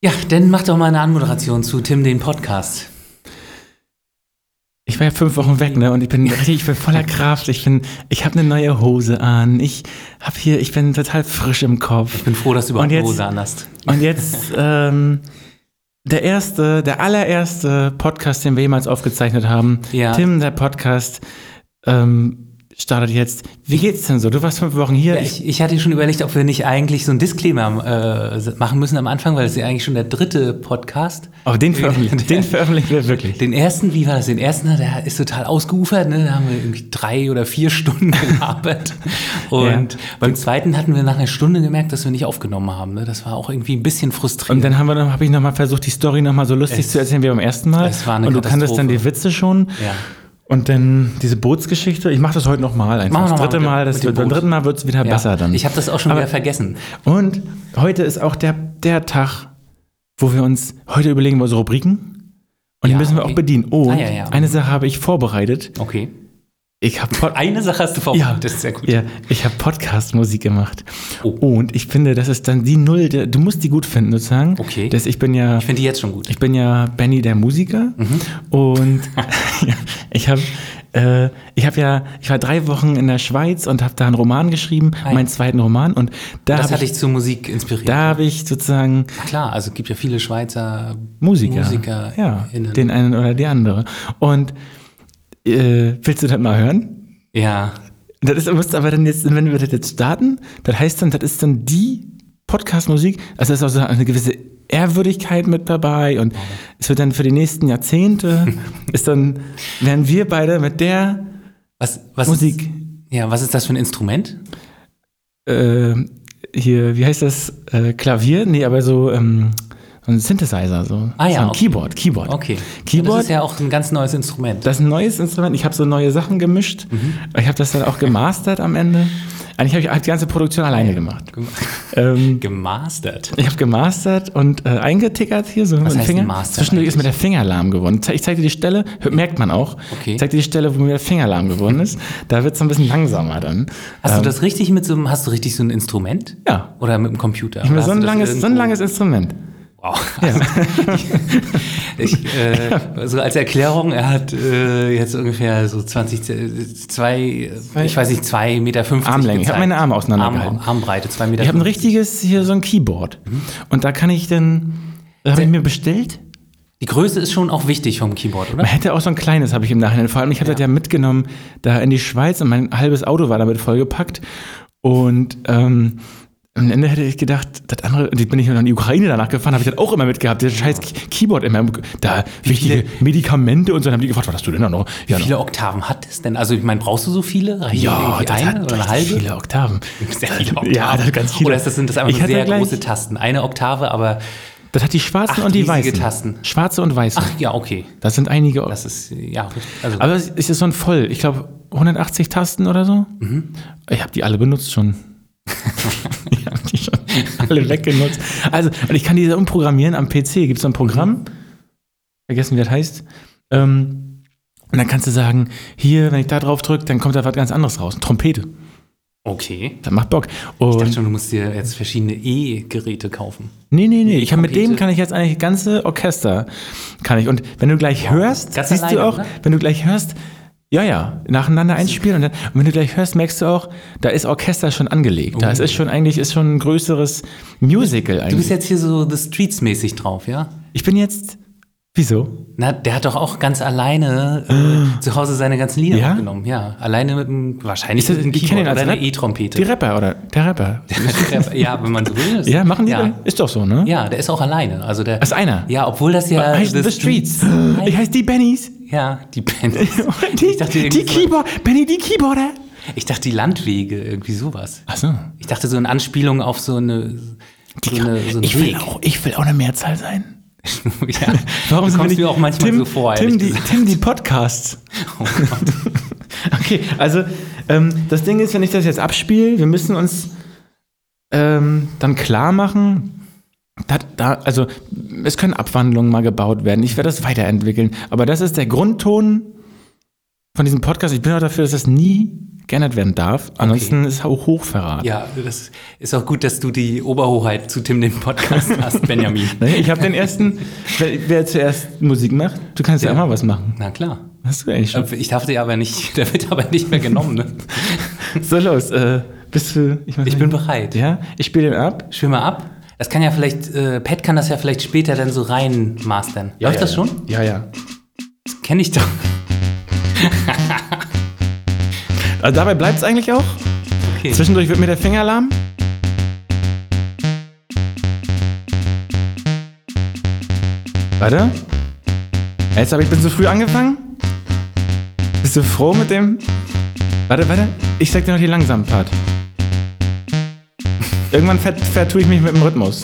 Ja, dann mach doch mal eine Anmoderation zu Tim, den Podcast. Ich war ja fünf Wochen weg, ne? Und ich bin richtig, ich bin voller Kraft. Ich bin, ich habe eine neue Hose an. Ich habe hier, ich bin total frisch im Kopf. Ich bin froh, dass du überhaupt eine Hose an hast. Und jetzt ähm, der erste, der allererste Podcast, den wir jemals aufgezeichnet haben. Ja. Tim, der Podcast, ähm, startet jetzt. Wie geht's denn so? Du warst fünf Wochen hier. Ja, ich, ich hatte schon überlegt, ob wir nicht eigentlich so einen Disclaimer äh, machen müssen am Anfang, weil es ist ja eigentlich schon der dritte Podcast. oh, den veröffentlichen, den veröffentlichen wir wirklich. Den ersten, wie war das? Den ersten, der ist total ausgeufert, ne? Da haben wir irgendwie drei oder vier Stunden gelabert. Und beim zweiten hatten wir nach einer Stunde gemerkt, dass wir nicht aufgenommen haben. Ne? Das war auch irgendwie ein bisschen Und frustrierend. dann haben wir noch, habe ich nochmal versucht, die Story nochmal so lustig Es- zu erzählen wie beim ersten Mal. es war eine Und du kanntest dann die. Witze schon. ja. Und dann diese Bootsgeschichte. Ich mache das heute nochmal einfach. Wir Das noch mal dritte Mal, das wird, beim dritten Mal wird es wieder ja. besser dann. Ich habe das auch schon Aber- wieder vergessen. Und heute ist auch der, der Tag, wo wir uns heute überlegen, unsere Rubriken. Und die Ja, müssen wir okay. auch bedienen. Und Ah, ja. eine Sache habe ich vorbereitet. Okay. Ich habe Eine Sache hast du ja, vorbereitet, das ist sehr gut. ja, ich habe Podcast-Musik gemacht. Oh. Und ich finde, das ist dann die Null. Der, du musst die gut finden, sozusagen. Okay. Das, ich bin ja Ich finde die jetzt schon gut. Ich bin ja Benny der Musiker Mhm. und ja, ich habe äh, ich habe ja ich war drei Wochen in der Schweiz und habe da einen Roman geschrieben, Hi. meinen zweiten Roman und da das habe hat ich, dich zur Musik inspiriert. da habe ich sozusagen Klar, also es gibt ja viele Schweizer Musiker, Musiker ja, innen. den einen oder die andere und äh, willst du das mal hören? ja. Das ist, musst aber dann jetzt, wenn wir das jetzt starten, das heißt dann, das ist dann die Podcast-Musik, also ist auch so eine gewisse Ehrwürdigkeit mit dabei und es wird dann für die nächsten Jahrzehnte, ist dann, werden wir beide mit der Was, was Musik, Ist, ja, was ist das für ein Instrument? äh, hier, wie heißt das, äh, Klavier? Nee, aber so, ähm, so ein Synthesizer, so, Ah ja, so ein okay. Keyboard, Keyboard. Okay. Keyboard? Das ist ja auch ein ganz neues Instrument. Das ist ein neues Instrument. Ich habe so neue Sachen gemischt. Mhm. Ich habe das dann auch gemastert am Ende. Eigentlich habe ich hab die ganze Produktion alleine gemacht. Gem- Ähm, Gemastert. Ich habe gemastert und äh, eingetickert hier so mit dem heißt Finger. Master Zwischendurch ist mir der eigentlich? Finger lahm geworden. Ich zeig dir die Stelle, merkt man auch. Okay. Ich zeig dir die Stelle, wo mir der Finger lahm geworden ist. Da wird es ein bisschen langsamer dann. Hast Ähm, du das richtig mit so einem, hast du richtig so ein Instrument? Ja. Oder mit dem Computer? Ich habe so ein langes, so ein langes Instrument. Wow. Also, ich, äh, so als Erklärung, er hat äh, jetzt ungefähr so 20, Z- zwei, äh, ich weiß nicht, 2,50 Meter. Armlänge. Ich hab gezeigt. meine Arme auseinandergehalten. Arm, Armbreite, 2 Meter. Ich habe ein richtiges hier so ein Keyboard. Und da kann ich dann, da habe ich mir bestellt. Die Größe ist schon auch wichtig vom Keyboard, oder? Man hätte auch so ein kleines, habe ich im Nachhinein. Vor allem, ich habe das ja mitgenommen da in die Schweiz und mein halbes Auto war damit vollgepackt. Und ähm, am Ende hätte ich gedacht, das andere, und ich bin ich in die Ukraine danach gefahren, habe ich das auch immer mitgehabt, das scheiß Keyboard immer, da wichtige Medikamente und so. Dann haben die gefragt, was hast du denn da noch? Ja, Wie viele Oktaven hat es denn? Also ich meine, brauchst du so viele? Reichen ja irgendwie das eine hat oder eine richtig halbe? viele Oktaven. Sehr viele Oktaven. Ja, das hat ganz viele. Oder ist das, sind das einfach Ich hatte sehr gleich- große Tasten? Eine Oktave, aber Das hat die schwarzen Acht und die riesige weißen. Tasten. Schwarze und weiße. ach ja, okay. Das sind einige. Das ist ja richtig. Also, Aber es ist so ein voll, ich glaube 180 Tasten oder so. Mhm. Ich habe die alle benutzt schon. Ich habe die schon alle weggenutzt. Also, und ich kann diese umprogrammieren am PC. Gibt es so ein Programm? Vergessen, wie das heißt. Ähm, und dann kannst du sagen, hier, wenn ich da drauf drücke, dann kommt da was ganz anderes raus. Trompete. okay. Das macht Bock. Ich dachte Und schon, du musst dir jetzt verschiedene E-Geräte kaufen. nee, nee, nee. Ich hab, mit dem kann ich jetzt eigentlich ganze Orchester kann ich. Und wenn du gleich hörst, Ganz siehst alleine, du auch, oder? wenn du gleich hörst, ja, ja, nacheinander einspielen und, dann, und wenn du gleich hörst, merkst du auch, da ist Orchester schon angelegt. Da Oh. ist schon eigentlich ist schon ein größeres Musical Du bist eigentlich. jetzt hier so The Streets mäßig drauf, ja? Ich bin jetzt, wieso? Na, der hat doch auch ganz alleine äh, zu Hause seine ganzen Lieder Ja? aufgenommen. Ja, alleine mit einem, wahrscheinlich das- mit einem Keyboard oder einer Rap- Die E-Trompete. Rapper oder der Rapper. ja, wenn man so will. ist- Ja, machen die? Ja. Ist doch so, ne? ja, der ist auch alleine. Also der, Das ist einer. ja, obwohl das ja heißt The, Streets. Ich heiße die Bennys. Ja, die Band. Die, Ich dachte, die irgendwie so- Keyboard, Benny, die Keyboarder. Ich dachte, die Landwege, irgendwie sowas. Ach so. Ich dachte, so eine Anspielung auf so eine. So eine so ich, will Weg. auch, ich will auch eine Mehrzahl sein. ja. Warum sind wir auch manchmal Tim, so vor, Tim, die. Tim, die Podcasts. Oh Gott. Okay, also ähm, das Ding ist, wenn ich das jetzt abspiele, wir müssen uns ähm, dann klar machen, dass da, also es können Abwandlungen mal gebaut werden. Ich werde das weiterentwickeln. Aber das ist der Grundton von diesem Podcast. Ich bin auch dafür, dass das nie geändert werden darf. Ansonsten ist es auch Hochverrat. Ja, das ist auch gut, dass du die Oberhoheit zu Tim den Podcast hast, Benjamin. Ich habe den ersten, wer, wer zuerst Musik macht, du kannst ja, Ja. auch mal was machen. Na klar. Hast du eigentlich schon. Ich darf dir aber nicht, der wird aber nicht mehr genommen. Ne? So los, äh, bist du. Ich nicht. bin bereit. Ja, ich spiele den ab. Spiel mal ab. Das kann ja vielleicht, äh, Pat kann das ja vielleicht später dann so rein mastern. Läuft das schon? Ja, ja. Kenn ich doch. Also dabei bleibt es eigentlich auch. Okay. Zwischendurch wird mir der Finger lahm. Warte. Jetzt aber ich bin zu früh angefangen. Bist du froh mit dem? Warte, warte. Ich sag dir noch die langsamen Part. Irgendwann ver vertue ich mich mit dem Rhythmus.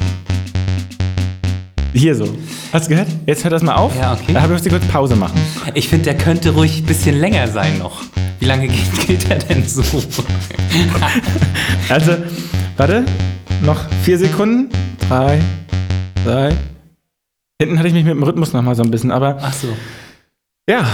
Hier so. Hast du gehört? Jetzt hört das mal auf. Ja, okay. Da habe ich kurz Pause machen. Ich finde, der könnte ruhig ein bisschen länger sein noch. Wie lange geht, geht er denn so? Also, warte, noch vier Sekunden. Drei, drei. Hinten hatte ich mich mit dem Rhythmus noch mal so ein bisschen, aber Ach so. ja.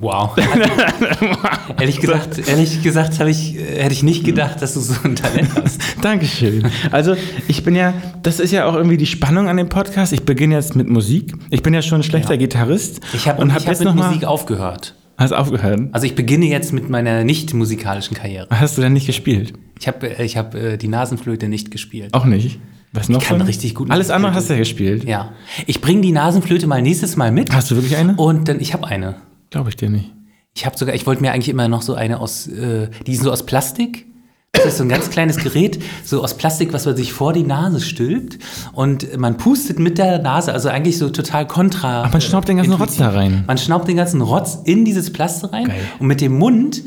Wow. ehrlich gesagt, ehrlich gesagt ich, äh, hätte ich nicht gedacht, dass du so ein Talent hast. Dankeschön. Also, ich bin ja, das ist ja auch irgendwie die Spannung an dem Podcast. Ich beginne jetzt mit Musik. Ich bin ja schon ein schlechter Gitarrist. Ich habe und ich hab hab jetzt mit noch mal. Musik aufgehört. Hast aufgehört? Also ich beginne jetzt mit meiner nicht musikalischen Karriere. Hast du denn nicht gespielt? Ich habe ich hab, äh, die Nasenflöte nicht gespielt. Auch nicht. Was noch? kann von? richtig gut Alles andere hast du ja gespielt. Ja. Ich bringe die Nasenflöte mal nächstes Mal mit. Hast du wirklich eine? Und dann, ich habe eine. Glaube ich dir nicht. Ich habe sogar, ich wollte mir eigentlich immer noch so eine aus, äh, die ist so aus Plastik. Das ist so ein ganz kleines Gerät, so aus Plastik, was man sich vor die Nase stülpt. Und man pustet mit der Nase, also eigentlich so total kontra. Aber man schnaubt den ganzen Rotz da rein. Man schnaubt den ganzen Rotz in dieses Plaste rein. Geil. Und mit dem Mund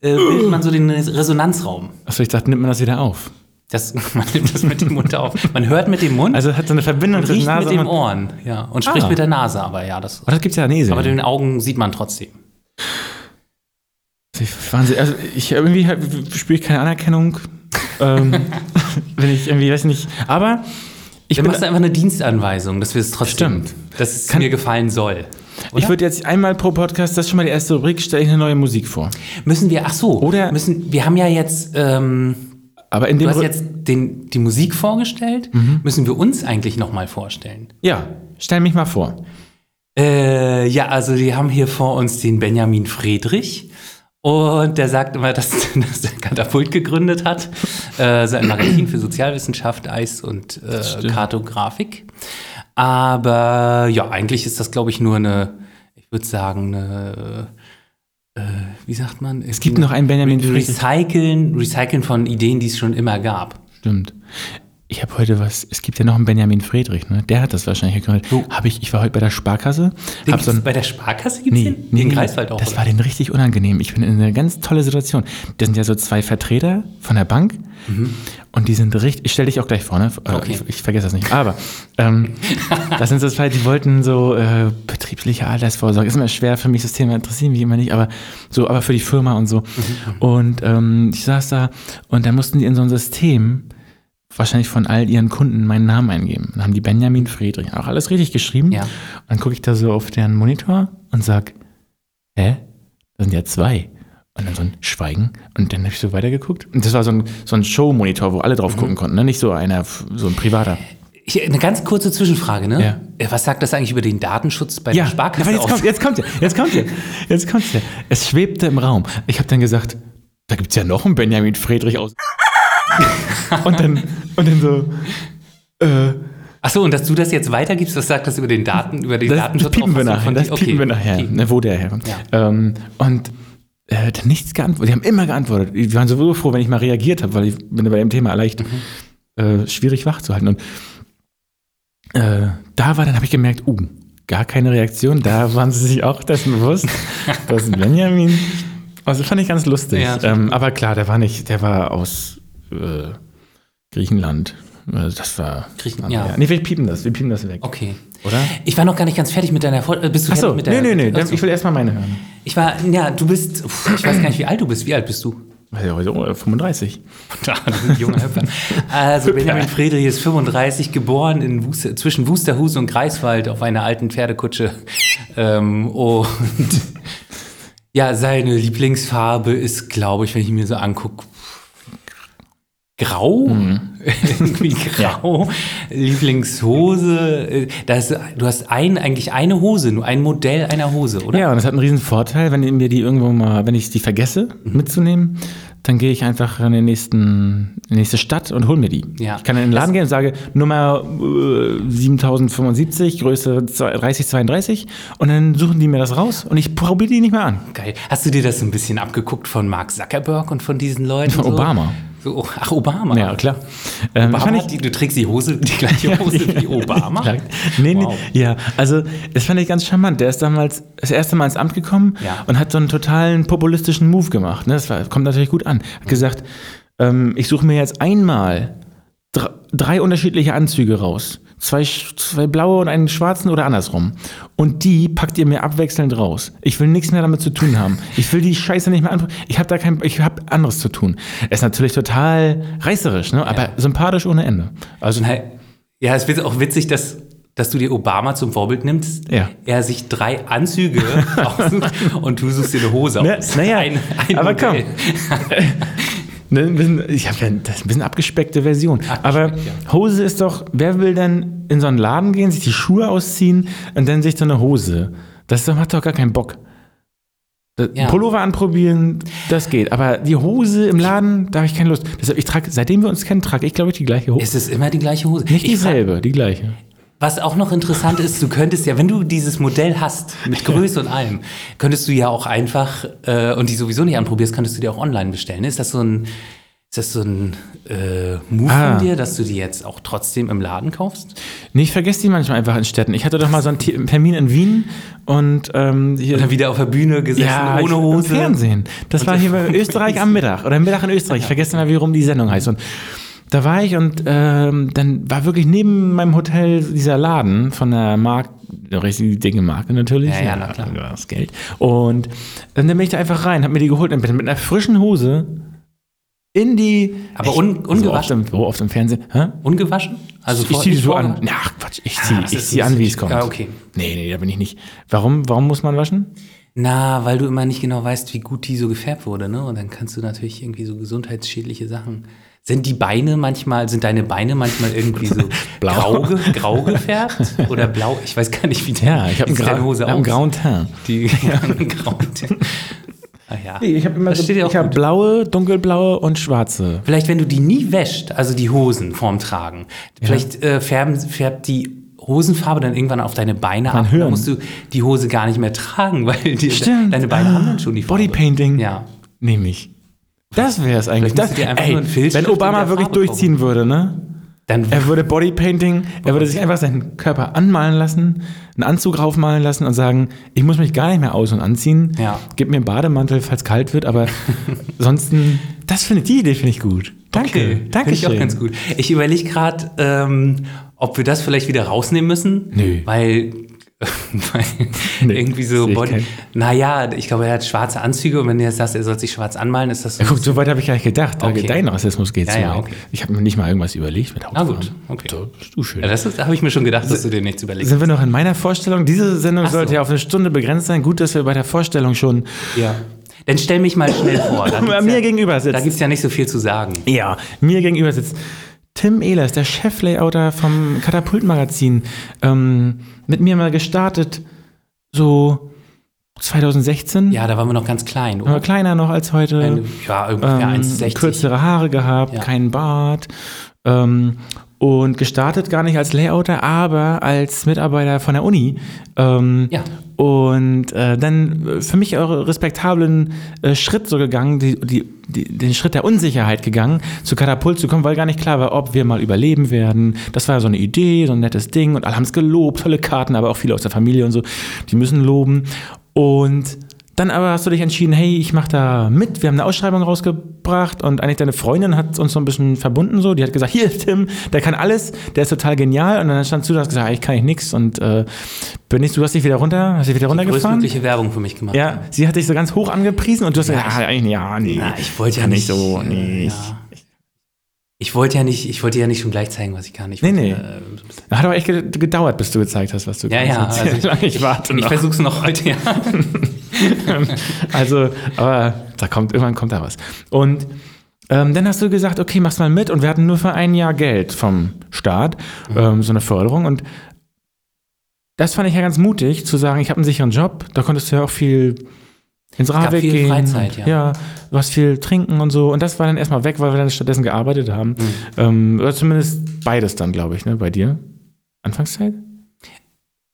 äh, bildet man so den Resonanzraum. Achso, ich dachte, nimmt man das wieder auf. Das, man nimmt das mit dem Mund auf. Man hört mit dem Mund Also es hat so eine Verbindung zwischen Nase mit dem und... Ohren. Ja. Und spricht Ah. mit der Nase, aber ja, das. Oh, das gibt's ja Nese. Aber den Augen sieht man trotzdem. Wahnsinn. Also ich irgendwie spüre ich keine Anerkennung. ähm, wenn ich irgendwie, weiß nicht. Aber ich bin, machen einfach eine Dienstanweisung, dass wir es trotzdem, Stimmt. dass es Kann- mir gefallen soll. ich Oder? würde jetzt einmal pro Podcast, das ist schon mal die erste Rubrik, stelle ich eine neue Musik vor. müssen wir, ach so, Oder- müssen, wir haben ja jetzt, ähm, Aber in dem du hast jetzt den, die Musik vorgestellt, Mhm. müssen wir uns eigentlich nochmal vorstellen. Ja, stell mich mal vor. Äh, ja, also wir haben hier vor uns den Benjamin Friedrich. Und der sagt immer, dass, dass der Katapult gegründet hat. Äh, so ein Magazin für Sozialwissenschaft, Eis und äh. Kartografik. Aber ja, eigentlich ist das, glaube ich, nur eine, ich würde sagen, eine, äh, wie sagt man? Es gibt noch einen Benjamin Friedrich. Recyceln, Recyceln von Ideen, die es schon immer gab. Stimmt. Ich habe heute was, es gibt ja noch einen Benjamin Friedrich, ne? Der hat das wahrscheinlich gegründet. Wo? Habe ich, ich war heute bei der Sparkasse. Den so ein, bei der Sparkasse gibt es Nee, den? nee, den nee, Greifswald auch. Das oder? war denen richtig unangenehm. Ich bin in einer ganz tolle Situation. Das sind ja so zwei Vertreter von der Bank und die sind richtig. Ich stelle dich auch gleich vorne. Äh, Mhm. Okay. Ich, ich vergesse das nicht. Aber ähm, das sind so zwei, die wollten so äh, betriebliche Altersvorsorge. Ist immer schwer für mich, das Thema interessiert mich immer nicht, aber so, aber für die Firma und so. Mhm. Und ähm, ich saß da und dann mussten die in so ein System wahrscheinlich von all ihren Kunden meinen Namen eingeben. Dann haben die Benjamin Friedrich auch alles richtig geschrieben. Ja. Und dann gucke ich da so auf deren Monitor und sag, hä? Das sind ja zwei. Und dann so ein Schweigen. Und dann habe ich so weitergeguckt. Und das war so ein, so ein Show-Monitor, wo alle drauf gucken konnten, ne? Nicht so einer, so ein privater. Ich, eine ganz kurze Zwischenfrage, ne? Ja. Äh, Was sagt das eigentlich über den Datenschutz bei der Sparkasse aber jetzt kommt, jetzt kommt er, jetzt kommt er, jetzt kommt er. Es schwebte im Raum. Ich habe dann gesagt, da gibt's ja noch einen Benjamin Friedrich aus. und dann, und dann so, äh, Achso, und dass du das jetzt weitergibst, was sagt das über den Daten, über den das, Datenschutz? piepen wir nachher. von Das? Okay. piepen wir nachher, Okay. ne, wo der herkommt. Ähm, und äh, dann nichts geantwortet. Die haben immer geantwortet. Die waren sowieso froh, wenn ich mal reagiert habe, weil ich bin bei dem Thema leicht äh, schwierig wach zu halten. Und äh, da war dann, habe ich gemerkt, uh, gar keine Reaktion. Da waren sie sich auch dessen bewusst, dass Benjamin. Also fand ich ganz lustig. Ja. ähm, aber klar, der war nicht, der war aus äh, Griechenland. Also das war. Griechen- ja. Nee, wir piepen das, wir piepen das weg. Okay. Oder? Ich war noch gar nicht ganz fertig mit deiner Vor äh, Bist du Achso, fertig mit der nee, nee, nee, ich will erstmal meine hören. Ich war, ja, du bist, ich weiß gar nicht, wie alt du bist. Wie alt bist du? Ja, so, 35. Da, junger Hüpfer. Also Benjamin Friedrich ist 35, geboren in Wuster, zwischen Wusterhus und Greifswald auf einer alten Pferdekutsche. Ähm, und Ja, seine Lieblingsfarbe ist, glaube ich, wenn ich mir so angucke, grau. Mhm. Irgendwie grau. Lieblingshose. äh, Da ist, du hast ein, eigentlich eine Hose, nur ein Modell einer Hose, oder? Ja, und das hat einen riesen Vorteil, wenn mir die irgendwo mal, wenn ich die vergesse Mhm. mitzunehmen, dann gehe ich einfach in den nächsten, in die nächste Stadt und hol mir die. Ja. Ich kann in den Laden gehen und sage Nummer äh, 7075, Größe 3032 und dann suchen die mir das raus und ich probiere die nicht mehr an. Geil. Hast du dir das ein bisschen abgeguckt von Mark Zuckerberg und von diesen Leuten? Von so? Obama. So, ach, Obama. Ja, klar. Ähm, Obama ich- die, du trägst die Hose, die gleiche Hose wie Obama? Ja, nee, nee, Wow. ja, also das fand ich ganz charmant. Der ist damals das erste Mal ins Amt gekommen Ja. und hat so einen totalen populistischen Move gemacht. Ne? Das war, kommt natürlich gut an. Hat gesagt, ähm, ich suche mir jetzt einmal dr drei unterschiedliche Anzüge raus. Zwei, zwei blaue und einen schwarzen oder andersrum. Und die packt ihr mir abwechselnd raus. Ich will nichts mehr damit zu tun haben. Ich will die Scheiße nicht mehr anprobieren. Ich habe da kein, ich habe anderes zu tun. Ist natürlich total reißerisch, ne? aber sympathisch ohne Ende. Also Na, Ja, es wird auch witzig, dass, dass du dir Obama zum Vorbild nimmst. Ja. Er sich drei Anzüge aussucht und du suchst dir eine Hose aus. naja, Ein- ein aber Modell. Ein bisschen, ich habe ja das ist ein bisschen abgespeckte Version. aber Hose ist doch, wer will denn in so einen Laden gehen, sich die Schuhe ausziehen und dann sich so eine Hose? Das macht doch gar keinen Bock. Ja. Pullover anprobieren, das geht. Aber die Hose im Laden, da habe ich keine Lust. Deshalb, ich trage, seitdem wir uns kennen, trage ich, glaube ich, die gleiche Hose. Es ist immer die gleiche Hose. Nicht dieselbe, die gleiche. Was auch noch interessant ist, du könntest ja, wenn du dieses Modell hast, mit Größe und allem, könntest du ja auch einfach, äh, und die sowieso nicht anprobierst, könntest du dir auch online bestellen. Ist das so ein, ist das so ein äh, Move Ah. von dir, dass du die jetzt auch trotzdem im Laden kaufst? Nee, ich vergesse die manchmal einfach in Städten. Ich hatte doch mal so einen Termin in Wien und ähm, hier. Oder wieder auf der Bühne gesessen, ohne ich- Hose? Im Fernsehen. Das war hier bei Österreich am Mittag oder Mittag in Österreich. Ich vergesse mal, wie rum die Sendung heißt. Und da war ich und ähm, dann war wirklich neben meinem Hotel dieser Laden von der Marke, richtig dicke Marke natürlich. Ja, ja, na klar. Das Geld. Und dann bin ich da einfach rein, hab mir die geholt und bin mit einer frischen Hose in die. Aber un- so oft, ungewaschen? im, oft im Fernsehen. Hä? Ungewaschen? Also ich ziehe die so an. Ja, Quatsch, ich ziehe ich ist zieh an, wie es kommt. Ja, okay. Nee, nee, da bin ich nicht. Warum, warum muss man waschen? Na, weil du immer nicht genau weißt, wie gut die so gefärbt wurde, ne? Und dann kannst du natürlich irgendwie so gesundheitsschädliche Sachen. Sind die Beine manchmal, sind deine Beine manchmal irgendwie so Blau. grau, ge- grau gefärbt? Oder blau? Ich weiß gar nicht, wie der Ja, ich habe Gra Hose hab einen aus. grauen Teint. Die, ja, einen grauen. Ah, ja. Nee, ich habe immer so, steht dir auch ich habe gut. blaue, dunkelblaue und schwarze. Vielleicht, wenn du die nie wäscht, also die Hosen vorm Tragen, vielleicht äh, färben, färbt die Hosenfarbe dann irgendwann auf deine Beine Mein ab. Hirn. Dann musst du die Hose gar nicht mehr tragen, weil die, deine Beine haben dann schon die Farbe. Bodypainting. Ja. Nehme ich. Das wäre es eigentlich. Das, ey, wenn Obama wirklich Farbe durchziehen würde, ne? Dann Er würde Bodypainting, er würde sich einfach seinen Körper anmalen lassen, einen Anzug raufmalen lassen und sagen, ich muss mich gar nicht mehr aus- und anziehen. Ja. Gib mir einen Bademantel, falls kalt wird, aber ansonsten, das finde ich, die Idee finde ich gut. Danke. Okay, Danke Finde ich auch ganz gut. Ich überlege gerade, ähm, ob wir das vielleicht wieder rausnehmen müssen. Nö. Weil Nee, irgendwie so Body. kein- Naja, ich glaube, er hat schwarze Anzüge und wenn du jetzt sagst, er soll sich schwarz anmalen, ist das so. Ja, guck, so weit habe ich gar nicht gedacht. Da Okay. Dein Rassismus geht Ja, so ja, okay. Ich habe mir nicht mal irgendwas überlegt mit Ah, Hautfarben. gut, okay. So, bist du schön. ja, das da habe ich mir schon gedacht, dass du dir nichts überlegst. Sind wir noch in meiner Vorstellung? Diese Sendung Ach so. sollte ja auf eine Stunde begrenzt sein. Gut, dass wir bei der Vorstellung schon Ja. Dann stell mich mal schnell vor. Da mir ja, gegenüber Da sitzt. gibt es ja nicht so viel zu sagen. Ja, mir gegenüber sitzt Tim Ehlers, der Cheflayouter vom Katapult-Magazin. Ähm, mit mir mal gestartet, so 2016. Ja, da waren wir noch ganz klein. Oder? kleiner noch als heute. Eine, ja, ungefähr ähm, 1,60. kürzere Haare gehabt, Ja. keinen Bart. Ähm, und gestartet gar nicht als Layouter, aber als Mitarbeiter von der Uni. Ähm, Ja. Und äh, dann äh, für mich auch respektablen äh, Schritt so gegangen, die, die, die, den Schritt der Unsicherheit gegangen, zu Katapult zu kommen, weil gar nicht klar war, ob wir mal überleben werden. Das war so eine Idee, so ein nettes Ding und alle haben es gelobt, tolle Karten, aber auch viele aus der Familie und so, die müssen loben. Und dann aber hast du dich entschieden, hey, ich mache da mit. Wir haben eine Ausschreibung rausgebracht und eigentlich deine Freundin hat uns so ein bisschen verbunden so. Die hat gesagt, hier Tim, der kann alles, der ist total genial. Und dann standst du da und hast gesagt, ich kann ich nix und äh, bin ich, du hast dich wieder runter, hast dich wieder runtergefahren. größtmögliche Werbung für mich gemacht. Ja, sie hat dich so ganz hoch angepriesen und du hast gesagt, ja, eigentlich, ja, nee. Na, ich wollte ja nicht. ich so nicht. Ja. Ich wollte ja nicht, ich wollte ja nicht schon gleich zeigen, was ich kann. Ich Nee, nee. Äh, Hat aber echt ge- gedauert, bis du gezeigt hast, was du ja, kannst. ja. Jetzt Also lange ich warte ich noch. versuche es noch heute, ja. Also, aber da kommt, irgendwann kommt da was. Und ähm, dann hast du gesagt, okay, mach's mal mit. Und wir hatten nur für ein Jahr Geld vom Staat, Mhm. ähm, so eine Förderung. Und das fand ich ja ganz mutig, zu sagen, ich habe einen sicheren Job. Da konntest du ja auch viel ins Radweg viel gehen. Freizeit, ja. ja. du hast viel trinken und so. Und das war dann erstmal weg, weil wir dann stattdessen gearbeitet haben. Mhm. Ähm, oder zumindest beides dann, glaube ich, ne, bei dir. Anfangszeit?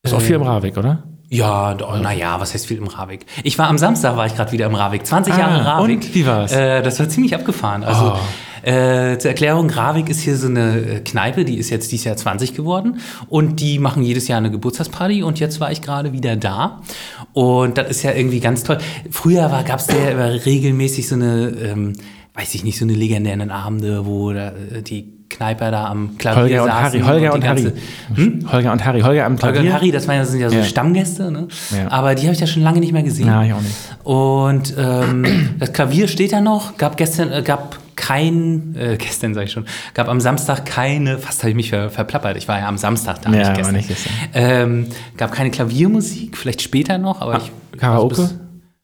Ist auch viel im Radweg, oder? Ja, naja, was heißt viel im Ravik? Ich war am Samstag, war ich gerade wieder im Ravik. 20 Jahre Ah, Ravik. und wie war's? Äh, das war ziemlich abgefahren. Also Oh. Äh, zur Erklärung, Ravik ist hier so eine äh, Kneipe, die ist jetzt dieses Jahr 20 geworden und die machen jedes Jahr eine Geburtstagsparty und jetzt war ich gerade wieder da und das ist ja irgendwie ganz toll. Früher gab es ja immer regelmäßig so eine, ähm, weiß ich nicht, so eine legendären Abende, wo da, äh, die Kneiper da am Klavier Holger und Harry, Holger die und Harry. ganze- Hm? Holger und Harry, Holger am Holger Klavier. und Harry, das, das sind ja so Ja. Stammgäste, ne? Ja. aber die habe ich ja schon lange nicht mehr gesehen. Ja, ich auch nicht. Und ähm, das Klavier steht da noch, gab gestern, äh, gab kein, äh, gestern sage ich schon, gab am Samstag keine, fast habe ich mich ver, verplappert, ich war ja am Samstag da, Ja, nicht gestern. nicht gestern. Ähm, gab keine Klaviermusik, vielleicht später noch, aber ich. Ah, Karaoke?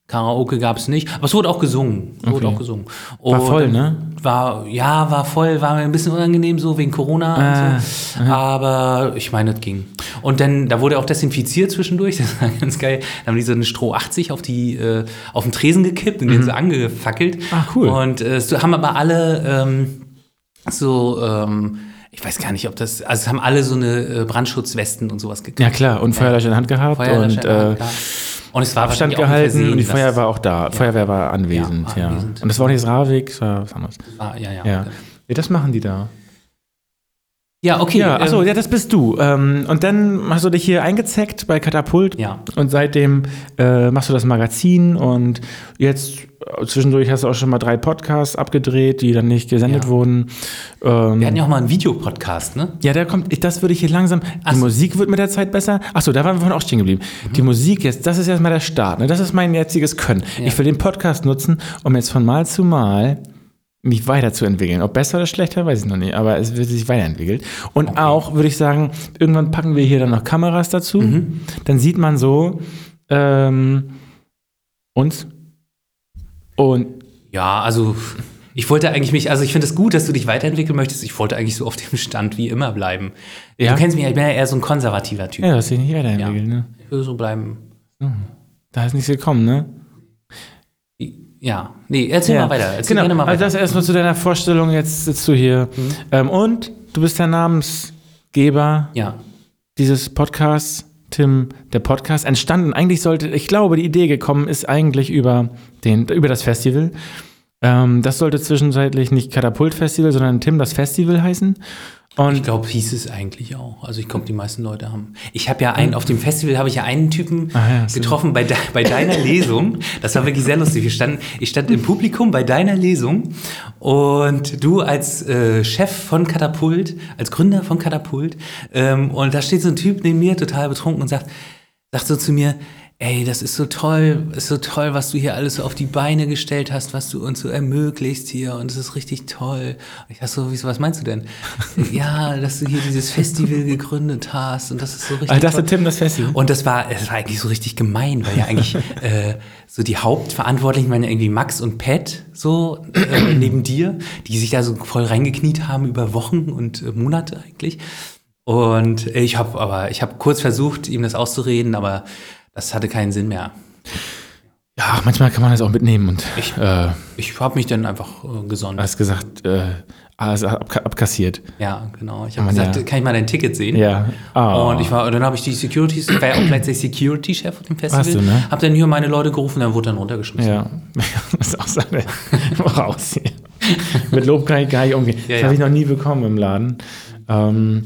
Karaoke gab es nicht, aber es wurde auch gesungen. Es wurde Okay. auch gesungen. War Und voll, ne? War, ja, war voll, war mir ein bisschen unangenehm so wegen Corona und so. Aber ich meine, das ging. Und dann, da wurde auch desinfiziert zwischendurch, das war ganz geil. Da haben die so eine Stroh 80 auf die, äh, auf den Tresen gekippt und den so angefackelt. Ah, cool. Und äh, so haben aber alle ähm, so, ähm, ich weiß gar nicht, ob das, also es haben alle so eine äh, Brandschutzwesten und sowas gekriegt. Ja, klar. Und Feuerlöscher in der Hand gehabt Feuerlöscher, und äh, klar. Und es war Abstand gehalten Versehen, und die Feuerwehr war auch da. Feuerwehr war anwesend, war ja. anwesend. Und das war auch nicht das Radweg, das war was anderes. Ah, ja, ja. Ja. ja, das machen die da. Ja, okay. Ja, achso, ähm, ja, das bist du. Ähm, und dann hast du dich hier eingezeckt bei Katapult. Ja. Und seitdem äh, machst du das Magazin und jetzt äh, zwischendurch hast du auch schon mal drei Podcasts abgedreht, die dann nicht gesendet Ja. wurden. Ähm, Wir hatten ja auch mal einen Videopodcast, ne? Ja, der kommt, ich- das würde ich hier langsam. Die Ach so. Musik wird mit der Zeit besser. Achso, da waren wir vorhin auch stehen geblieben. Die Musik jetzt, das ist erstmal der Start. Ne? Das ist mein jetziges Können. Ja. Ich will den Podcast nutzen, um jetzt von Mal zu Mal mich weiterzuentwickeln. Ob besser oder schlechter, weiß ich noch nicht, aber es wird sich weiterentwickelt. Und auch, würde ich sagen, irgendwann packen wir hier dann noch Kameras dazu. Mhm. Dann sieht man so ähm, uns. Und Ja, also ich wollte eigentlich mich, also ich finde es gut, dass du dich weiterentwickeln möchtest. Ich wollte eigentlich so auf dem Stand wie immer bleiben. Ja. Du kennst mich, ja, ich bin ja eher so ein konservativer Typ. ja, das sich nicht weiterentwickelt. Ne? Ich will so bleiben. Da ist nichts gekommen, ne? Ja, nee, erzähl mal weiter. Erzähl genau. mal Also weiter. das erstmal zu deiner Vorstellung. Jetzt sitzt du hier. Ähm, und du bist der Namensgeber ja, dieses Podcasts, Tim, der Podcast. Entstanden, eigentlich sollte, ich glaube, die Idee gekommen ist eigentlich über, den, über das Festival. Ähm, das sollte zwischenzeitlich nicht Katapult-Festival, sondern Tim das Festival heißen. Und ich glaube, hieß es eigentlich auch. Also ich glaube, die meisten Leute haben. Ich habe ja einen, auf dem Festival habe ich ja einen Typen Ah ja, getroffen bei, de, bei deiner Lesung. Das war wirklich sehr lustig. Wir standen, ich stand im Publikum bei deiner Lesung und du als äh, Chef von Katapult, als Gründer von Katapult, ähm, und da steht so ein Typ neben mir, total betrunken und sagt, sagt so zu mir, ey, das ist so toll, ist so toll, was du hier alles so auf die Beine gestellt hast, was du uns so ermöglicht hier und es ist richtig toll. Und ich dachte so, wieso, was meinst du denn? ja, dass du hier dieses Festival gegründet hast und das ist so richtig also das toll. ist Tim das Festival. Und das war, das war eigentlich so richtig gemein, weil ja eigentlich äh, so die Hauptverantwortlichen waren ja irgendwie Max und Pat so äh, neben dir, die sich da so voll reingekniet haben über Wochen und äh, Monate eigentlich. Und ich habe aber, ich habe kurz versucht, ihm das auszureden, aber das hatte keinen Sinn mehr. Ja, manchmal kann man das auch mitnehmen und Ich- äh, Ich habe mich dann einfach äh, gesonnen. hast gesagt, äh, alles ab, abkassiert. Ja, genau. Ich habe gesagt, ja- kann ich mal dein Ticket sehen? Ja. Ah. Und ich war, dann habe ich die Securities, ich war ja auch gleichzeitig Security-Chef auf dem Festival. Warst du, ne? Hab dann hier meine Leute gerufen, dann wurde dann runtergeschmissen. Ja, das ist auch so eine, raus hier. Mit Lob kann ich gar nicht umgehen. Ja, das ja. habe ich noch nie bekommen im Laden. Ähm,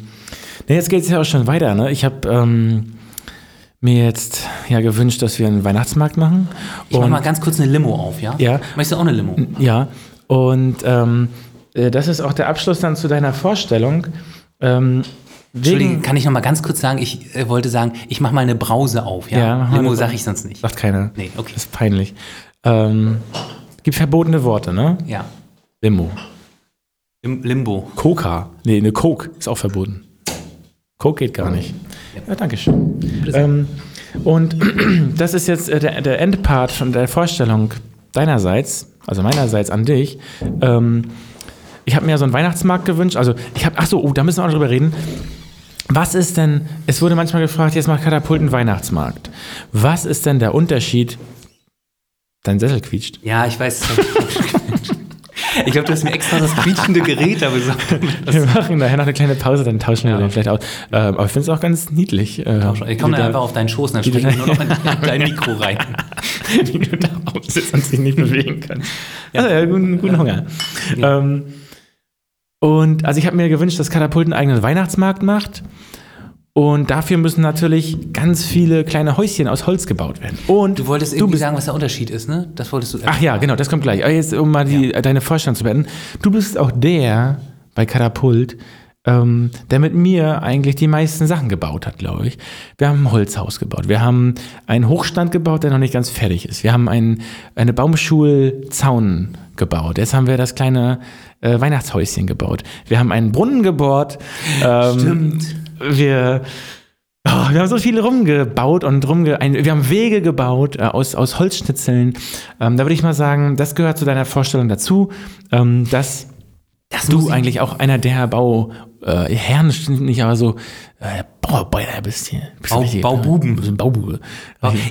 nee, jetzt geht es ja auch schon weiter. Ne? Ich habe ähm, mir jetzt ja gewünscht, dass wir einen Weihnachtsmarkt machen. Ich mach mal ganz kurz eine Limo auf, ja? Ja. Möchtest du auch eine Limo? Ja, und ähm, äh, das ist auch der Abschluss dann zu deiner Vorstellung. Ähm, Entschuldigung, kann ich noch mal ganz kurz sagen, ich äh, wollte sagen, ich mache mal eine Brause auf, ja? Ja, Limo sage ich sonst nicht. sagt keiner. Nee, okay. Das ist peinlich. Ähm, gibt verbotene Worte, ne? Ja. Limo. Im Limbo. Coca. Nee, eine Coke ist auch verboten. Coke geht gar nicht. Ja, danke schön. Ähm, und das ist jetzt äh, der, der Endpart von der Vorstellung deinerseits, also meinerseits an dich. Ähm, ich habe mir so einen Weihnachtsmarkt gewünscht. Also ich habe, ach so, oh, da müssen wir auch drüber reden. Was ist denn, es wurde manchmal gefragt, jetzt macht Katapult einen Weihnachtsmarkt. Was ist denn der Unterschied? Dein Sessel quietscht. Ja, ich weiß. Ich glaube, du hast mir extra das quietschende Gerät da besorgt. Wir machen nachher noch eine kleine Pause, dann tauschen wir Ja. den vielleicht aus. Ähm, aber ich finde es auch ganz niedlich. Äh, Ich komme dann einfach auf deinen Schoß und dann springe ich nur noch in dein Mikro rein. wie du da aussitzt und sich nicht bewegen kannst. Also, ja, guten, guten Hunger. Ähm, und also ich habe mir gewünscht, dass Katapult einen eigenen Weihnachtsmarkt macht. Und dafür müssen natürlich ganz viele kleine Häuschen aus Holz gebaut werden. Und Du wolltest du irgendwie bist, sagen, was der Unterschied ist, ne? Das wolltest du. Ach ja, genau, das kommt gleich. Aber jetzt, um mal die, deine Vorstellung zu beenden. Du bist auch der bei Katapult, ähm, der mit mir eigentlich die meisten Sachen gebaut hat, glaube ich. Wir haben ein Holzhaus gebaut. Wir haben einen Hochstand gebaut, der noch nicht ganz fertig ist. Wir haben einen, eine Baumschulzaun gebaut. Jetzt haben wir das kleine äh, Weihnachtshäuschen gebaut. Wir haben einen Brunnen gebohrt. Ähm, Stimmt. Wir, oh, wir haben so viel rumgebaut und rumge ein, wir haben Wege gebaut äh, aus, aus Holzschnitzeln. Ähm, da würde ich mal sagen, das gehört zu deiner Vorstellung dazu, ähm, dass Das du ich- eigentlich auch einer der Bauherren, äh, Herren nicht, aber so äh, Bauarbeiter bist hier. Bist Bau- richtig, Baububen. bist ein Baubube.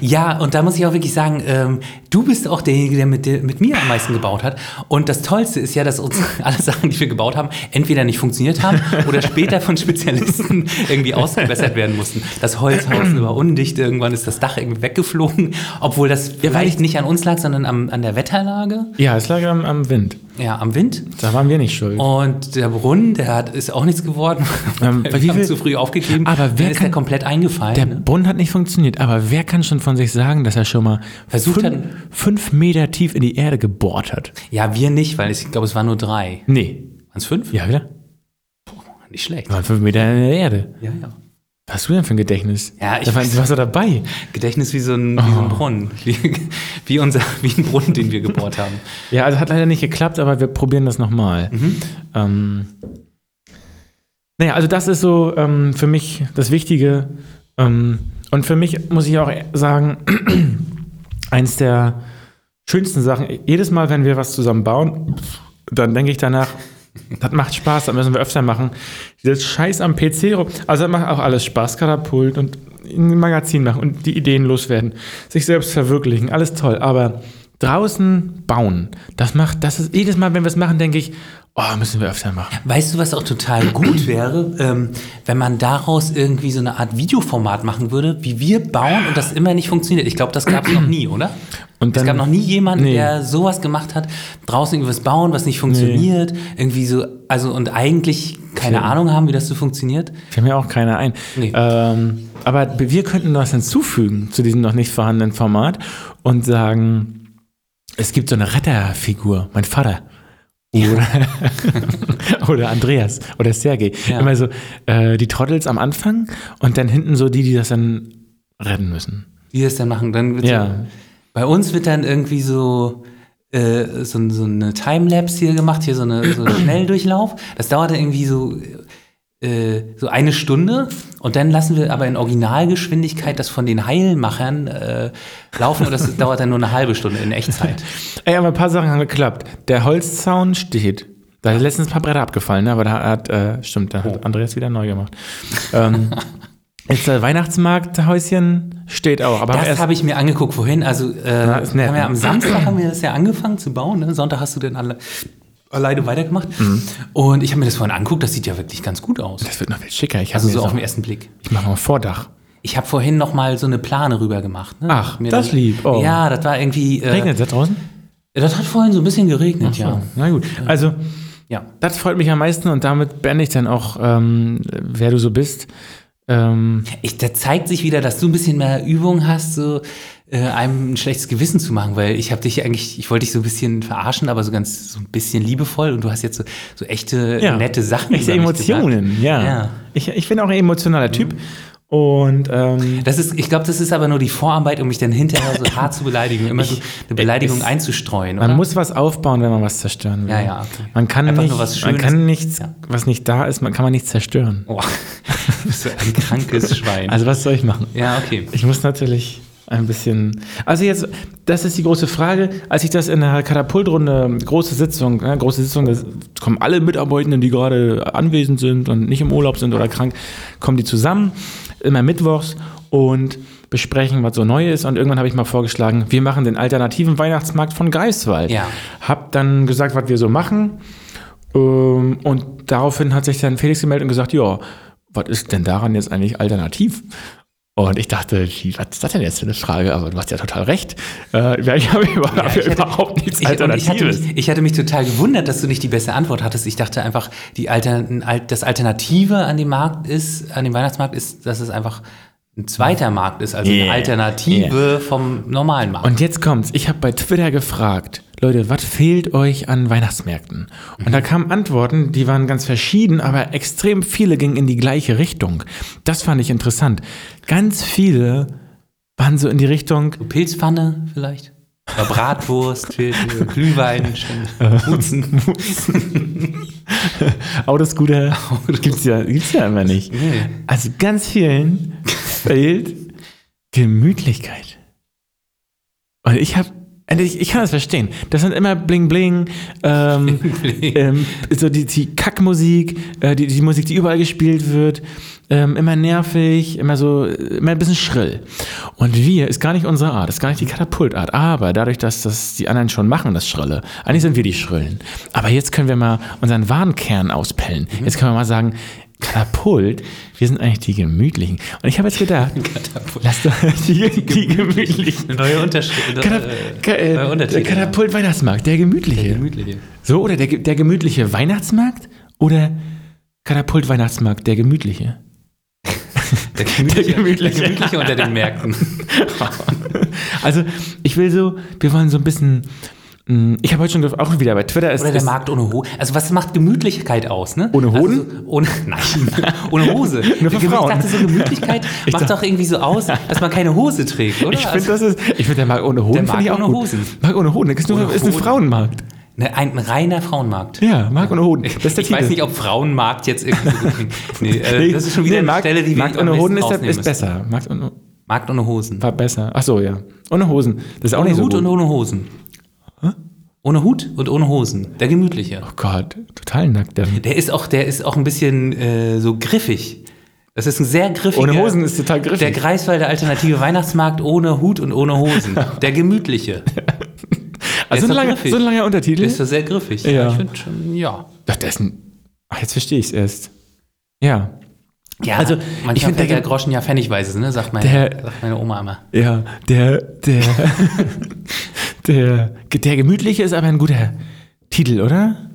Ja, und da muss ich auch wirklich sagen, ähm, du bist auch derjenige, der mit, der mit mir am meisten gebaut hat. Und das Tollste ist ja, dass uns alle Sachen, die wir gebaut haben, entweder nicht funktioniert haben oder später von Spezialisten irgendwie ausgebessert werden mussten. Das Holzhaus war undicht, irgendwann ist das Dach irgendwie weggeflogen, obwohl das vielleicht nicht an uns lag, sondern am, an der Wetterlage, Ja, es lag am, am Wind. ja, am Wind. Da waren wir nicht schuld. Und der Brunnen, der hat, ist auch nichts geworden. Ähm, wir haben zu früh aufgegeben. Aber wer Dann ist kann- der komplett eingefallen. Der ne? Brunnen hat nicht funktioniert, aber wer kann schon von sich sagen, dass er schon mal Versucht fünf, hat- fünf Meter tief in die Erde gebohrt hat? Ja, wir nicht, weil ich glaube, es waren nur drei. Nee. Waren es fünf? Ja, wieder? Nicht schlecht. Waren fünf Meter in der Erde. Ja, ja. Was hast du denn für ein Gedächtnis? Ja, ich da war, du warst doch dabei. Gedächtnis wie so ein, wie so ein Brunnen. Wie, wie, unser, wie ein Brunnen, den wir gebohrt haben. Ja, also hat leider nicht geklappt, aber wir probieren das nochmal. Ähm, naja, also das ist so ähm, für mich das Wichtige. Ähm, und für mich muss ich auch sagen, eins der schönsten Sachen, jedes Mal, wenn wir was zusammen bauen, dann denke ich danach, das macht Spaß, das müssen wir öfter machen. Dieses Scheiß am PC rum, also das macht auch alles Spaß, Katapult und ein Magazin machen und die Ideen loswerden, sich selbst verwirklichen, alles toll, aber draußen bauen, das macht, das ist jedes Mal, wenn wir es machen, denke ich, oh, müssen wir öfter machen. Weißt du, was auch total gut wäre, ähm, wenn man daraus irgendwie so eine Art Videoformat machen würde, wie wir bauen und das immer nicht funktioniert. Ich glaube, das gab es noch nie, oder? Und es dann- gab noch nie jemanden, Nee. der sowas gemacht hat, draußen irgendwas bauen, was nicht funktioniert, irgendwie so, also und eigentlich keine Ahnung haben, wie das so funktioniert. Haben ja auch keine ein. Nee. Ähm, aber wir könnten was hinzufügen zu diesem noch nicht vorhandenen Format und sagen, es gibt so eine Retterfigur, mein Vater. Oder, oder Andreas oder Sergej. Ja. Immer so äh, die Trottels am Anfang und dann hinten so die, die das dann retten müssen. Wie das dann machen. Dann wird Ja. so, bei uns wird dann irgendwie so, äh, so, so eine Timelapse hier gemacht, hier so eine so ein Schnelldurchlauf. Das dauert dann irgendwie so, so eine Stunde und dann lassen wir aber in Originalgeschwindigkeit das von den Heilmachern äh, laufen und das dauert dann nur eine halbe Stunde in Echtzeit. Ey, aber ein paar Sachen haben geklappt. Der Holzzaun steht. Da sind letztens ein paar Bretter abgefallen, ne? aber da hat, äh, stimmt, da Oh. hat Andreas wieder neu gemacht. ähm, jetzt der Weihnachtsmarkthäuschen steht auch. Aber Das habe ich mir angeguckt vorhin. Also äh, ist nett, haben wir ne? am Samstag haben wir das ja angefangen zu bauen. Ne? Sonntag hast du dann alle, alleine weitergemacht. Mhm. Und ich habe mir das vorhin angeguckt. Das sieht ja wirklich ganz gut aus. das wird noch viel schicker. Ich, Also so auf den ersten Blick. ich mache mal Vordach. Ich habe vorhin noch mal so eine Plane rüber gemacht. Ne? Ach, Mir das lieb. Oh. Ja, das war irgendwie. Äh, Regnet es da draußen? Das hat vorhin so ein bisschen geregnet, ja. Na gut. Also, Ja. das freut mich am meisten und damit beende ich dann auch, ähm, wer du so bist. Ähm, Ich, da zeigt sich wieder, dass du ein bisschen mehr Übung hast, so äh, einem ein schlechtes Gewissen zu machen, weil ich habe dich eigentlich, ich wollte dich so ein bisschen verarschen, aber so ganz so ein bisschen liebevoll und du hast jetzt so, so echte ja, nette Sachen. Echte Emotionen, ja. Ja. Ich, ich bin auch ein emotionaler Typ Und ähm, Das ist, ich glaube, das ist aber nur die Vorarbeit, um mich dann hinterher so hart zu beleidigen, immer so eine Beleidigung es- einzustreuen, man oder? muss was aufbauen, wenn man was zerstören will. Ja, ja, okay. Man kann Einfach nicht, nur was man kann nichts, Ja. was nicht da ist, man kann man nicht zerstören. Oh, du bist so ein krankes Schwein. Also was soll ich machen? ja, okay. Ich muss natürlich ein bisschen. Also jetzt, das ist die große Frage. Als ich das in der Katapultrunde, große Sitzung, ne, große Sitzung, da kommen alle Mitarbeitenden, die gerade anwesend sind und nicht im Urlaub sind oder krank, kommen die zusammen, immer mittwochs und besprechen, was so neu ist. Und irgendwann habe ich mal vorgeschlagen, wir machen den alternativen Weihnachtsmarkt von Greifswald. Ja. Hab dann gesagt, was wir so machen. Ähm, Und daraufhin hat sich dann Felix gemeldet und gesagt, ja, was ist denn daran jetzt eigentlich alternativ? Und ich dachte, was ist das denn jetzt für eine Frage? Aber du hast ja total recht. Äh, ich habe über, Ja, ich hatte- überhaupt nichts Ich, und ich, hatte Alternatives. mich, ich hatte mich total gewundert, dass du nicht die beste Antwort hattest. Ich dachte einfach, die Altern, das Alternative an dem Markt ist, an dem Weihnachtsmarkt ist, dass es einfach ein zweiter Markt ist, also Yeah. eine Alternative vom normalen Markt. Und jetzt kommt's. Ich habe bei Twitter gefragt, Leute, was fehlt euch an Weihnachtsmärkten? Und da kamen Antworten, die waren ganz verschieden, aber extrem viele gingen in die gleiche Richtung. Das fand ich interessant. Ganz viele waren so in die Richtung, Pilzpfanne vielleicht? Oder Bratwurst, Glühwein, Hutzen. Autoscooter gibt's ja, gibt's ja immer nicht. Nee. Also ganz vielen fehlt Gemütlichkeit. Und ich habe, ich, ich kann das verstehen. Das sind immer Bling Bling, ähm, ähm, so die, die Kackmusik, äh, die, die Musik, die überall gespielt wird, ähm, immer nervig, immer so, immer ein bisschen schrill. Und wir ist gar nicht unsere Art, ist gar nicht die Katapultart. Aber dadurch, dass das die anderen schon machen, das Schrille, eigentlich sind wir die Schrillen. Aber jetzt können wir mal unseren wahren Kern auspellen. Jetzt können wir mal sagen, Katapult, wir sind eigentlich die Gemütlichen. Und ich habe jetzt gedacht, lass doch die, die Gemütlichen. Neue Unterschiede. Katap Ka äh, neue Untertitel. der Katapult Weihnachtsmarkt, der gemütliche. Gemütliche. So, oder der, der gemütliche Weihnachtsmarkt oder Katapult Weihnachtsmarkt, der gemütliche. Der gemütliche, gemütliche. der gemütliche unter den Märkten. Also, ich will so, wir wollen so ein bisschen, ich habe heute schon auch wieder bei Twitter ist, Oder der ist Markt ohne Hose. Also was macht Gemütlichkeit aus, ne? Ohne Hoden? Also, so, ohne, nein, ohne Hose. Nur für ich Frauen. dachte, so Gemütlichkeit Ich macht dachte- doch irgendwie so aus, dass man keine Hose trägt, oder? ich finde, also, das ist, ich finde, der Markt ohne Hoden Der finde ich Markt auch ohne gut. Hosen. Markt ohne Hoden, das ist, nur, ist ein. Frauenmarkt. ne, ein reiner Frauenmarkt. Ja, Markt ohne Hoden. Das ist der ich Titel. weiß nicht, ob Frauenmarkt jetzt irgendwie so gut. Nee, äh, das ist schon wieder Nee, eine Markt, Stelle, die wir Markt ohne Hoden ist, der, ist besser. Markt ohne, Markt ohne Hosen. war besser. Ach so, ja. Ohne Hosen. Das ist auch Ohne nicht so Hut gut. und ohne Hosen. Ohne Hut und ohne Hosen. Der gemütliche. Oh Gott, total nackt. Der. Der ist auch, der ist auch ein bisschen äh, so griffig. Das ist ein sehr griffiger. Ohne Hosen ist total griffig. Der Greifswalder alternative Weihnachtsmarkt ohne Hut und ohne Hosen. Der gemütliche. also ist so, ein doch langer, griffig. so ein langer Untertitel. Der ist doch sehr griffig. Ja. ich finde schon, ja. Ach, das ist ein. Ach, jetzt verstehe ich es erst. Ja. Ja, Also, ich manchmal find, fällt der der Groschen ja pfennigweise, ne? sagt, meine, Der- sagt meine Oma immer. Ja, der, der, der, der gemütliche ist aber ein guter Titel, oder?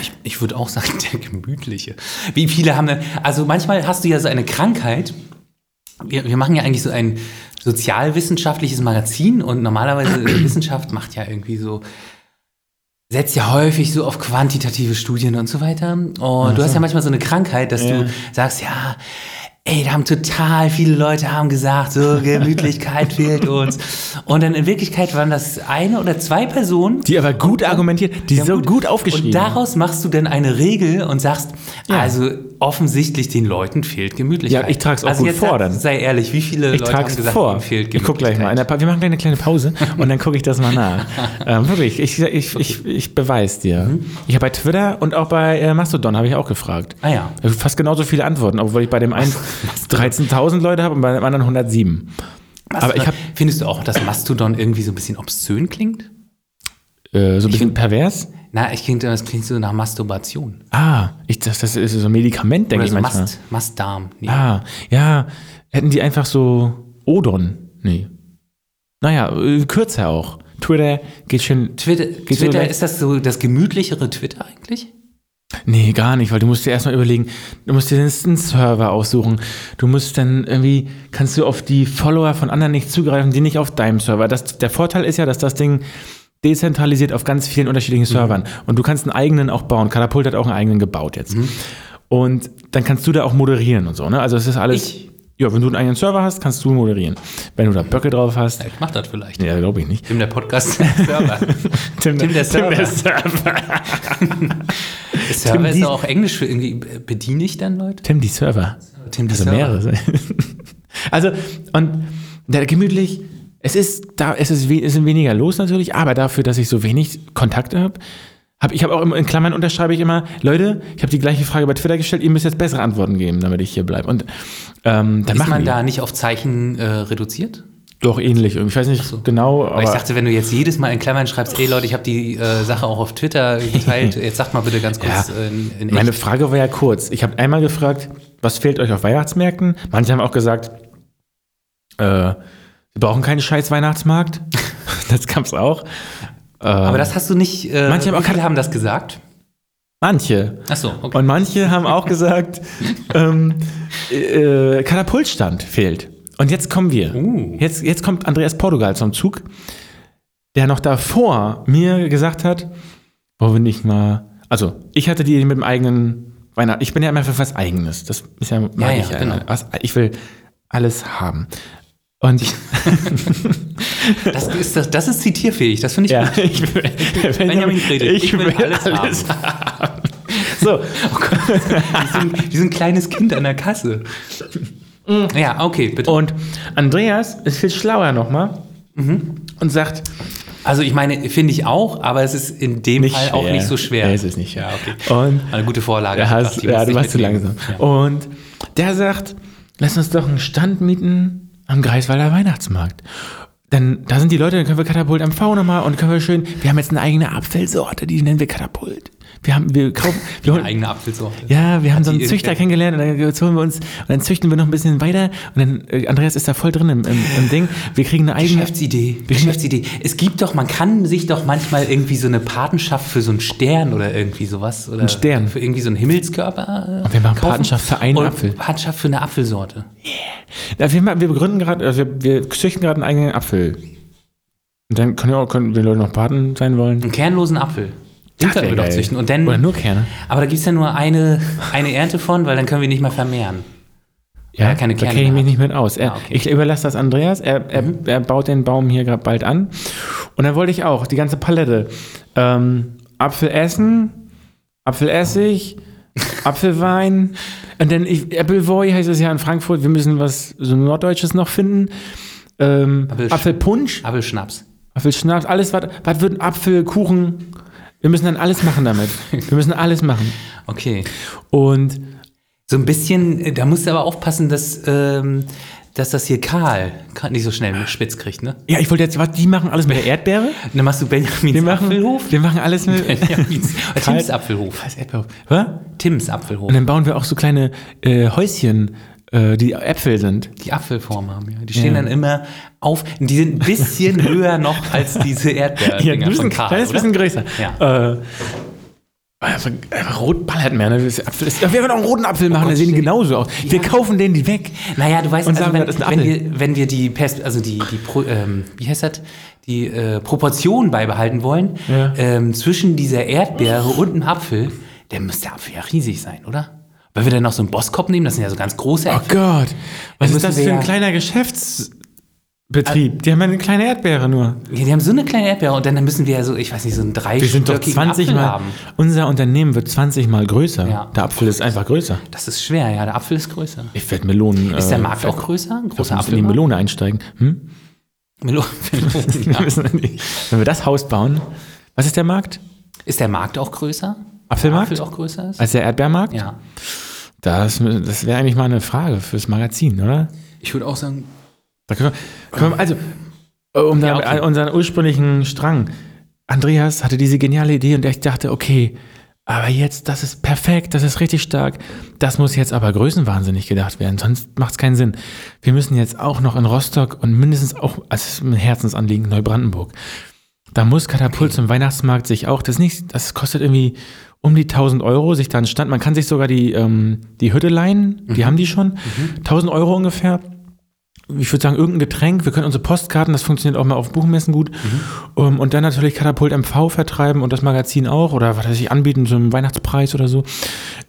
Ich, ich würde auch sagen, der gemütliche. Wie viele haben denn, also manchmal hast du ja so eine Krankheit. Wir, wir machen ja eigentlich so ein sozialwissenschaftliches Magazin und normalerweise Wissenschaft macht ja irgendwie so, setzt ja häufig so auf quantitative Studien und so weiter. Und du hast ja manchmal so eine Krankheit, dass Ja. du sagst, ja, ey, da haben total viele Leute haben gesagt, so Gemütlichkeit fehlt uns. Und dann in Wirklichkeit waren das eine oder zwei Personen, Die aber gut argumentiert, die ja, so gut, aufgeschrieben. Und daraus machst du dann eine Regel und sagst, Ja. also offensichtlich den Leuten fehlt Gemütlichkeit. Ja, ich trag's auch also gut vor dann. Sei ehrlich, wie viele ich Leute trage haben gesagt, vor. ihnen fehlt Ich guck gleich mal. Wir machen gleich eine kleine Pause und dann gucke ich das mal nach. ähm, wirklich, ich, ich, ich, ich beweis dir. Mhm. Ich habe bei Twitter und auch bei äh, Mastodon habe ich auch gefragt. Ah ja. Fast genauso viele Antworten, obwohl ich bei dem einen 13.000 Leute habe und bei dem anderen 107. Aber ich habe Findest du auch, dass Mastodon irgendwie so ein bisschen obszön klingt? äh, so ein bisschen pervers. Na, ich klingt, das klingt so nach Masturbation. Ah, ich, das, das ist so ein Medikament, denke Oder ich so manchmal. Mast, Mastdarm. Nee. Ah, ja, hätten die einfach so Odon? Nee. Naja, äh, kürzer auch. Twitter geht schon. Twitter, Geht so Twitter leicht- ist das so das gemütlichere Twitter eigentlich? Nee, gar nicht, weil du musst dir erstmal überlegen, du musst dir einen Server aussuchen. Du musst dann irgendwie, kannst du auf die Follower von anderen nicht zugreifen, die nicht auf deinem Server. Das, der Vorteil ist ja, dass das Ding dezentralisiert auf ganz vielen unterschiedlichen Servern. Und du kannst einen eigenen auch bauen. Katapult hat auch einen eigenen gebaut jetzt. Und dann kannst du da auch moderieren und so, ne? Also es ist alles. Ich? Ja, wenn du einen eigenen Server hast, kannst du moderieren. Wenn du da Böcke drauf hast, Ich mach das vielleicht. ja, glaube ich nicht. Tim der Podcast Server. Tim, Tim der Server. der Server. Der Server Tim, ist die- doch auch Englisch für irgendwie. Bediene ich dann Leute? Tim, die Server. Tim der Also mehrere. also, und der gemütlich, es ist da, es ist, es ist weniger los natürlich, aber dafür, dass ich so wenig Kontakte habe, habe ich habe auch immer in Klammern unterschreibe ich immer, Leute, ich habe die gleiche Frage bei Twitter gestellt, ihr müsst jetzt bessere Antworten geben, damit ich hier bleibe. Und ähm, dann Ist man wir. da nicht auf Zeichen äh, reduziert? Doch ähnlich. Ich weiß nicht genau, aber ich dachte, wenn du jetzt jedes Mal in Klammern schreibst, ey Leute, ich habe die äh, Sache auch auf Twitter geteilt, jetzt sagt mal bitte ganz kurz Ja. äh, in, in Meine. Frage war ja kurz. Ich habe einmal gefragt, was fehlt euch auf Weihnachtsmärkten? Manche haben auch gesagt, äh, wir brauchen keinen scheiß Weihnachtsmarkt. das gab's auch. Äh, Aber das hast du nicht. Äh, Manche haben viele haben das gesagt? manche. Ach so, okay. Und manche haben auch gesagt, ähm, äh, Katapultstand fehlt. Und jetzt kommen wir. Uh. Jetzt, jetzt kommt Andreas Portugal zum Zug, der noch davor mir gesagt hat, wollen wir nicht mal. Also, ich hatte die Idee mit dem eigenen Weihnachten. Ich bin ja immer für was Eigenes. Das ist ja, mag Ja, ja, ich ja. genau. Was, ich will alles haben. Und Das ist, das, das ist zitierfähig, das finde ich ja, gut. ich will, Benjamin Grede, ich will alles haben. So, Wie so, ein, wie so ein kleines Kind an der Kasse. Ja, okay, bitte. und Andreas ist viel schlauer nochmal Mhm. und sagt, Also ich meine, finde ich auch, aber es ist in dem Nicht Fall auch schwer. nicht so schwer. Ja, es ist nicht schwer. Ja, okay. Und Eine gute Vorlage. Ja, hast, ja du ich warst zu langsam. Ja. Und der sagt, lass uns doch einen Stand mieten am Greifswalder Weihnachtsmarkt. Dann, da sind die Leute, dann können wir Katapult MV nochmal und können wir schön, wir haben jetzt eine eigene Apfelsorte, die nennen wir Katapult. Wir haben, wir kaufen, wir Eine holen, eigene Apfelsorte. ja, wir haben so einen Züchter kennengelernt und dann holen wir uns, und dann züchten wir noch ein bisschen weiter und dann, äh, Andreas ist da voll drin im, im, im Ding. Wir kriegen eine eigene, Geschäftsidee. Geschäftsidee. Es gibt doch, man kann sich doch manchmal irgendwie so eine Patenschaft für so einen Stern oder irgendwie sowas. Oder Ein Stern. Für irgendwie so einen Himmelskörper. Äh, Und wir machen kaufen. Patenschaft für einen Und Apfel. Patenschaft für eine Apfelsorte. Ja, wir, wir begründen gerade, also wir, wir züchten gerade einen eigenen Apfel. Und dann können ja auch, können die Leute noch Paten sein wollen. Einen kernlosen Apfel. Züchten. Und dann, Oder nur Kerne. aber da gibt es ja nur eine, eine Ernte von, weil dann können wir nicht mehr vermehren. Ja, Ja, keine da Kerne kenne ich mich nicht mit aus. Er, Ah, okay. Ich überlasse das Andreas. Er, er, er baut den Baum hier gerade bald an. Und dann wollte ich auch die ganze Palette. Ähm, Apfel essen, Apfelessig, Apfelwein. Und dann ich, Appleboy heißt es ja in Frankfurt. Wir müssen was so Norddeutsches noch finden. Ähm, Apfelpunsch, Apfelschnaps. Apfelschnaps, alles, was, was wird Apfelkuchen. Wir müssen dann alles machen damit. Wir müssen alles machen. Okay. Und So ein bisschen, äh, da musst du aber aufpassen, dass, ähm, dass das hier Karl nicht so schnell mit spitz kriegt, ne? ja, ich wollte jetzt, was, die machen alles mit der Erdbeere? Dann machst du Benjamins Wir machen, Apfelhof. wir machen alles mit. Benjamins, Tims Apfelhof. Was, Erdbeere? Was? Tims Apfelhof. Und dann bauen wir auch so kleine äh, Häuschen, die Äpfel sind. Die Apfelform haben, ja. Die stehen Ja. dann immer auf. Die sind ein bisschen höher noch als diese Erdbeerdinger von Karl. kleines bisschen größer. Ja. Äh, einfach, einfach rot ballert mehr. Ne? Das Apfel ist, ja, wir werden auch einen roten Apfel machen, Gott, dann sehen die genauso aus. Wir kaufen denen die weg. Naja, du weißt, Und also sagen, wenn, das ist ein wenn, wir, wenn wir die, Pers also die, die Pro, ähm, wie heißt das, die äh, Proportion beibehalten wollen Ja. ähm, zwischen dieser Erdbeere und einem Apfel, dann müsste der Apfel ja riesig sein, oder? Wenn wir dann noch so einen Bosskopf nehmen, das sind ja so ganz große Oh Äpfel. Gott. Was ist das für ein ja- kleiner Geschäftsbetrieb? Die haben eine kleine Erdbeere nur. Ja, die haben so eine kleine Erdbeere und dann müssen wir ja so, ich weiß nicht, so einen Wir sind doch dreistöckigen 20 Apfel Mal. haben. Unser Unternehmen wird 20 Mal größer. Ja. Der Apfel ist einfach größer. Das ist schwer, ja, der Apfel ist größer. Ich werde Melonen. Ist der äh, Markt auch größer? Ein großer müssen in die? Melone einsteigen. Hm? Melo Melonen, Wir ja. müssen in die, wenn wir das Haus bauen. Was ist der Markt? Ist der Markt auch größer? Apfelmarkt? Apfel auch größer ist? Als der Erdbeermarkt? Ja. Das, das wäre eigentlich mal eine Frage fürs Magazin, oder? Ich würde auch sagen, können wir, können wir, also, äh, um Ja, okay. unseren ursprünglichen Strang. Andreas hatte diese geniale Idee und ich dachte, okay, aber jetzt, das ist perfekt, das ist richtig stark. Das muss jetzt aber größenwahnsinnig gedacht werden, sonst macht es keinen Sinn. Wir müssen jetzt auch noch in Rostock und mindestens auch, ist ein Herzensanliegen, Neubrandenburg. Da muss Katapult zum Weihnachtsmarkt sich auch, das nicht, das kostet irgendwie um die 1000 Euro, sich da einen Stand, man kann sich sogar die, ähm, die Hütte leihen, die haben die schon, 1000 Euro ungefähr. ich würde sagen, irgendein Getränk. Wir können unsere Postkarten, das funktioniert auch mal auf Buchmessen gut. Mhm. Um, und dann natürlich Katapult MV vertreiben und das Magazin auch oder was weiß ich anbieten, so einen Weihnachtspreis oder so.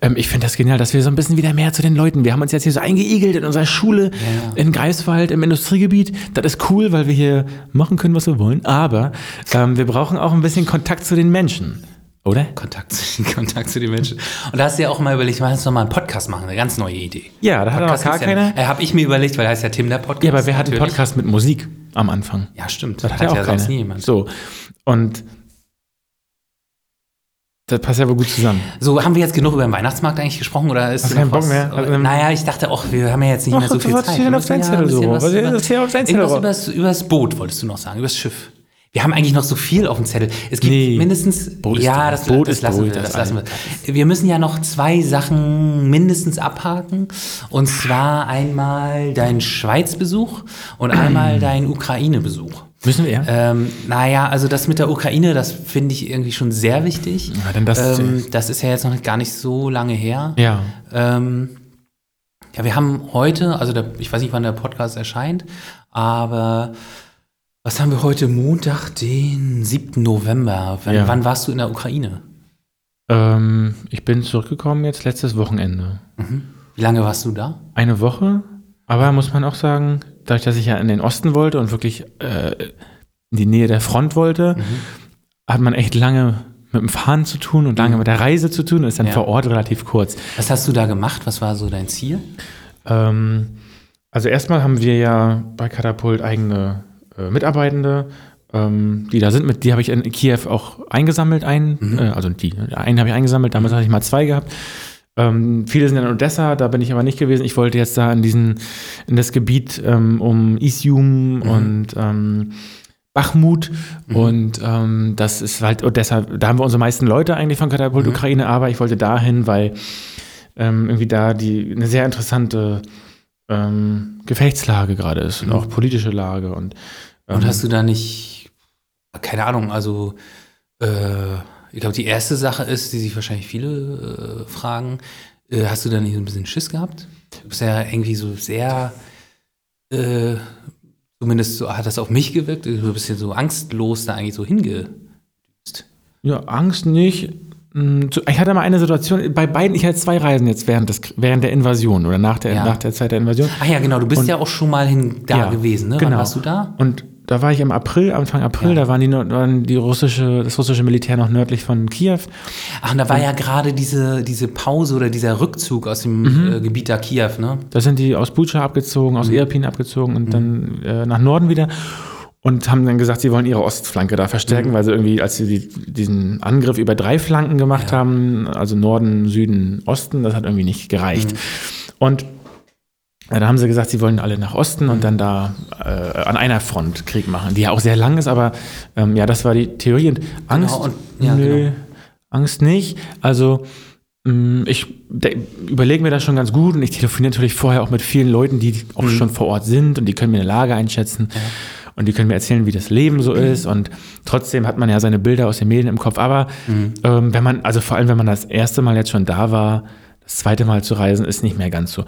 Ähm, ich finde das genial, dass wir so ein bisschen wieder mehr zu den Leuten. Wir haben uns jetzt hier so eingeigelt in unserer Schule Ja. in Greifswald im Industriegebiet. Das ist cool, weil wir hier machen können, was wir wollen. Aber ähm, wir brauchen auch ein bisschen Kontakt zu den Menschen. Oder? Kontakt, zu- Kontakt zu den Menschen. Und da hast du ja auch mal überlegt, jetzt noch mal einen Podcast machen, eine ganz neue Idee. Ja, da hat aber Podcast gar gibt's keiner. Ja, äh, Habe ich mir überlegt, weil er heißt ja Tim der Podcast. Ja, aber wer hat einen. Podcast mit Musik am Anfang? Ja, stimmt. Das hat, ja auch sonst nie jemand. So. Und das passt ja wohl gut zusammen. So, haben wir jetzt genug über den Weihnachtsmarkt eigentlich gesprochen oder ist Hast noch keinen Bock was? mehr? Also, naja, ich dachte auch, wir haben ja jetzt nicht Ach, mehr so viel Zeit. hier Wir noch müssen dein ja Zettel so. was Was ist über- das hier auf dein Irgendwas Zettel? übers, übers Boot wolltest du noch sagen, übers Schiff. Wir haben eigentlich noch so viel auf dem Zettel. Es gibt Nee. mindestens. Boot ja, das, Boot das ist lassen durch, wir. das Das lassen wir. Wir müssen ja noch zwei Sachen mindestens abhaken. Und zwar einmal dein Schweizbesuch und einmal dein Ukraine-Besuch. Müssen wir ja? Ähm, naja, also das mit der Ukraine, das finde ich irgendwie schon sehr wichtig. Ja, denn das- ähm, das ist ja jetzt noch gar nicht so lange her. ja. Ähm, ja, wir haben heute, also der, ich weiß nicht, wann der Podcast erscheint, aber was haben wir heute? Montag, den 7. November. Wann, Ja. wann warst du in der Ukraine? Ähm, ich bin zurückgekommen jetzt letztes Wochenende. Wie lange warst du da? Eine Woche, aber muss man auch sagen, dadurch, dass ich ja in den Osten wollte und wirklich äh, in die Nähe der Front wollte, Mhm. hat man echt lange mit dem Fahren zu tun und lange mit der Reise zu tun und ist dann Ja. vor Ort relativ kurz. Was hast du da gemacht? Was war so dein Ziel? Ähm, also erstmal haben wir ja bei Katapult eigene äh, Mitarbeitende, ähm, die da sind. Mit die habe ich in Kiew auch eingesammelt, einen, äh, also die, einen habe ich eingesammelt. Damals hatte ich mal zwei gehabt. Ähm, viele sind in Odessa, da bin ich aber nicht gewesen. Ich wollte jetzt da in diesen, in das Gebiet ähm, um Isium und ähm, Bachmut und ähm, das ist halt Odessa, da haben wir unsere meisten Leute eigentlich von Katapult Ukraine, aber ich wollte dahin, weil ähm, irgendwie da die eine sehr interessante ähm, Gefechtslage gerade ist und auch politische Lage und, ähm, Und hast du da nicht, keine Ahnung, also äh, ich glaube, die erste Sache ist, die sich wahrscheinlich viele äh, fragen, äh, hast du da nicht so ein bisschen Schiss gehabt? Du bist ja irgendwie so sehr, äh, zumindest so hat das auf mich gewirkt, du bist ja so angstlos da eigentlich so hinge... ja, Angst nicht. Zu- Ich hatte mal eine Situation, bei beiden, ich hatte zwei Reisen jetzt während, des, während der Invasion oder nach der, Ja. nach der Zeit der Invasion. Ach ja, genau, du bist Und- ja auch schon mal hin da Ja, gewesen, ne? genau. Wann warst du da? Und da war ich im April, Anfang April, Ja. da waren die, waren die russische, das russische Militär noch nördlich von Kiew. Ach, und da war ja gerade diese, diese Pause oder dieser Rückzug aus dem Mhm. äh, Gebiet da Kiew, ne? Da sind die aus Bucha abgezogen, Mhm. aus Irpin abgezogen und dann äh, nach Norden wieder und haben dann gesagt, sie wollen ihre Ostflanke da Mhm. verstärken, weil sie irgendwie, als sie die, diesen Angriff über drei Flanken gemacht Ja. haben, also Norden, Süden, Osten, das hat irgendwie nicht gereicht. Mhm. Und da haben sie gesagt, sie wollen alle nach Osten Mhm. und dann da äh, an einer Front Krieg machen, die ja auch sehr lang ist, aber ähm, ja, das war die Theorie. Und Angst, und- ja, nö, genau. Angst nicht. Also mh, ich überlege mir das schon ganz gut und ich telefoniere natürlich vorher auch mit vielen Leuten, die auch Mhm. schon vor Ort sind und die können mir eine Lage einschätzen und die können mir erzählen, wie das Leben Mhm. so ist und trotzdem hat man ja seine Bilder aus den Medien im Kopf. Aber Mhm. ähm, wenn man, also vor allem wenn man das erste Mal jetzt schon da war, das zweite Mal zu reisen ist nicht mehr ganz so.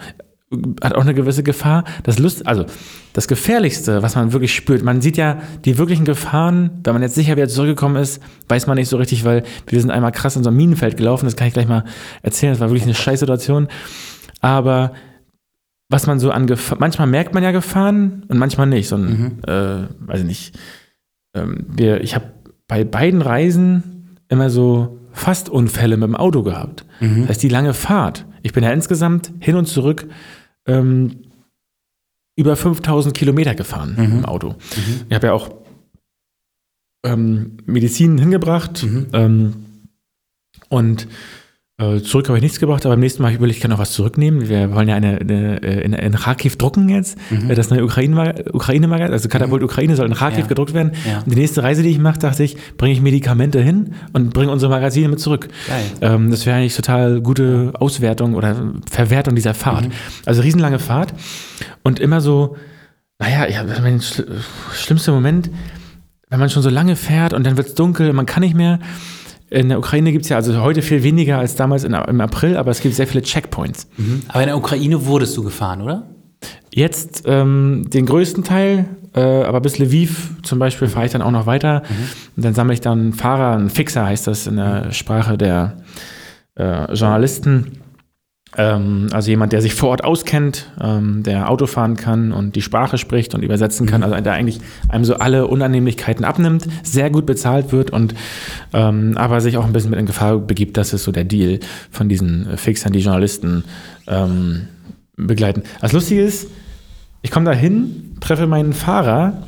Hat auch eine gewisse Gefahr. Das Lust, also das Gefährlichste, was man wirklich spürt, man sieht ja die wirklichen Gefahren, wenn man jetzt sicher wieder zurückgekommen ist, weiß man nicht so richtig, weil wir sind einmal krass in so ein Minenfeld gelaufen, das kann ich gleich mal erzählen, das war wirklich eine Scheißsituation. Aber was man so an Gefahren, manchmal merkt man ja Gefahren und manchmal nicht. So ein, äh, weiß ich nicht. Ähm, wir, ich habe bei beiden Reisen immer so Fastunfälle mit dem Auto gehabt. Mhm. Das heißt, die lange Fahrt. Ich bin ja insgesamt hin und zurück ähm, über 5000 Kilometer gefahren Mhm. im Auto. Ich habe ja auch ähm, Medizin hingebracht Mhm. ähm, und zurück habe ich nichts gebracht, aber beim nächsten Mal habe ich kann noch was zurücknehmen. Wir wollen ja eine, eine, äh, in, Kharkiv drucken jetzt, äh, das neue Ukraine-Magazin, Ukraine also Katapult Ukraine soll in Kharkiv Mhm. Ja. gedruckt werden. Ja. Und die nächste Reise, die ich mache, dachte ich, bringe ich Medikamente hin und bringe unsere Magazine mit zurück. Ähm, das wäre eigentlich total gute Auswertung oder Verwertung dieser Fahrt. Mhm. Also riesenlange Fahrt und immer so, naja, habe mein schl schlimmster Moment, wenn man schon so lange fährt und dann wird es dunkel, man kann nicht mehr. In der Ukraine gibt es ja also heute viel weniger als damals in, im April, aber es gibt sehr viele Checkpoints. Mhm. Aber in der Ukraine wurdest du gefahren, oder? jetzt ähm, den größten Teil, äh, aber bis Lviv zum Beispiel fahre ich dann auch noch weiter. Und dann sammle ich dann Fahrer, ein Fixer heißt das in der Sprache der äh, Journalisten. Ähm, also jemand, der sich vor Ort auskennt, ähm, der Auto fahren kann und die Sprache spricht und übersetzen kann, also der eigentlich einem so alle Unannehmlichkeiten abnimmt, sehr gut bezahlt wird und ähm, aber sich auch ein bisschen mit in Gefahr begibt. Das ist so der Deal von diesen Fixern, die Journalisten ähm, begleiten. Das Lustige ist, ich komme da hin, treffe meinen Fahrer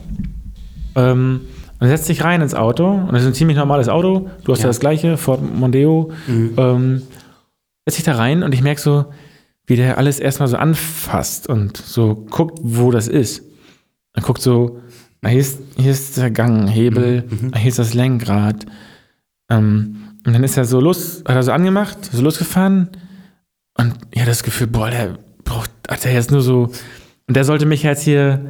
ähm, und setzt sich rein ins Auto und das ist ein ziemlich normales Auto. Du hast ja, Ja. das gleiche, Ford Mondeo. Ähm, setzt sich da rein und ich merke so, wie der alles erstmal so anfasst und so guckt, wo das ist. Er guckt so, na, hier ist, hier ist der Ganghebel, hier ist das Lenkrad. Ähm, und dann ist er so los, hat er so angemacht, so losgefahren und ich hatte das Gefühl, boah, der braucht, hat er jetzt nur so, und der sollte mich jetzt hier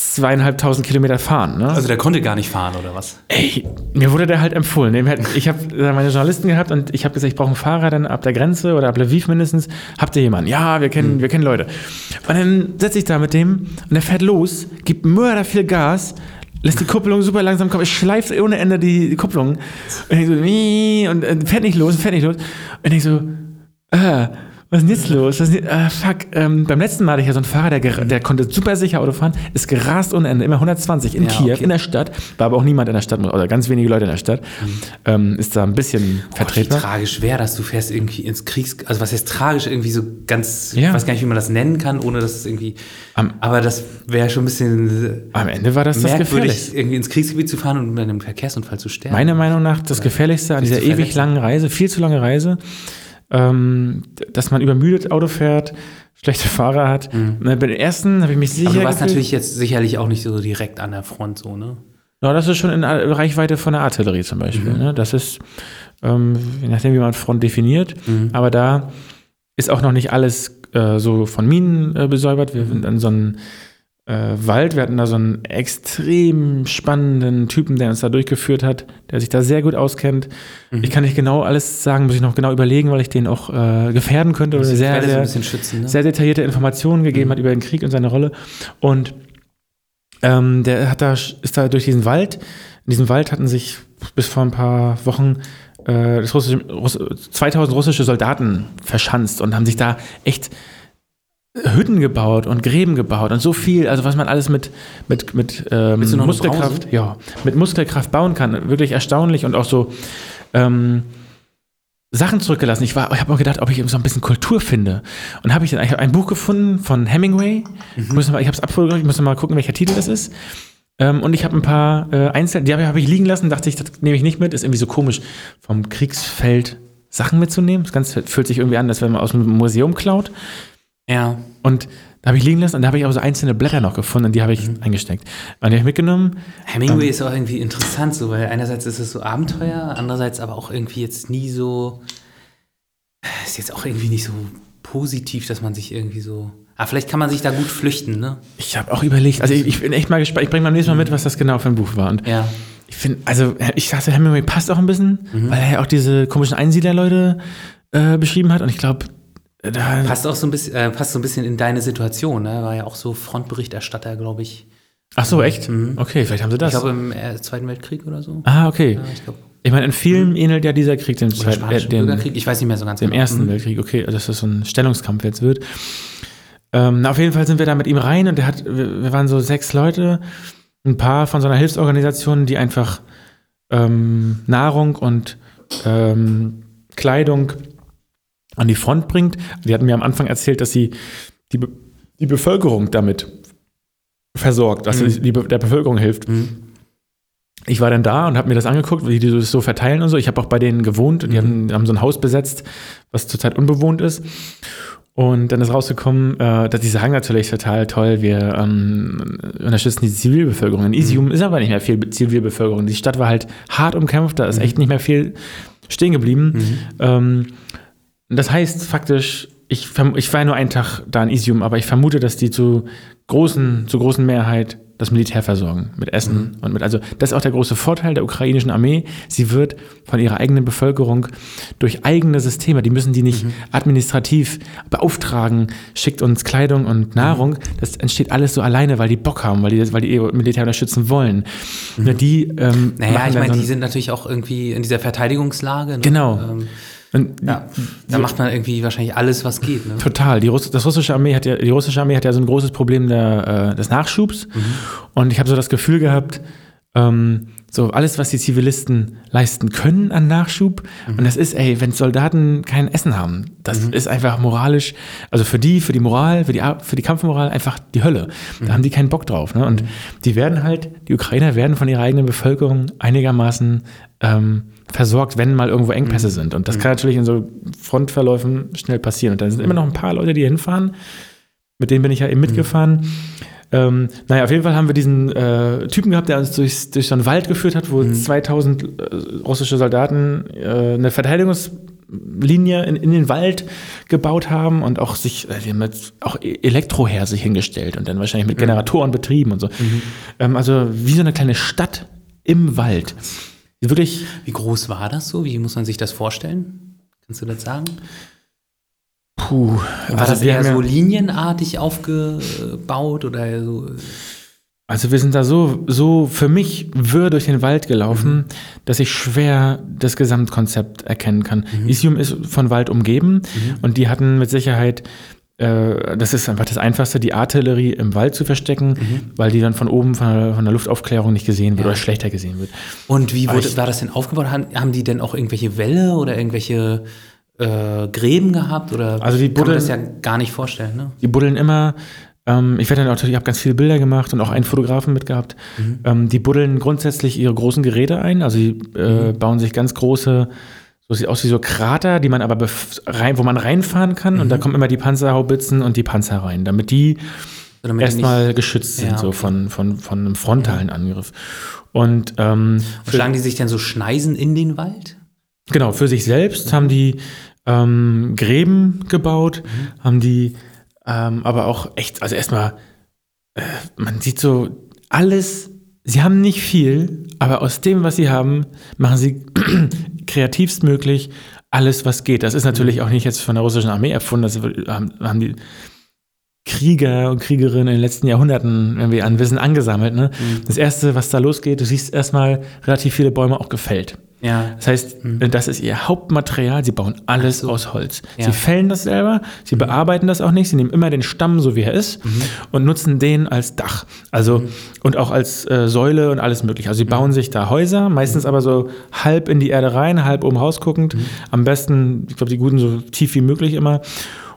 zweieinhalbtausend Kilometer fahren, ne? Also der konnte gar nicht fahren, oder was? Ey, mir wurde der halt empfohlen. Ich habe meine Journalisten gehabt und ich habe gesagt, ich brauche einen Fahrer dann ab der Grenze oder ab Lviv mindestens. Habt ihr jemanden? Ja, wir kennen, wir kennen Leute. Und dann setze ich da mit dem und der fährt los, gibt mörder viel Gas, lässt die Kupplung super langsam kommen, schleift ohne Ende die, Kupplung. Und ich so, und äh, fährt nicht los, fährt nicht los. Und ich so, ah, was ist denn jetzt los? Was ist denn, ah, fuck. Ähm, beim letzten Mal hatte ich ja so einen Fahrer, der, der konnte super sicher Auto fahren, ist gerast ohne Ende, immer 120 in Ja, Kiew, okay. in der Stadt, war aber auch niemand in der Stadt, oder ganz wenige Leute in der Stadt, ähm, ist da ein bisschen Mhm. Wie vertretbar. tragisch wäre das, du fährst irgendwie ins Kriegs... Also was heißt tragisch? Irgendwie so ganz... Ja. Ich weiß gar nicht, wie man das nennen kann, ohne dass es irgendwie... Am- aber das wäre schon ein bisschen Am Ende war das das Gefährlichste. irgendwie ins Kriegsgebiet zu fahren und bei einem Verkehrsunfall zu sterben. Meiner Meinung nach das Gefährlichste an dieser ewig langen Reise, viel zu lange Reise, ähm, dass man übermüdet Auto fährt, schlechte Fahrer hat. Ne, Bei den ersten habe ich mich sicher aber du warst gefühlt. natürlich jetzt sicherlich auch nicht so direkt an der Front so, ne? Ja, das ist schon in Reichweite von der Artillerie zum Beispiel. Ne? Das ist, ähm, je nachdem, wie man Front definiert. Aber da ist auch noch nicht alles äh, so von Minen äh, besäubert. Wir sind an so einem äh, Wald. Wir hatten da so einen extrem spannenden Typen, der uns da durchgeführt hat, der sich da sehr gut auskennt. Ich kann nicht genau alles sagen, muss ich noch genau überlegen, weil ich den auch äh, gefährden könnte. Oder sehr, sehr, schützen, ne? sehr detaillierte Informationen gegeben hat über den Krieg und seine Rolle. Und ähm, der hat da, ist da durch diesen Wald, in diesem Wald hatten sich bis vor ein paar Wochen äh, russische, Russ, 2000 russische Soldaten verschanzt und haben sich da echt Hütten gebaut und Gräben gebaut und so viel, also was man alles mit, mit, mit ähm, Muskelkraft, ja, mit Muskelkraft bauen kann. Wirklich erstaunlich und auch so ähm, Sachen zurückgelassen. Ich, war- ich habe auch gedacht, ob ich so ein bisschen Kultur finde. Und habe ich dann ich hab ein Buch gefunden von Hemingway. Ich, muss noch mal- ich habe es abfotografiert, ich muss noch mal gucken, welcher Titel das ist. Ähm, und ich habe ein paar äh, Einzel, die habe hab ich liegen lassen, dachte ich, das nehme ich nicht mit. Ist irgendwie so komisch, vom Kriegsfeld Sachen mitzunehmen. Das Ganze fühlt sich irgendwie an, als wenn man aus einem Museum klaut. Ja. Und da habe ich liegen lassen und da habe ich aber so einzelne Blätter noch gefunden und die habe ich eingesteckt. Und die habe ich mitgenommen. Hemingway ist auch irgendwie interessant, so, weil einerseits ist es so Abenteuer, andererseits aber auch irgendwie jetzt nie so. Ist jetzt auch irgendwie nicht so positiv, dass man sich irgendwie so. Ah, vielleicht kann man sich da gut flüchten, ne? Ich habe auch überlegt, also ich, ich bin echt mal gespannt. Ich bringe beim nächsten Mal mit, was das genau für ein Buch war. Und Ja. ich finde, also ich dachte, Hemingway passt auch ein bisschen, Mhm. weil er ja auch diese komischen Einsiedlerleute äh, beschrieben hat. Und ich glaube, da Passt auch so ein bisschen, äh, passt so ein bisschen in deine Situation, ne? War ja auch so Frontberichterstatter, glaube ich. Ach so, echt? Okay, vielleicht haben sie das. Mhm. Ich glaube im äh, Zweiten Weltkrieg oder so. ah, okay. Ja, ich. Ich meine, in Filmen ähnelt ja dieser Krieg dem, Zweiten- äh, Spanischen dem, Bürgerkrieg, ich weiß nicht mehr so ganz dem genau. Ersten Mhm. Weltkrieg. Okay, also dass das so ein Stellungskampf jetzt wird. Ähm, na, auf jeden Fall sind wir da mit ihm rein und der hat, wir, wir waren so sechs Leute, ein paar von so einer Hilfsorganisation, die einfach ähm, Nahrung und ähm, Kleidung an die Front bringt. Die hatten mir am Anfang erzählt, dass sie die, Be die Bevölkerung damit versorgt, dass Mhm. sie der Bevölkerung hilft. Mhm. Ich war dann da und habe mir das angeguckt, wie die das so verteilen und so. Ich habe auch bei denen gewohnt und die haben, haben so ein Haus besetzt, was zurzeit unbewohnt ist. Und dann ist rausgekommen, äh, dass die sagen natürlich total toll, wir ähm, unterstützen die Zivilbevölkerung. In Isium ist aber nicht mehr viel Zivilbevölkerung. Die Stadt war halt hart umkämpft, da ist echt nicht mehr viel stehen geblieben. Ähm, das heißt faktisch, ich, ich war nur einen Tag da in Isium, aber ich vermute, dass die zu großen, zu großen Mehrheit das Militär versorgen mit Essen und mit, also das ist auch der große Vorteil der ukrainischen Armee. Sie wird von ihrer eigenen Bevölkerung durch eigene Systeme, die müssen die nicht administrativ beauftragen, schickt uns Kleidung und Nahrung. Das entsteht alles so alleine, weil die Bock haben, weil die, weil die ihr Militär unterstützen wollen. Nur die, ähm, Naja, ich meine, so die sind natürlich auch irgendwie in dieser Verteidigungslage. Ne? Genau. Ähm, und ja, da macht man irgendwie wahrscheinlich alles, was geht. Ne? Total. Die, Russ das russische Armee hat ja, die russische Armee hat ja so ein großes Problem der, äh, des Nachschubs. Und ich habe so das Gefühl gehabt, ähm, so alles, was die Zivilisten leisten können an Nachschub. Und das ist, ey, wenn Soldaten kein Essen haben, das ist einfach moralisch, also für die, für die Moral, für die, für die Kampfmoral einfach die Hölle. Da haben die keinen Bock drauf. Ne? Und die werden halt, die Ukrainer werden von ihrer eigenen Bevölkerung einigermaßen ähm, versorgt, wenn mal irgendwo Engpässe sind. Und das kann natürlich in so Frontverläufen schnell passieren. Und dann sind immer noch ein paar Leute, die hinfahren. Mit denen bin ich ja eben mitgefahren. Ähm, naja, auf jeden Fall haben wir diesen äh, Typen gehabt, der uns durch, durch so einen Wald geführt hat, wo 2000 äh, russische Soldaten äh, eine Verteidigungslinie in, in den Wald gebaut haben und auch sich, äh, die haben jetzt auch E- Elektroher sich hingestellt und dann wahrscheinlich mit Generatoren betrieben und so. Ähm, also wie so eine kleine Stadt im Wald. Wirklich Wie groß war das so? Wie muss man sich das vorstellen? Kannst du das sagen? Puh, War also das eher so linienartig aufgebaut oder so? Also wir sind da so, so für mich wirr durch den Wald gelaufen, dass ich schwer das Gesamtkonzept erkennen kann. Isium ist von Wald umgeben und die hatten mit Sicherheit, das ist einfach das Einfachste, die Artillerie im Wald zu verstecken, weil die dann von oben von der, von der Luftaufklärung nicht gesehen wird Ja. oder schlechter gesehen wird. Und wie wurde, ich- war das denn aufgebaut? Haben, haben die denn auch irgendwelche Wälle oder irgendwelche äh, Gräben gehabt? Oder Also die kann man buddeln- das ja gar nicht vorstellen, ne? Die buddeln immer, ähm, ich werde dann natürlich, ich habe ganz viele Bilder gemacht und auch einen Fotografen mitgehabt. Ähm, die buddeln grundsätzlich ihre großen Geräte ein, also die äh, bauen sich ganz große, so sieht aus wie so Krater, die man aber rein, wo man reinfahren kann und da kommen immer die Panzerhaubitzen und die Panzer rein, damit die So, erstmal geschützt sind, Ja, so okay. von, von, von einem frontalen Angriff. Und ähm, nicht, schlagen die sich denn so Schneisen in den Wald? Genau, für sich selbst haben die ähm, Gräben gebaut, haben die ähm, aber auch echt, also erstmal, äh, man sieht so alles, sie haben nicht viel, aber aus dem, was sie haben, machen sie kreativstmöglich alles, was geht. Das ist natürlich auch nicht jetzt von der russischen Armee erfunden, das haben die Krieger und Kriegerinnen in den letzten Jahrhunderten irgendwie an Wissen angesammelt. Ne? Das Erste, was da losgeht, du siehst erstmal relativ viele Bäume auch gefällt. Ja. Das heißt, das ist ihr Hauptmaterial. Sie bauen alles aus Holz. Ja. Sie fällen das selber, sie bearbeiten das auch nicht. Sie nehmen immer den Stamm, so wie er ist, und nutzen den als Dach. Also, und auch als äh, Säule und alles mögliche. Also, sie bauen sich da Häuser, meistens aber so halb in die Erde rein, halb oben rausguckend. Am besten, ich glaube, die Guten so tief wie möglich immer.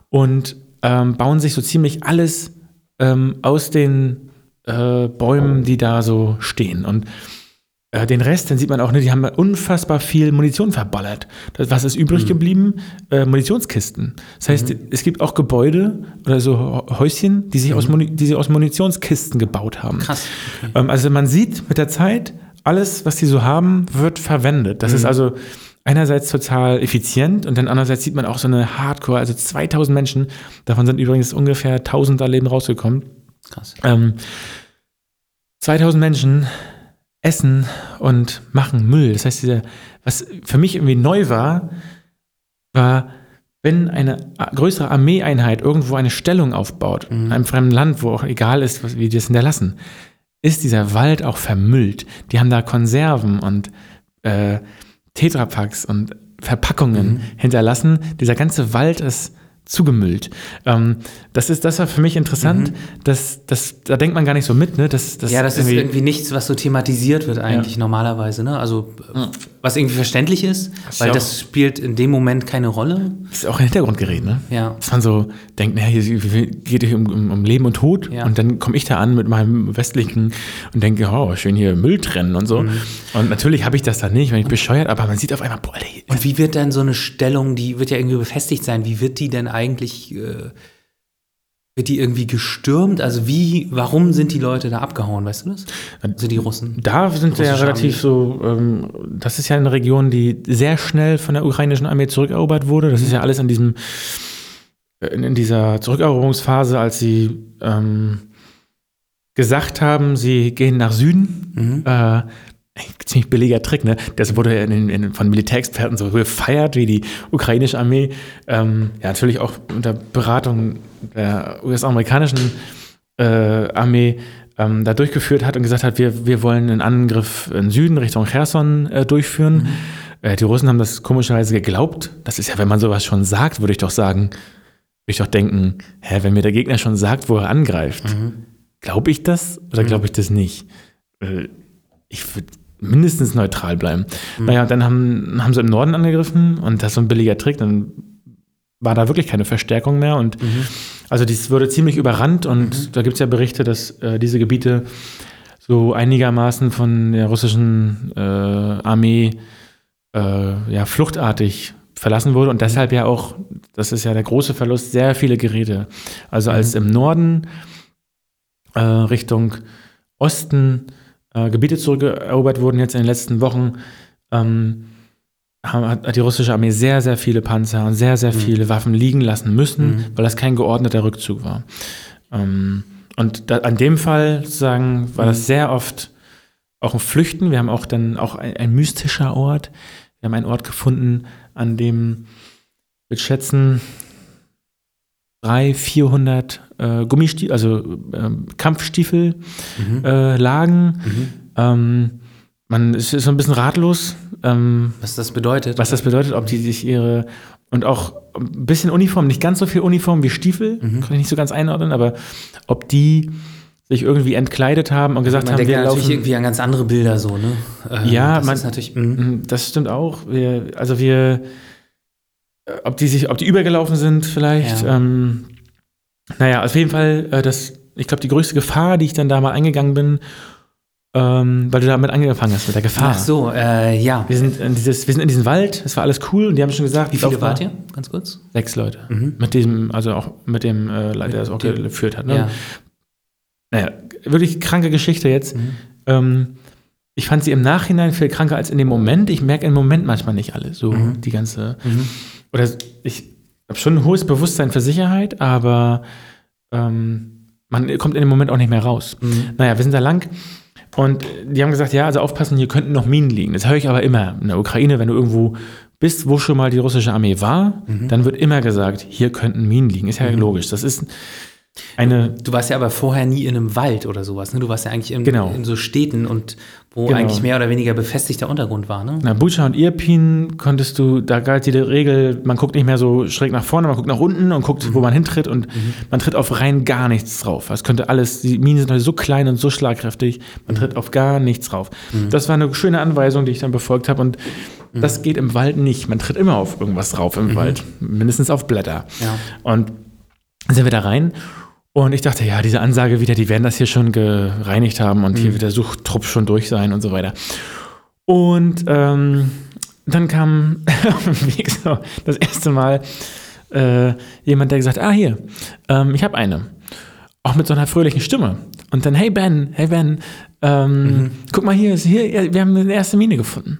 Und ähm, bauen sich so ziemlich alles ähm, aus den äh, Bäumen, die da so stehen. Und äh, den Rest, den sieht man auch, ne, die haben unfassbar viel Munition verballert. Das, was ist übrig geblieben? Äh, Munitionskisten. Das heißt, es gibt auch Gebäude oder so Hä- Häuschen, die sich, aus, Muni die sie aus Munitionskisten gebaut haben. Krass. Okay. Ähm, also man sieht mit der Zeit, alles, was die so haben, wird verwendet. Das ist also einerseits total effizient und dann andererseits sieht man auch so eine Hardcore, also 2000 Menschen, davon sind übrigens ungefähr 1000 da Leben rausgekommen. Krass. Ähm, 2000 Menschen essen und machen Müll. Das heißt, dieser, was für mich irgendwie neu war, war, wenn eine größere Armeeeinheit irgendwo eine Stellung aufbaut, in einem fremden Land, wo auch egal ist, was, wie die es hinterlassen, ist dieser Wald auch vermüllt. Die haben da Konserven und äh, Tetrapacks und Verpackungen hinterlassen. Dieser ganze Wald ist zugemüllt. Ähm, das, ist, das war für mich interessant. Das, das, da denkt man gar nicht so mit. Ne? Das, das Ja, das ist irgendwie nichts, was so thematisiert wird eigentlich normalerweise, ne? Also was irgendwie verständlich ist, weil ja das spielt in dem Moment keine Rolle. ist auch ein Hintergrundgerät. Ne? Ja. Dass man so denkt, naja, hier geht es um, um, um Leben und Tod. Ja. Und dann komme ich da an mit meinem westlichen und denke, oh, schön hier Müll trennen und so. Mhm. Und natürlich habe ich das da nicht, wenn ich bescheuert, aber man sieht auf einmal, boah, ey, Und wie wird dann so eine Stellung, die wird ja irgendwie befestigt sein, wie wird die denn eigentlich, äh, wird die irgendwie gestürmt? Also wie, warum sind die Leute da abgehauen, weißt du das? Also die Russen. Da sind wir ja relativ so, ähm, das ist ja eine Region, die sehr schnell von der ukrainischen Armee zurückerobert wurde. Das ist ja alles in diesem, in, in dieser Zurückeroberungsphase, als sie ähm, gesagt haben, sie gehen nach Süden. Mhm. Äh, ziemlich billiger Trick, ne? Das wurde in, in, von Militärexperten so gefeiert, wie die ukrainische Armee, ähm, ja, natürlich auch unter Beratung der US-amerikanischen äh, Armee ähm, da durchgeführt hat und gesagt hat, wir, wir wollen einen Angriff in Süden Richtung Cherson äh, durchführen. Mhm. Äh, die Russen haben das komischerweise geglaubt. Das ist ja, wenn man sowas schon sagt, würde ich doch sagen, würde ich doch denken, hä, wenn mir der Gegner schon sagt, wo er angreift, mhm. glaube ich das oder glaube ich das nicht? Äh, ich würde mindestens neutral bleiben. Mhm. Naja, dann haben, haben sie im Norden angegriffen und das ist so ein billiger Trick, dann war da wirklich keine Verstärkung mehr und mhm. also dies wurde ziemlich überrannt und mhm. da gibt es ja Berichte, dass äh, diese Gebiete so einigermaßen von der russischen äh, Armee äh, ja, fluchtartig verlassen wurde und deshalb ja auch, das ist ja der große Verlust, sehr viele Geräte. Also als mhm. im Norden äh, Richtung Osten äh, Gebiete zurückerobert wurden jetzt in den letzten Wochen, ähm, hat die russische Armee sehr, sehr viele Panzer und sehr, sehr mhm. viele Waffen liegen lassen müssen, mhm. weil das kein geordneter Rückzug war. Ähm, und da, an dem Fall sozusagen war das mhm. sehr oft auch ein Flüchten. Wir haben auch dann auch ein, ein mystischer Ort. Wir haben einen Ort gefunden, an dem wir schätzen 300, 400 äh, Gummistiefel, also äh, Kampfstiefel mhm. äh, lagen. Mhm. Ähm, man ist so ein bisschen ratlos. Ähm, was das bedeutet. Was das bedeutet, ob die sich ihre und auch ein bisschen Uniform, nicht ganz so viel Uniform wie Stiefel, mhm. kann ich nicht so ganz einordnen, aber ob die sich irgendwie entkleidet haben und gesagt man haben, wir ja laufen. natürlich irgendwie an ganz andere Bilder so, ne? Ähm, ja, das man, ist natürlich. mh. das stimmt auch. Wir, also wir, ob die sich, ob die übergelaufen sind vielleicht. Ja. Ähm, naja, auf jeden Fall, äh, das, ich glaube, die größte Gefahr, die ich dann da mal eingegangen bin, ähm, weil du damit angefangen hast mit der Gefahr. Ach so, äh, ja. Wir sind, in dieses, wir sind in diesem Wald, es war alles cool und die haben schon gesagt, Wie viele wart ihr? Ganz kurz. Sechs Leute. Mhm. Mit dem, also auch mit dem äh, Leiter, der es auch Dem- geführt hat. Ne? Ja. Naja, wirklich kranke Geschichte jetzt. Mhm. Ähm, ich fand sie im Nachhinein viel kranker als in dem Moment. Ich merke im Moment manchmal nicht alle. So Mhm. die ganze. Mhm. Oder ich habe schon ein hohes Bewusstsein für Sicherheit, aber ähm, man kommt in dem Moment auch nicht mehr raus. Mhm. Naja, wir sind da lang und die haben gesagt, ja, also aufpassen, hier könnten noch Minen liegen. Das höre ich aber immer in der Ukraine, wenn du irgendwo bist, wo schon mal die russische Armee war, Mhm. dann wird immer gesagt, hier könnten Minen liegen. Ist ja logisch. Das ist eine Du warst ja aber vorher nie in einem Wald oder sowas, ne? Du warst ja eigentlich in, Genau. in so Städten und wo Genau. eigentlich mehr oder weniger befestigter Untergrund war, ne? Na, Bucha und Irpin konntest du, da galt die Regel, man guckt nicht mehr so schräg nach vorne, man guckt nach unten und guckt, wo man hintritt und man tritt auf rein gar nichts drauf. Es könnte alles, die Minen sind heute so klein und so schlagkräftig, man tritt auf gar nichts drauf. Das war eine schöne Anweisung, die ich dann befolgt habe und das geht im Wald nicht. Man tritt immer auf irgendwas drauf im Wald, mindestens auf Blätter. Ja. Und dann sind wir da rein und ich dachte, ja, diese Ansage wieder, die werden das hier schon gereinigt haben und hier wird der Suchtrupp schon durch sein und so weiter. Und ähm, dann kam auf dem Weg so das erste Mal äh, jemand, der gesagt, ah hier, ähm, ich habe eine. Auch mit so einer fröhlichen Stimme. Und dann, hey Ben, hey Ben, ähm, guck mal hier, hier, wir haben eine erste Mine gefunden.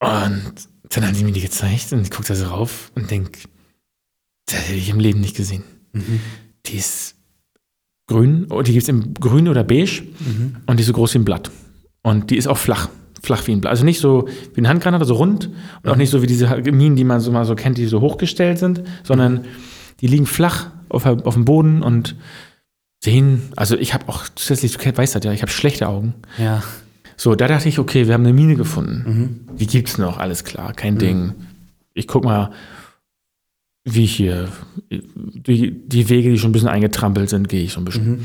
Und dann haben die mir die gezeigt und ich gucke da so rauf und denke, das hätte ich im Leben nicht gesehen. Mhm. Die ist grün, oh, die gibt es in grün oder beige Mhm. und die ist so groß wie ein Blatt. Und die ist auch flach, flach wie ein Blatt. Also nicht so wie eine Handgranate, so rund und auch nicht so wie diese Minen, die man so mal so kennt, die so hochgestellt sind, sondern die liegen flach auf, auf dem Boden und sehen, also ich habe auch zusätzlich, du weißt das ja, ich habe schlechte Augen. Ja. So, da dachte ich, okay, wir haben eine Mine gefunden. Mhm. Die gibt's noch, alles klar, kein Ding. Ich guck mal, wie ich hier, die, die Wege, die schon ein bisschen eingetrampelt sind, gehe ich so ein bisschen. Mhm.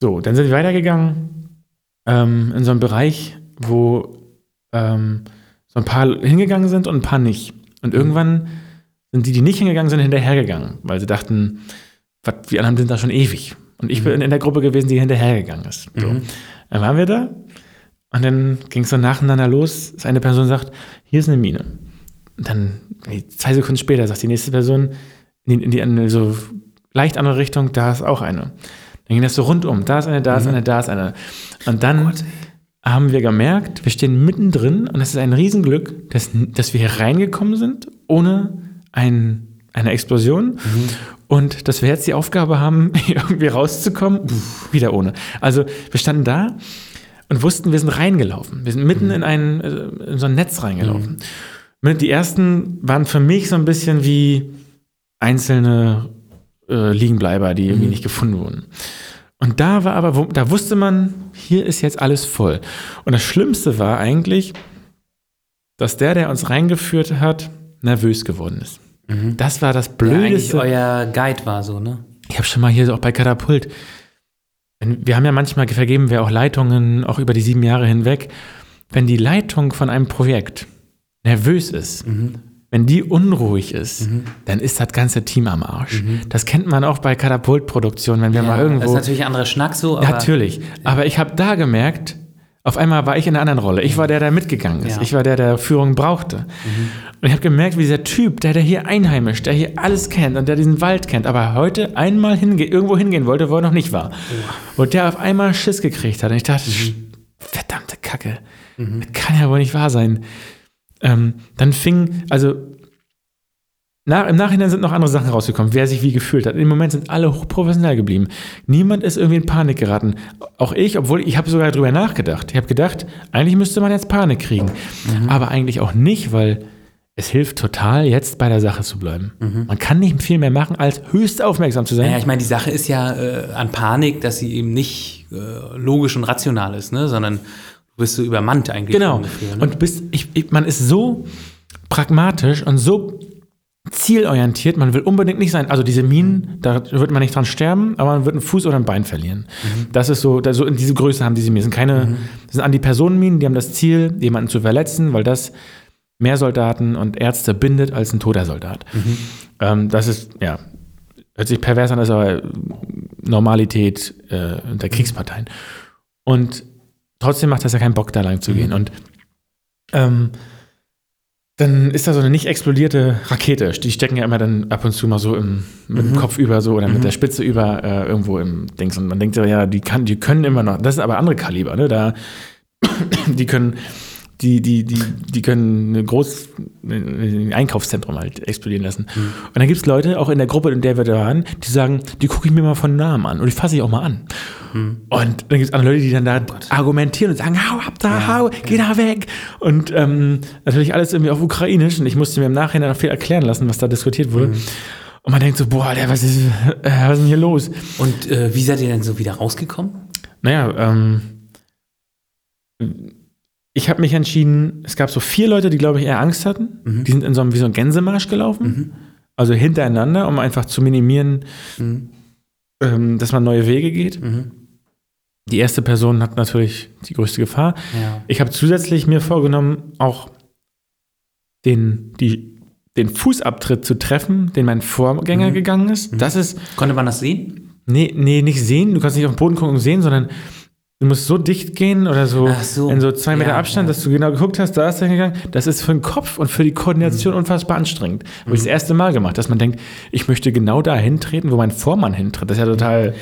So, dann sind wir weitergegangen ähm, in so einem Bereich, wo ähm, so ein paar hingegangen sind und ein paar nicht. Und irgendwann sind die, die nicht hingegangen sind, hinterhergegangen, weil sie dachten, die anderen sind da schon ewig. Und ich bin in der Gruppe gewesen, die hinterhergegangen ist. So. Mhm. Dann waren wir da und dann ging es so nacheinander los, dass eine Person sagt, hier ist eine Mine. Und dann, zwei Sekunden später, sagt die nächste Person in die, in die eine so leicht andere Richtung, da ist auch eine. Dann ging das so rundum, da ist eine, da ist eine, da ist eine. Und dann haben wir gemerkt, wir stehen mittendrin und es ist ein Riesenglück, dass, dass wir hier reingekommen sind, ohne ein, eine Explosion. und dass wir jetzt die Aufgabe haben, irgendwie rauszukommen, pff, wieder ohne. Also wir standen da und wussten, wir sind reingelaufen. Wir sind mitten Mhm. in, ein, äh, in so ein Netz reingelaufen. Die ersten waren für mich so ein bisschen wie einzelne äh, Liegenbleiber, die Mhm. irgendwie nicht gefunden wurden. Und da war aber, wo- da wusste man, hier ist jetzt alles voll. Und das Schlimmste war eigentlich, dass der, der uns reingeführt hat, nervös geworden ist. Das war das Mhm. Der eigentlich Blödeste. euer Guide war so, ne? Ich habe schon mal hier so auch bei Katapult. Wir haben ja manchmal vergeben wir auch Leitungen, auch über die sieben Jahre hinweg. Wenn die Leitung von einem Projekt nervös ist, Mhm. wenn die unruhig ist, dann ist das ganze Team am Arsch. Das kennt man auch bei Katapultproduktionen, wenn wir mal Das irgendwo. ist natürlich ein anderer Schnack so, aber Natürlich. Aber ich habe da gemerkt, auf einmal war ich in einer anderen Rolle. Ich war der, der mitgegangen ist. Ja. Ich war der, der Führung brauchte. Und ich habe gemerkt, wie dieser Typ, der, der hier einheimisch, der hier alles kennt und der diesen Wald kennt, aber heute einmal hinge irgendwo hingehen wollte, wo er noch nicht war. Und der auf einmal Schiss gekriegt hat. Und ich dachte, verdammte Kacke, das kann ja wohl nicht wahr sein. Ähm, dann fing, also nach, Im Nachhinein sind noch andere Sachen rausgekommen, wer sich wie gefühlt hat. Im Moment sind alle hochprofessionell geblieben. Niemand ist irgendwie in Panik geraten. Auch ich, obwohl ich habe sogar drüber nachgedacht. Ich habe gedacht, eigentlich müsste man jetzt Panik kriegen. Aber eigentlich auch nicht, weil es hilft total, jetzt bei der Sache zu bleiben. Man kann nicht viel mehr machen, als höchst aufmerksam zu sein. Naja, ich meine, die Sache ist ja äh, an Panik, dass sie eben nicht äh, logisch und rational ist, ne? sondern bist so übermannt eigentlich. Genau. ungefähr, ne? Und bist, ich, ich, man ist so pragmatisch und so zielorientiert, man will unbedingt nicht sein. Also diese Minen, da wird man nicht dran sterben, aber man wird einen Fuß oder ein Bein verlieren. Das ist so, da, so in diese Größe haben diese Minen. Das sind keine, das sind Antipersonenminen, die haben das Ziel, jemanden zu verletzen, weil das mehr Soldaten und Ärzte bindet als ein toter Soldat. Ähm, das ist, ja, hört sich pervers an, ist aber Normalität äh, der Kriegsparteien. Und trotzdem macht das ja keinen Bock, da lang zu gehen. Und ähm, dann ist da so eine nicht explodierte Rakete. Die stecken ja immer dann ab und zu mal so im, mit dem Kopf über so oder mit der Spitze über äh, irgendwo im Dings. Und man denkt so, ja, die, kann, die können immer noch, das sind aber andere Kaliber, ne? Da, die können, die, die, die, die können ein großes ein Einkaufszentrum halt explodieren lassen. Und dann gibt es Leute, auch in der Gruppe, in der wir da waren, die sagen, die gucke ich mir mal von Namen an und die fasse ich auch mal an. Und dann gibt es andere Leute, die dann da argumentieren und sagen, hau ab da, hau, geh da weg. Und ähm, natürlich alles irgendwie auf Ukrainisch. Und ich musste mir im Nachhinein noch viel erklären lassen, was da diskutiert wurde. Und man denkt so, boah, der, was, ist, äh, was ist denn hier los? Und äh, wie seid ihr denn so wieder rausgekommen? Naja, ähm, ich habe mich entschieden, es gab so vier Leute, die, glaube ich, eher Angst hatten. Die sind in so einem, wie so einem Gänsemarsch gelaufen. Also hintereinander, um einfach zu minimieren, ähm, dass man neue Wege geht. Die erste Person hat natürlich die größte Gefahr. Ja. Ich habe zusätzlich mir vorgenommen, auch den, die, den Fußabtritt zu treffen, den mein Vorgänger gegangen ist. Das ist, Konnte man das sehen? nee, nee, nicht sehen, du kannst nicht auf den Boden gucken und sehen, sondern du musst so dicht gehen oder so, so. in so zwei Meter Ja, Abstand, ja. dass du genau geguckt hast, da ist er hingegangen. Das ist für den Kopf und für die Mhm. Koordination unfassbar anstrengend. Habe ich das erste Mal gemacht, dass man denkt, ich möchte genau da hintreten, wo mein Vormann hintritt. Das ist ja total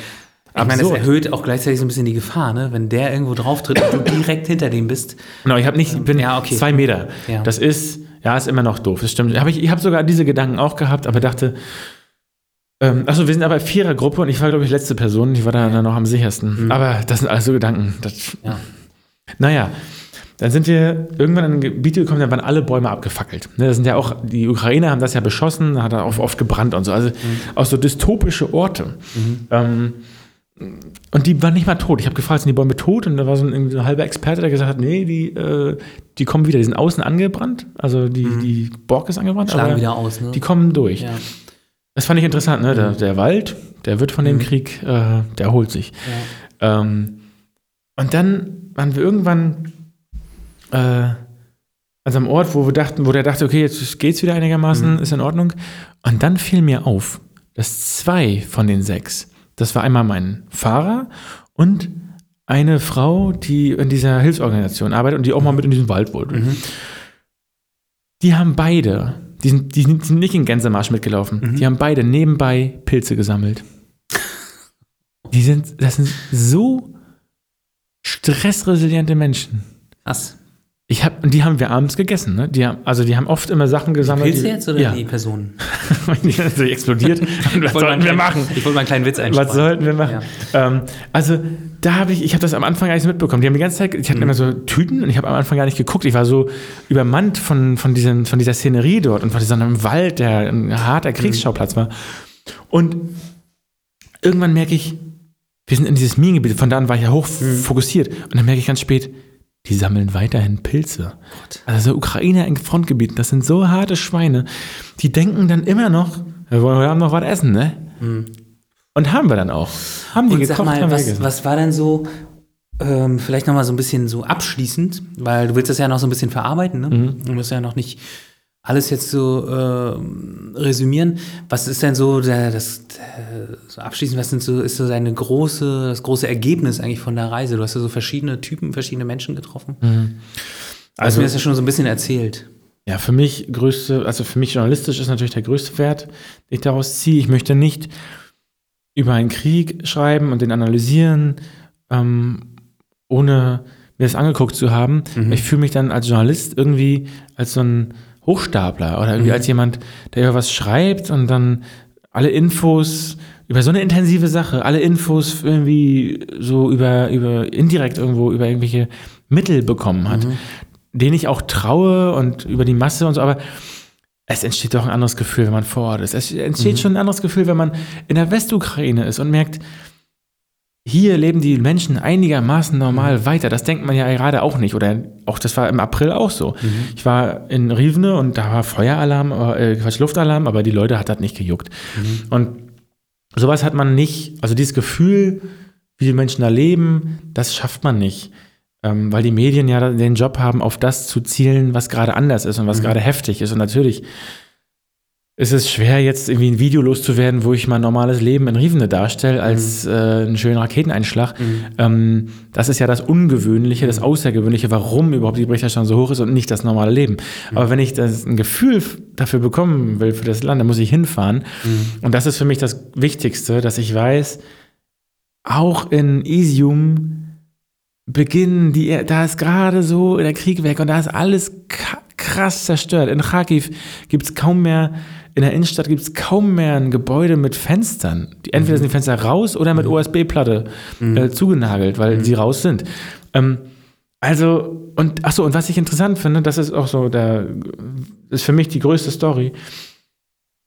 Ich meine, das erhöht auch gleichzeitig so ein bisschen die Gefahr, ne? Wenn der irgendwo drauf tritt und du direkt hinter dem bist. Genau, ich habe nicht, ich bin Ja, okay. zwei Meter. Ja. Das ist, ja, ist immer noch doof. Das stimmt. Hab ich ich habe sogar diese Gedanken auch gehabt, aber dachte, ähm, achso, wir sind aber Vierergruppe und ich war, glaube ich, letzte Person. Ich war da dann noch am sichersten. Aber das sind alles so Gedanken. Das, Ja. naja, dann sind wir irgendwann in ein Gebiet gekommen, da waren alle Bäume abgefackelt. Ne, das sind ja auch, die Ukrainer haben das ja beschossen, da hat er auch oft gebrannt und so. Also auch so dystopische Orte. Ähm, und die waren nicht mal tot. Ich habe gefragt, sind die Bäume tot? Und da war so ein, so ein halber Experte, der gesagt hat, nee, die, äh, die kommen wieder, die sind außen angebrannt. Also die, die Borke ist angebrannt. Schlagen aber wieder aus, ne? Die kommen durch. ja. Das fand ich interessant, ne? Der, der Wald, der wird von dem Krieg, äh, der erholt sich. Ähm, und dann waren wir irgendwann äh, an so einem Ort, wo wir dachten, wo der dachte, okay, jetzt geht's wieder einigermaßen, ist in Ordnung. Und dann fiel mir auf, dass zwei von den sechs, das war einmal mein Fahrer und eine Frau, die in dieser Hilfsorganisation arbeitet und die auch mal mit in diesem Wald wollte. Die haben beide, die sind, die sind nicht in Gänsemarsch mitgelaufen, die haben beide nebenbei Pilze gesammelt. Die sind, das sind so stressresiliente Menschen. Krass. Ich hab, und die haben wir abends gegessen, ne? Die haben, also die haben oft immer Sachen gesammelt. Pilze jetzt oder ja. die Personen? die sind so explodiert. Und was sollten wir machen? Ich wollte mal einen kleinen Witz einstreuen. Was sollten wir machen? Ähm, also da habe ich, ich habe das am Anfang gar nicht so mitbekommen. Die haben die ganze Zeit, ich hatte immer so Tüten und ich habe am Anfang gar nicht geguckt. Ich war so übermannt von, von, diesen, von dieser Szenerie dort und von diesem Wald, der ein harter Kriegsschauplatz war. Und irgendwann merke ich, wir sind in dieses Minengebiet, von da an war ich ja hoch fokussiert. Und dann merke ich ganz spät, die sammeln weiterhin Pilze. Also so Ukrainer in Frontgebieten, das sind so harte Schweine, die denken dann immer noch, wir wollen heute Abend noch was essen, ne? Und haben wir dann auch. Haben die Und sag gekocht, mal, haben wir was, was war denn so, ähm, vielleicht nochmal so ein bisschen so abschließend, weil du willst das ja noch so ein bisschen verarbeiten, ne? Mhm. Du musst ja noch nicht alles jetzt so ähm, resümieren. Was ist denn so der, das der, so abschließend, was sind so, ist so deine große, das große Ergebnis eigentlich von der Reise? Du hast ja so verschiedene Typen, verschiedene Menschen getroffen. Also, Mhm. Also- mir das ja schon so ein bisschen erzählt. Ja, für mich größte, also für mich journalistisch ist natürlich der größte Wert, den ich daraus ziehe. Ich möchte nicht über einen Krieg schreiben und den analysieren, ähm, ohne mir das angeguckt zu haben. Ich fühle mich dann als Journalist irgendwie als so ein Hochstapler oder irgendwie als jemand, der über was schreibt und dann alle Infos über so eine intensive Sache, alle Infos irgendwie so über, über indirekt irgendwo über irgendwelche Mittel bekommen hat, denen ich auch traue und über die Masse und so, aber es entsteht doch ein anderes Gefühl, wenn man vor Ort ist. Es entsteht schon ein anderes Gefühl, wenn man in der Westukraine ist und merkt, hier leben die Menschen einigermaßen normal weiter. Das denkt man ja gerade auch nicht. Oder auch das war im April auch so. Ich war in Rivne und da war Feueralarm, äh, Quatsch, Luftalarm, aber die Leute hat das nicht gejuckt. Und sowas hat man nicht, also dieses Gefühl, wie die Menschen da leben, das schafft man nicht. Ähm, weil die Medien ja den Job haben, auf das zu zielen, was gerade anders ist und was gerade heftig ist. Und natürlich ist es schwer, jetzt irgendwie ein Video loszuwerden, wo ich mein normales Leben in Rivne darstelle, als äh, einen schönen Raketeneinschlag. Ähm, das ist ja das Ungewöhnliche, das Außergewöhnliche, warum überhaupt die Berichterstattung so hoch ist und nicht das normale Leben. Aber wenn ich das, ein Gefühl dafür bekommen will für das Land, dann muss ich hinfahren. Und das ist für mich das Wichtigste, dass ich weiß, auch in Isium beginnen die, da ist gerade so der Krieg weg und da ist alles krass zerstört. In Kharkiv gibt es kaum mehr, in der Innenstadt gibt es kaum mehr ein Gebäude mit Fenstern. Die, entweder sind die Fenster raus oder mit OSB-Platte äh, zugenagelt, weil sie raus sind. Ähm, also, und ach so, und was ich interessant finde, das ist auch so, der, ist für mich die größte Story.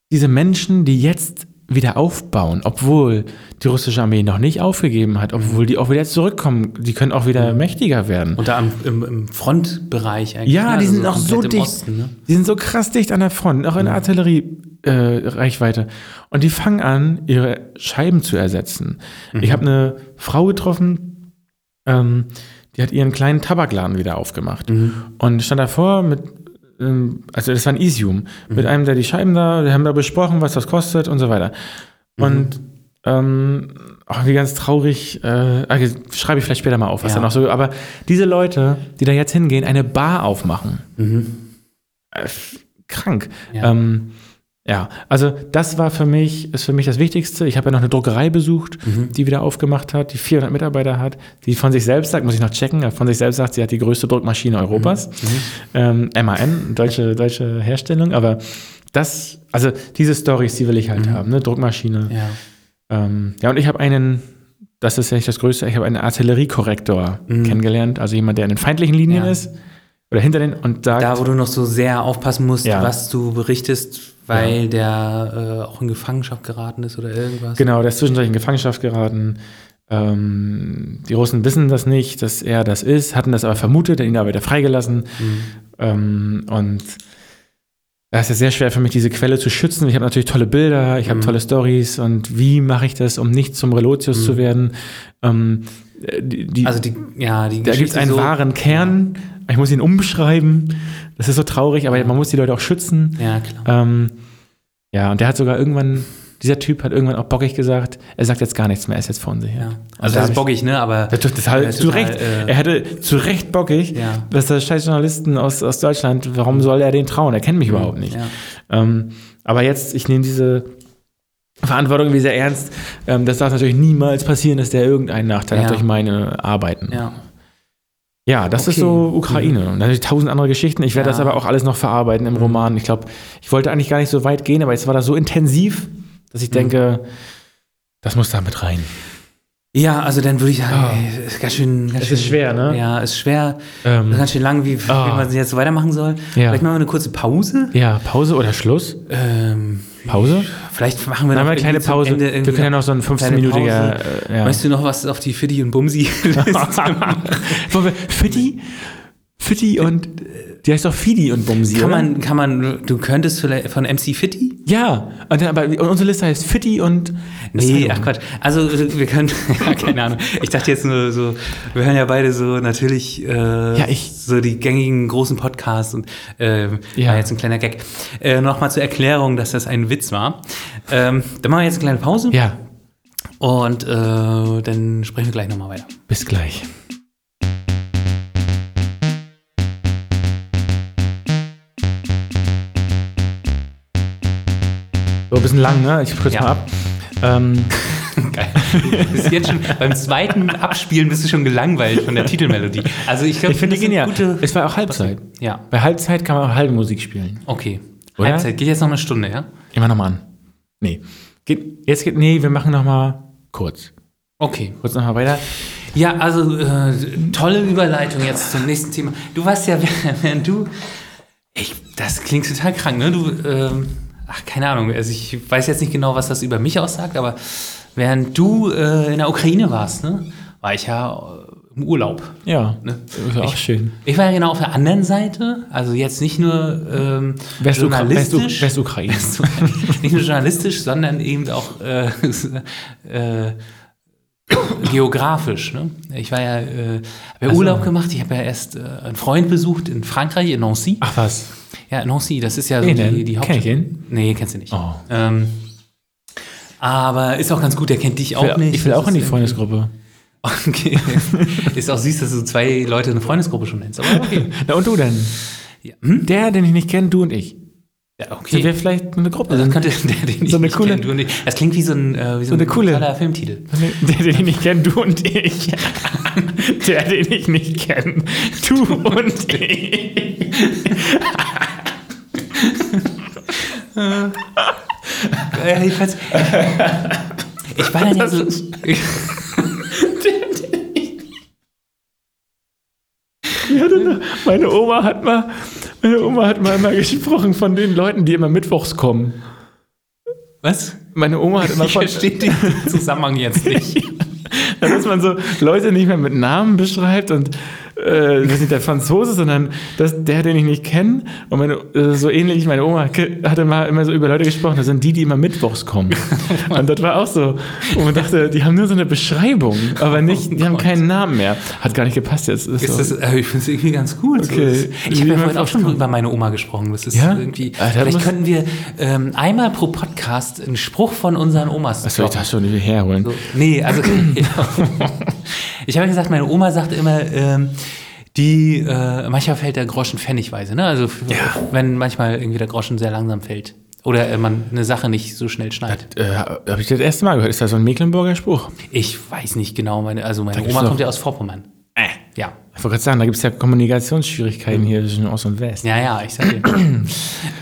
Diese Menschen, die jetzt wieder aufbauen, obwohl die russische Armee noch nicht aufgegeben hat, obwohl die auch wieder zurückkommen, die können auch wieder mächtiger werden. Und da im, im, im Frontbereich eigentlich. Ja, die Also sind auch so dicht. Osten, ne? Die sind so krass dicht an der Front, auch in der Artilleriereichweite. Äh, und die fangen an, ihre Scheiben zu ersetzen. Ich habe eine Frau getroffen, ähm, die hat ihren kleinen Tabakladen wieder aufgemacht. Und stand davor mit, also das war ein Isium, mit einem, der die Scheiben da, wir haben da besprochen, was das kostet und so weiter. Und ähm, auch wie ganz traurig, äh, schreibe ich vielleicht später mal auf, was Ja. da noch so, aber diese Leute, die da jetzt hingehen, eine Bar aufmachen. Äh, krank. Ja. Ähm, ja, also das war für mich, ist für mich das Wichtigste. Ich habe ja noch eine Druckerei besucht, die wieder aufgemacht hat, die 400 Mitarbeiter hat, die von sich selbst sagt, muss ich noch checken, von sich selbst sagt, sie hat die größte Druckmaschine Europas. Ähm, MAN, deutsche, deutsche Herstellung, aber das, also diese Stories, die will ich halt haben, ne? Druckmaschine. Ja. Ähm, ja, und ich habe einen, das ist ja nicht das Größte, ich habe einen Artilleriekorrektor kennengelernt, also jemand, der in den feindlichen Linien Ja. ist oder hinter den und sagt, Da, wo du noch so sehr aufpassen musst, Ja. was du berichtest, weil der äh, auch in Gefangenschaft geraten ist oder irgendwas. Genau, der ist zwischendurch in Gefangenschaft geraten. Ähm, die Russen wissen das nicht, dass er das ist, hatten das aber vermutet, ihn aber wieder freigelassen. Ähm, und das ist ja sehr schwer für mich, diese Quelle zu schützen. Ich habe natürlich tolle Bilder, ich habe tolle Stories und wie mache ich das, um nicht zum Relotius zu werden? Ähm, äh, die, die, Also die, ja, die da gibt es einen so, wahren Kern. Ich muss ihn umbeschreiben. Das ist so traurig, aber man muss die Leute auch schützen. Ja, klar. Ähm, ja, und der hat sogar irgendwann, dieser Typ hat irgendwann auch bockig gesagt, er sagt jetzt gar nichts mehr, er ist jetzt von sich. Ja. Also Also da das ist bockig, ne? Aber Das, das halt, Ja, zu total, Recht. äh, er hätte zu Recht bockig, Ja. dass der scheiß Journalisten aus, aus Deutschland, warum soll er den trauen? Er kennt mich überhaupt nicht. Ja. Ähm, aber jetzt, ich nehme diese Verantwortung wie sehr ernst. Ähm, das darf natürlich niemals passieren, dass der irgendeinen Nachteil Ja. hat durch meine Arbeiten. ja. Ja, das ist Okay. Mhm. so Ukraine. Und natürlich tausend andere Geschichten. Ich werde Ja. Mhm. das aber auch alles noch verarbeiten im Roman. Ich glaube, ich wollte eigentlich gar nicht so weit gehen, aber jetzt war das so intensiv, dass ich Mhm. denke, das muss da mit rein. Ja, also dann würde ich sagen, Ah. ey, ist ganz schön. Ganz Es schön, ist schwer, ne? Ja, ist schwer. Ähm, Ist ganz schön lang, wie, Ah. wie man jetzt so weitermachen soll. Ja. Vielleicht machen wir eine kurze Pause. ja, Pause oder Schluss? Ähm, Pause? vielleicht machen wir Dann noch eine kleine Pause. Ende Wir können ja noch so einen kleine 15-minütiger. Pause. Äh, ja. Möchtest du noch was auf die Fitti und Bumsi? Fitti? Fitti und. Die heißt doch Fidi und Bumsi. kann man, kann man, du könntest vielleicht von MC Fitti? Ja, und dann, aber unsere Liste heißt Fitti und. Nee, ach Quatsch. Also wir können, ja, keine Ahnung. Ich dachte jetzt nur so, wir hören ja beide so natürlich äh, Ja, ich- so die gängigen großen Podcasts und Ja. ja. jetzt ein kleiner Gag. Äh, Nochmal zur Erklärung, dass das ein Witz war. Ähm, dann machen wir jetzt eine kleine Pause Ja, und äh, dann sprechen wir gleich nochmal weiter. bis gleich. So, ein bisschen lang, ne? Ich kurz Ja. mal ab. Ähm, Geil. Du bist jetzt schon beim zweiten Abspielen bist du schon gelangweilt von der Titelmelodie. Also ich glaube, ich finde genial. Gute, Es war auch Halbzeit. ja, Bei Halbzeit kann man auch Halbmusik spielen. okay. Oder? Halbzeit geht jetzt noch eine Stunde, ja? Immer nochmal an. Nee. Geht, jetzt geht, nee, wir machen nochmal kurz. Okay. Kurz nochmal weiter. Ja, also äh, tolle Überleitung jetzt zum nächsten Thema. Du warst ja, während du, ich, das klingt total krank, ne? Du, ähm, ach keine Ahnung, also ich weiß jetzt nicht genau, was das über mich aussagt, aber während du äh, in der Ukraine warst, ne, war ich ja äh, im Urlaub. Ja, Ne? das ist auch schön. Ich war ja genau auf der anderen Seite, also jetzt nicht nur ähm, Westukra journalistisch, Westu Westukraine. nicht nur journalistisch, sondern eben auch äh, äh, geografisch. Ne? Ich war ja, äh, habe ja so. Urlaub gemacht. Ich habe ja erst äh, einen Freund besucht in Frankreich, in Nancy. Ach was. Ja, Nancy, das ist ja so die, die Kenn ich ihn? Nee, kennst du nicht. Oh. Ähm, aber ist auch ganz gut, der kennt dich auch Ich will, nicht. ich will Das auch in die Freundesgruppe. Okay. ist auch süß, dass du zwei Leute eine Freundesgruppe schon nennst. Aber okay. Na und du denn? Ja. Hm? Der, den ich nicht kenne, du und ich. Ja, Sind okay. wir vielleicht eine Gruppe? Also das könnte der, den ich So eine nicht coole- kenn, du nicht. Das klingt wie so ein, äh, wie so eine ein coole- toller Filmtitel. Der, den ich nicht kenne, du und ich. Der, den ich nicht kenne, du und ich. Äh, jedenfalls, ich war dann ja so. Ich, Ja, Meine Oma hat mal, meine Oma hat mal immer gesprochen von den Leuten, die immer mittwochs kommen. was? Meine Oma hat immer Ich von, verstehe den Zusammenhang jetzt nicht. dass man so Leute nicht mehr mit Namen beschreibt und äh, das ist nicht der Franzose, sondern das, der, den ich nicht kenne. Und meine, äh, so ähnlich, meine Oma hatte mal immer so über Leute gesprochen, das sind die, die immer mittwochs kommen. und das war auch so. Und man dachte, die haben nur so eine Beschreibung, aber nicht, die haben keinen Namen mehr. Hat gar nicht gepasst jetzt. Ist Ist so. das, äh, ich finde es irgendwie ganz gut. So, Okay. das- Ich habe ja vorhin auch schon über meine Oma gesprochen. Das ist Ja? irgendwie. Ah, da vielleicht könnten wir ähm, einmal pro Podcast einen Spruch von unseren Omas Was soll ich das schon wieder herholen? So, nee, also ich habe ja gesagt, meine Oma sagt immer, ähm, die äh, manchmal fällt der Groschen pfennigweise, ne? Also f- wenn manchmal irgendwie der Groschen sehr langsam fällt oder äh, man eine Sache nicht so schnell schneidet. Äh, Habe ich das erste Mal gehört. Ist das so ein Mecklenburger Spruch? Ich weiß nicht genau, meine, also meine Oma kommt ja aus Vorpommern. Äh, ja. Ich wollte gerade sagen, da gibt es ja Kommunikationsschwierigkeiten hier zwischen Ost und West. Ja, ja, ich sag dir.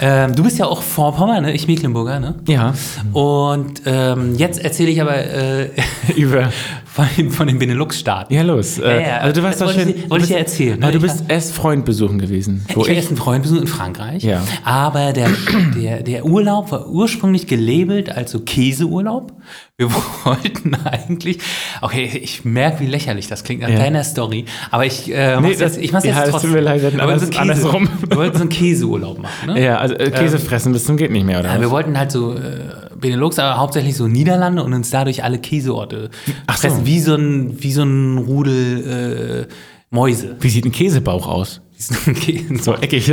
ähm, du bist ja auch Vorpommern, ne? Ich Mecklenburger, ne? Ja. Und ähm, jetzt erzähle ich aber äh, Über. Von, den- von den Benelux-Staaten. Ja, los. Äh, ja, also du warst das wollte schön. ich- wollte ich bist- erzählen, ne? Aber du bist erst Freund besuchen gewesen. Ich war erst einen Freund besucht in Frankreich, Ja. aber der, der, der Urlaub war ursprünglich gelabelt als so Käseurlaub. Wir wollten eigentlich, okay, ich merke, wie lächerlich das klingt nach Ja. deiner Story, aber ich äh, Nee, jetzt, ich mach's ja, jetzt tut trotzdem. mir leid, wir alles so Käse, andersrum. wir wollten so einen Käseurlaub machen, ne? ja, also äh, Käse fressen bis zum geht nicht mehr, oder? Ja, wir wollten halt so äh, Benelux, aber hauptsächlich so Niederlande und uns dadurch alle Käseorte Ach so. fressen, wie so ein, wie so ein Rudel äh, Mäuse. Wie sieht ein Käsebauch aus? so So eckig.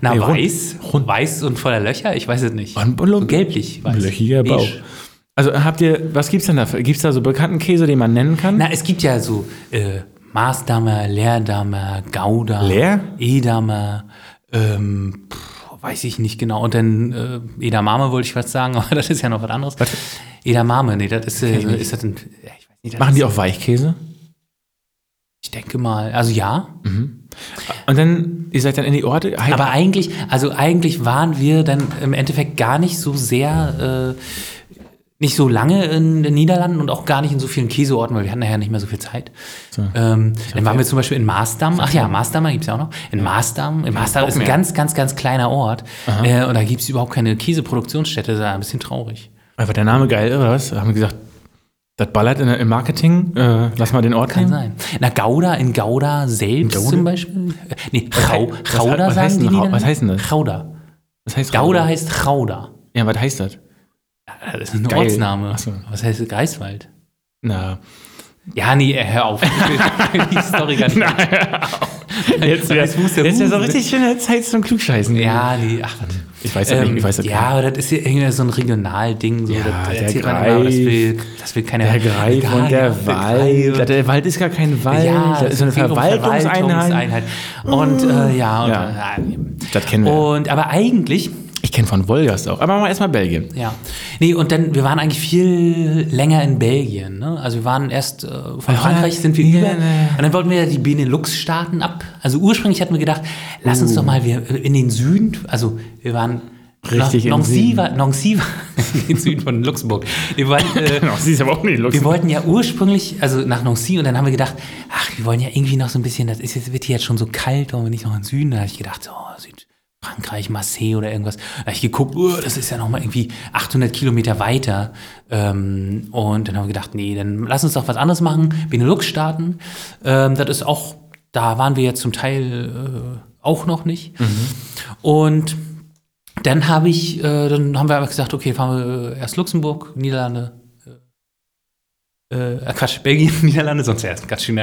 Na, Nee, rund. weiß, weiß und voller Löcher, ich weiß es nicht. Und- und- so gelblich, weiß. Löchiger Beige. Bauch. Also habt ihr, was gibt's denn da? Gibt es da so bekannten Käse, den man nennen kann? Na, es gibt ja so äh, Maßdamer, Leerdamer, Gouda, Leer? Edamer, ähm, pff, weiß ich nicht genau. Und dann äh, Edamame wollte ich was sagen, aber das ist ja noch was anderes. Edamame, nee, das ist, äh, ist das ein, ja, ich weiß nicht, das Machen die auch Weichkäse? Ich denke mal, also ja. Und dann, ihr seid dann in die Orte. Aber eigentlich, also eigentlich waren wir dann im Endeffekt gar nicht so sehr, äh, nicht so lange in den Niederlanden und auch gar nicht in so vielen Käseorten, weil wir hatten nachher nicht mehr so viel Zeit. Ähm, dann waren wir zum Beispiel in Maasdam. Ach ja, Maasdam gibt es ja auch noch. In Maasdam. In Maasdam ist ein mehr. ganz, ganz, ganz kleiner Ort. Äh, und da gibt es überhaupt keine Käseproduktionsstätte. Das ist ein bisschen traurig. Aber der Name geil, oder was? Haben wir gesagt, das ballert in, im Marketing, äh, lass mal den Ort Kann nehmen. sein. Na, Gouda, in Gouda selbst Gouda? zum Beispiel. Äh, Nee, Gau, was- Gouda was sagen heißt die was heißt denn das? Gouda. Was heißt Gouda Rauda? heißt Gouda. Ja, was heißt das? Das ist ein Geil. Ortsname. So. Was heißt Greifswald? Na, Ja, nee, hör auf. Die Story gar nicht. jetzt, Jetzt der jetzt ist ja so richtig schöne Zeit zum Klugscheißen. Ja, nee, ach, warte. Ich weiß das nicht, ich weiß das ja, aber das ist ja irgendwie so ein Regionalding. So. Ja, das der erzählt man immer, das Greif. will, das will keiner. Der Greif Gar und der nicht, Wald. Greif. Der Wald ist gar kein Wald. Ja, das ist so eine es um Verwaltungseinheit. Und äh, ja, und, Ja. äh, Das kennen wir. und aber eigentlich Ich kenne von Wolgast auch. Aber wir erstmal Belgien. Ja. Nee, und dann, wir waren eigentlich viel länger in Belgien. Ne? Also wir waren erst äh, von Frankreich sind wir ja, über. ja. Und dann wollten wir die Benelux-Staaten ab. Also ursprünglich hatten wir gedacht, lass uns doch mal wir in den Süden, also wir waren Richtig im Nancy war, Nancy war in den Süden von Luxemburg. Wir waren, äh, sie ist aber auch nicht lustig. wir wollten ja ursprünglich, also nach Nancy, und dann haben wir gedacht, ach, wir wollen ja irgendwie noch so ein bisschen, das ist jetzt, wird hier jetzt schon so kalt, wollen wir nicht noch in den Süden? Da habe ich gedacht, oh, Südfrankreich, Marseille oder irgendwas. Da habe ich geguckt, oh, das ist ja noch mal irgendwie 800 Kilometer weiter. Ähm, und dann haben wir gedacht, nee, dann lass uns doch was anderes machen. Benelux-Staaten, ähm, das ist auch, da waren wir jetzt zum Teil äh, auch noch nicht. Und dann habe ich, äh, dann haben wir aber gesagt, okay, fahren wir äh, erst Luxemburg, Niederlande, äh, äh, Quatsch, Belgien, Niederlande, sonst erst ganz schön.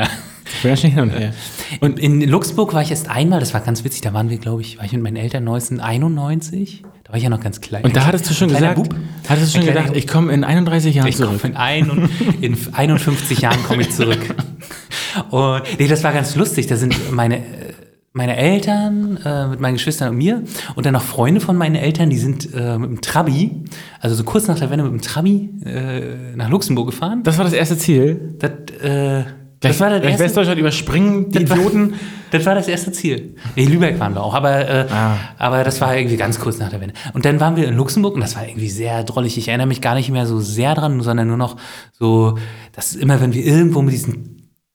Hin und her. Und in Luxemburg war ich erst einmal, das war ganz witzig, da waren wir, glaube ich, war ich mit meinen Eltern 1991, da war ich ja noch ganz klein. Und da hattest du schon gesagt, Bub. hattest du schon gedacht, ich komme in 31 Jahren Ich zurück. in, ein in 51 Jahren komme ich zurück. Und nee, das war ganz lustig. Da sind meine, meine Eltern äh, mit meinen Geschwistern und mir und dann noch Freunde von meinen Eltern, die sind äh, mit dem Trabi, also so kurz nach der Wende mit dem Trabi äh, nach Luxemburg gefahren. Das war das erste Ziel. Das, äh, Gleich, das war das erste, Westdeutschland überspringen, die Das war- Idioten. das war das erste Ziel. Nee, Lübeck waren wir auch, aber, äh, Ah. aber das war irgendwie ganz kurz nach der Wende. Und dann waren wir in Luxemburg und das war irgendwie sehr drollig. Ich erinnere mich gar nicht mehr so sehr dran, sondern nur noch so, dass immer, wenn wir irgendwo mit diesen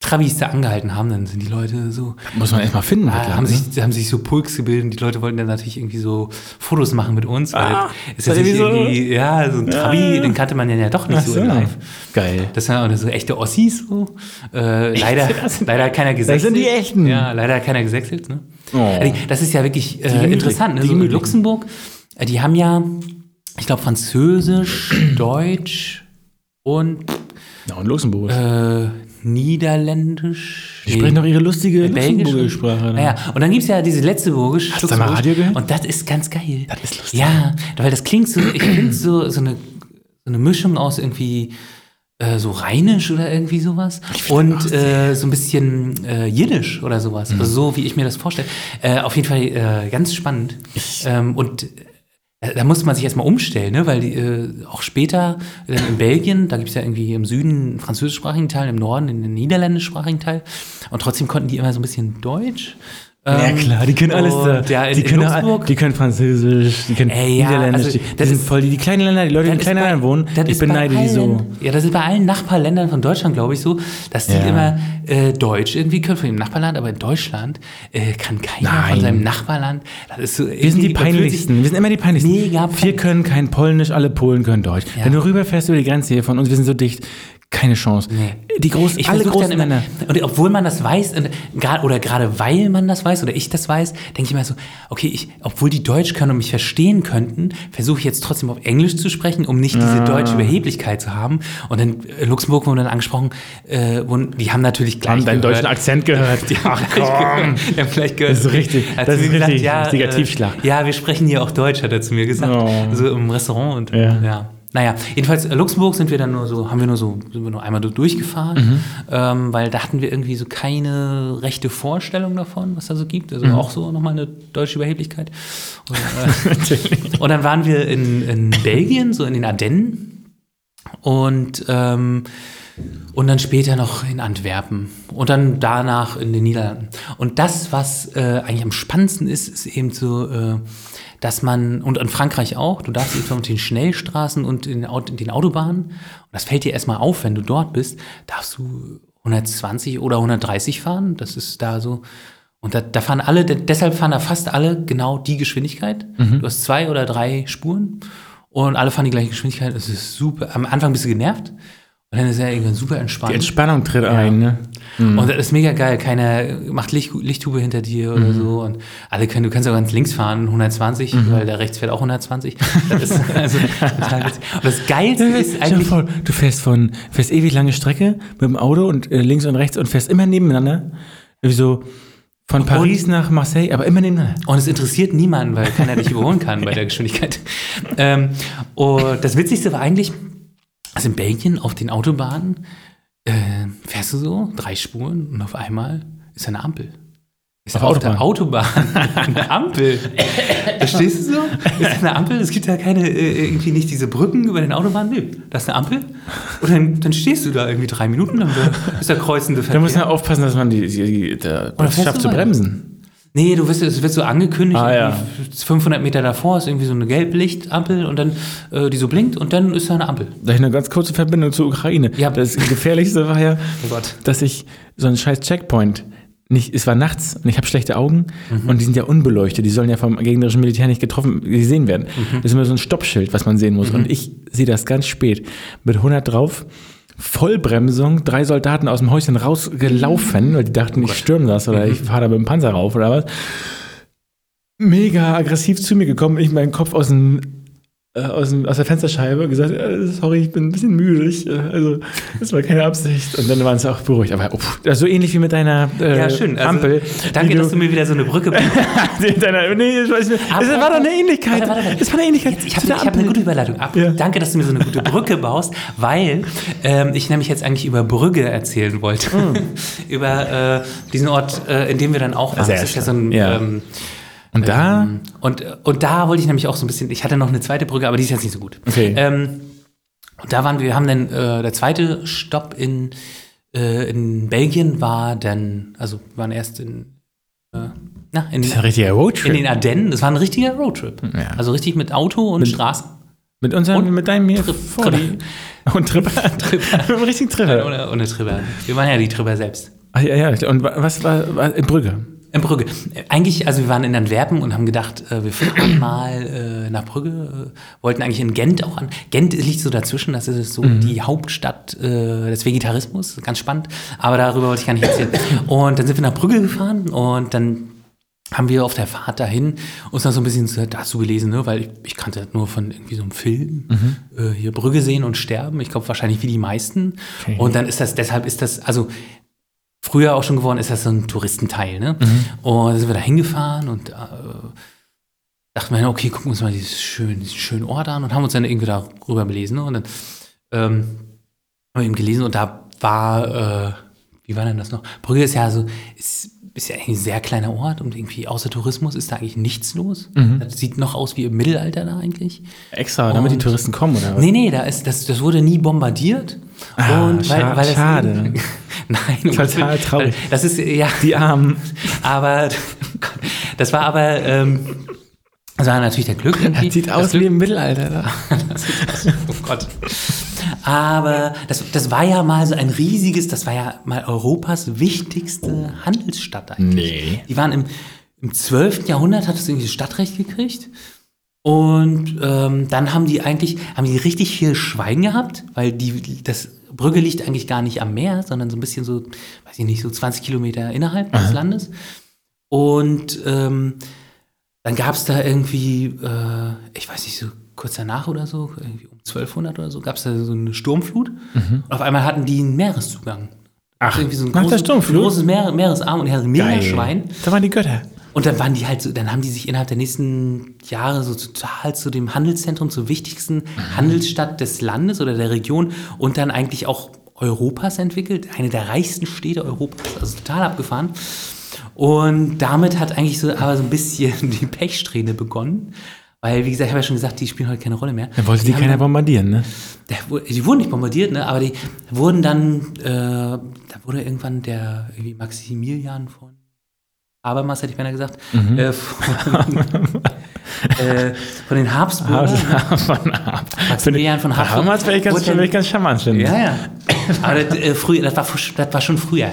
Trabis da angehalten haben, dann sind die Leute so, Muss man erstmal finden. das ah, haben, ne? sich, haben sich so Pulks gebildet und die Leute wollten dann natürlich irgendwie so Fotos machen mit uns. Weil Ah, ist das nicht die so- irgendwie, ja, so ein Trabi, den kannte man ja doch nicht Ach so, so. in live. Geil. Das sind auch so echte Ossis so. Äh, leider, leider hat keiner gesächselt. sind die echten. Ja, leider hat keiner gesächelt. Ne? Oh. Also, Das ist ja wirklich äh, gemütlich, interessant. Ne? die So in. Luxemburg, äh, die haben ja, ich glaube, Französisch, Deutsch und Ja, und Luxemburg. äh, Niederländisch. die sprechen doch ihre lustige luxemburgische Sprache. ne? Naja, und dann gibt es ja diese letzte Burgisch. Hast du mal Radio gehört? Und das ist ganz geil. Das ist lustig. Ja, weil das klingt so, ich finde so, so, eine, so eine Mischung aus irgendwie äh, so rheinisch oder irgendwie sowas und äh, so ein bisschen äh, jiddisch oder sowas. Mhm. Also so, wie ich mir das vorstelle. Äh, auf jeden Fall äh, ganz spannend. Ähm, und da muss man sich erstmal umstellen, ne? weil die, äh, auch später äh, in Belgien, da gibt es ja irgendwie im Süden einen französischsprachigen Teil, im Norden einen niederländischsprachigen Teil. Und trotzdem konnten die immer so ein bisschen Deutsch. Ja Ähm, klar, die können alles da. und Ja, in, die, können, Luxemburg. die können Französisch, die können Ey, ja, Niederländisch. also, das sind voll die, die kleinen Länder, die Leute, die in kleinen Ländern wohnen. Ich beneide die so. Ja, das ist bei allen Nachbarländern von Deutschland, glaube ich, so, dass die Ja. immer äh, Deutsch irgendwie können von dem Nachbarland, aber in Deutschland äh, kann keiner Nein. von seinem Nachbarland. Das ist so Wir sind die peinlichsten. Wir sind immer die peinlichsten. Mega Wir können kein Polnisch, alle Polen können Deutsch. Ja. Wenn du rüberfährst über die Grenze hier von uns, wir sind so dicht. Keine Chance. Nee. Die großen, Ich alle großen immer, Länder. und obwohl man das weiß, oder gerade weil man das weiß oder ich das weiß, denke ich mir so, okay, ich, obwohl die Deutsch können und mich verstehen könnten, versuche ich jetzt trotzdem auf Englisch zu sprechen, um nicht Ah. diese deutsche Überheblichkeit zu haben. Und in äh, Luxemburg wurden dann angesprochen, äh, wurden, die haben natürlich gleich Haben deinen gehört, deutschen Akzent gehört. Die haben gleich gehört. Die haben gleich gehört. Das ist richtig. Hat Das ist mir richtig. Äh, Tiefschlag. Ja, wir sprechen hier auch Deutsch, hat er zu mir gesagt. Oh. So im Restaurant und Ja. ja. Naja, jedenfalls äh, Luxemburg sind wir dann nur so, haben wir nur so, sind wir nur einmal durchgefahren, Mhm. ähm, weil da hatten wir irgendwie so keine rechte Vorstellung davon, was da so gibt. Mhm. Also auch so nochmal eine deutsche Überheblichkeit. Und, äh, und dann waren wir in, in Belgien, so in den Ardennen. Und ähm, Und dann später noch in Antwerpen und dann danach in den Niederlanden. Und das, was äh, eigentlich am spannendsten ist, ist eben so, äh, dass man, und in Frankreich auch, du darfst eben auf den Schnellstraßen und in, den Autobahnen, und das fällt dir erstmal auf, wenn du dort bist, darfst du 120 oder 130 fahren. Das ist da so. Und da, da fahren alle, deshalb fahren da fast alle genau die Geschwindigkeit. Mhm. Du hast zwei oder drei Spuren und alle fahren die gleiche Geschwindigkeit. Das ist super. Am Anfang bist du genervt. Und dann ist er irgendwann super entspannt. Die Entspannung tritt ja. ein, ne? Mhm. Und das ist mega geil. Keiner macht Licht, Lichthube hinter dir oder mhm. so. Und alle können, du kannst auch ganz links fahren, 120, mhm. weil der rechts fährt auch 120. Das ist also total witzig. Und das Geilste ist eigentlich. Vor, du fährst von, fährst ewig lange Strecke mit dem Auto und äh, links und rechts und fährst immer nebeneinander. Irgendwie so von Paris und, nach Marseille, aber immer nebeneinander. Und es interessiert niemanden, weil keiner dich überholen kann bei der Geschwindigkeit. Ähm, und das Witzigste war eigentlich, also in Belgien auf den Autobahnen äh, fährst du so drei Spuren und auf einmal ist eine Ampel. Ist auf, auf der Autobahn eine Ampel. Verstehst du so? Ist eine Ampel? Es gibt ja keine, äh, irgendwie nicht diese Brücken über den Autobahnen. Nee, das ist eine Ampel. Und dann, dann stehst du da irgendwie drei Minuten, dann ist der kreuzende Verkehr. Da muss man aufpassen, dass man die, die, die der schafft zu bremsen. Nee, du wirst, es wird so angekündigt, ah, ja. 500 Meter davor ist irgendwie so eine Gelblichtampel und dann, äh, die so blinkt und dann ist da eine Ampel. Da ich eine ganz kurze Verbindung zur Ukraine. Ja. Das Gefährlichste war ja, oh dass ich so einen scheiß Checkpoint nicht, es war nachts und ich habe schlechte Augen mhm. und die sind ja unbeleuchtet, die sollen ja vom gegnerischen Militär nicht getroffen, gesehen werden. Mhm. Das ist immer so ein Stoppschild, was man sehen muss. Mhm. Und ich sehe das ganz spät mit 100 drauf Vollbremsung, drei Soldaten aus dem Häuschen rausgelaufen, weil die dachten, ich stürme das oder ich fahre da mit dem Panzer rauf oder was. Mega aggressiv zu mir gekommen, ich meinen Kopf aus dem aus, dem, aus der Fensterscheibe gesagt, äh, sorry, ich bin ein bisschen müde. Ich, äh, also, das war keine Absicht. Und dann waren sie auch beruhigt. Aber oh, so ähnlich wie mit deiner äh, ja, schön. Also, Ampel. Danke, du, dass du mir wieder so eine Brücke deiner, nee, ich weiß nicht. Aber, es war doch eine Ähnlichkeit. Warte, warte, warte. Es war eine Ähnlichkeit. Jetzt, ich habe hab eine gute Überleitung. Ab. Ja. Danke, dass du mir so eine gute Brücke baust, weil ähm, ich nämlich jetzt eigentlich über Brügge erzählen wollte. Mm. über äh, diesen Ort, äh, in dem wir dann auch waren. das ist ja so ein ja. Ähm, und da? Ähm, und, und da wollte ich nämlich auch so ein bisschen, ich hatte noch eine zweite Brücke, aber die ist jetzt nicht so gut. Okay. Ähm, und da waren wir, wir haben dann, äh, der zweite Stopp in, äh, in Belgien war dann, also wir waren erst in, äh, na, in, das ist ein richtiger Roadtrip. In den Ardennen, das war ein richtiger Roadtrip. Ja. Also richtig mit Auto und mit, Straßen. Mit unserem, und mit deinem mir Trip, Und Tripper. Tripper. mit dem richtigen Tripper. Ohne, ohne Tripper. Wir waren ja die Tripper selbst. Ach, ja, ja. Und was war, war in Brügge? In Brügge. Eigentlich, also wir waren in Antwerpen und haben gedacht, äh, wir fahren mal äh, nach Brügge, äh, wollten eigentlich in Gent auch an. Gent liegt so dazwischen, das ist so mhm. die Hauptstadt des Vegetarismus, ganz spannend, aber darüber wollte ich gar nicht erzählen. und dann sind wir nach Brügge gefahren und dann haben wir auf der Fahrt dahin uns noch so ein bisschen dazu gelesen, ne? weil ich, ich kannte das nur von irgendwie so einem Film, mhm. äh, hier Brügge sehen und sterben, ich glaube wahrscheinlich wie die meisten. Okay. Und dann ist das, deshalb ist das, also früher auch schon geworden, ist das so ein Touristenteil. Ne? Mhm. Und dann sind wir da hingefahren und äh, dachten wir, okay, gucken wir uns mal dieses schönen, diesen schönen Ort an und haben uns dann irgendwie darüber belesen. Ne? Und dann ähm, haben wir eben gelesen und da war, äh, wie war denn das noch? Brügge ist ja so, ist, ist ja ein sehr kleiner Ort und irgendwie außer Tourismus ist da eigentlich nichts los. Mhm. Das sieht noch aus wie im Mittelalter da eigentlich. Extra, damit und, die Touristen kommen, oder? Nee, nee, da ist, das, das wurde nie bombardiert. Ah, und weil, scha weil schade. Nein, total traurig. Das ist ja die Armen. Aber das war aber ähm, das war natürlich der Glück. Das sieht aus Glück. wie im Mittelalter. Da. oh Gott. Aber das, das war ja mal so ein riesiges, das war ja mal Europas wichtigste Handelsstadt eigentlich. Nee. Die waren im, im 12. Jahrhundert, hat es irgendwie Stadtrecht gekriegt. Und ähm, dann haben die eigentlich, haben die richtig viel Schwein gehabt, weil die, das Brügge liegt eigentlich gar nicht am Meer, sondern so ein bisschen so, weiß ich nicht, so 20 Kilometer innerhalb Aha. des Landes. Und ähm, dann gab es da irgendwie, äh, ich weiß nicht, so kurz danach oder so, irgendwie um 1200 oder so, gab es da so eine Sturmflut. Mhm. Und auf einmal hatten die einen Meereszugang. Ach, irgendwie so ein großes, großes Meer, Meeresarm und die hatten mega Schwein. Da waren die Götter. Und dann waren die halt so, dann haben die sich innerhalb der nächsten Jahre so total zu dem Handelszentrum, zur wichtigsten mhm. Handelsstadt des Landes oder der Region und dann eigentlich auch Europas entwickelt. Eine der reichsten Städte Europas, also total abgefahren. Und damit hat eigentlich so aber so ein bisschen die Pechsträhne begonnen Weil, wie gesagt, ich habe ja schon gesagt, die spielen heute keine Rolle mehr. Dann wollte die, haben keiner bombardieren, ne? die wurden nicht bombardiert, ne? aber die wurden dann, äh, da wurde irgendwann der irgendwie Maximilian von Habermas, hätte ich beinahe gesagt, Mhm. äh, von, äh, von den Habsburgern. von. Maximilian von Habsburg. Damals wäre ich ganz, ich charmant finden. Ja, ja. Aber das, äh, früher, das, war, das war schon früher.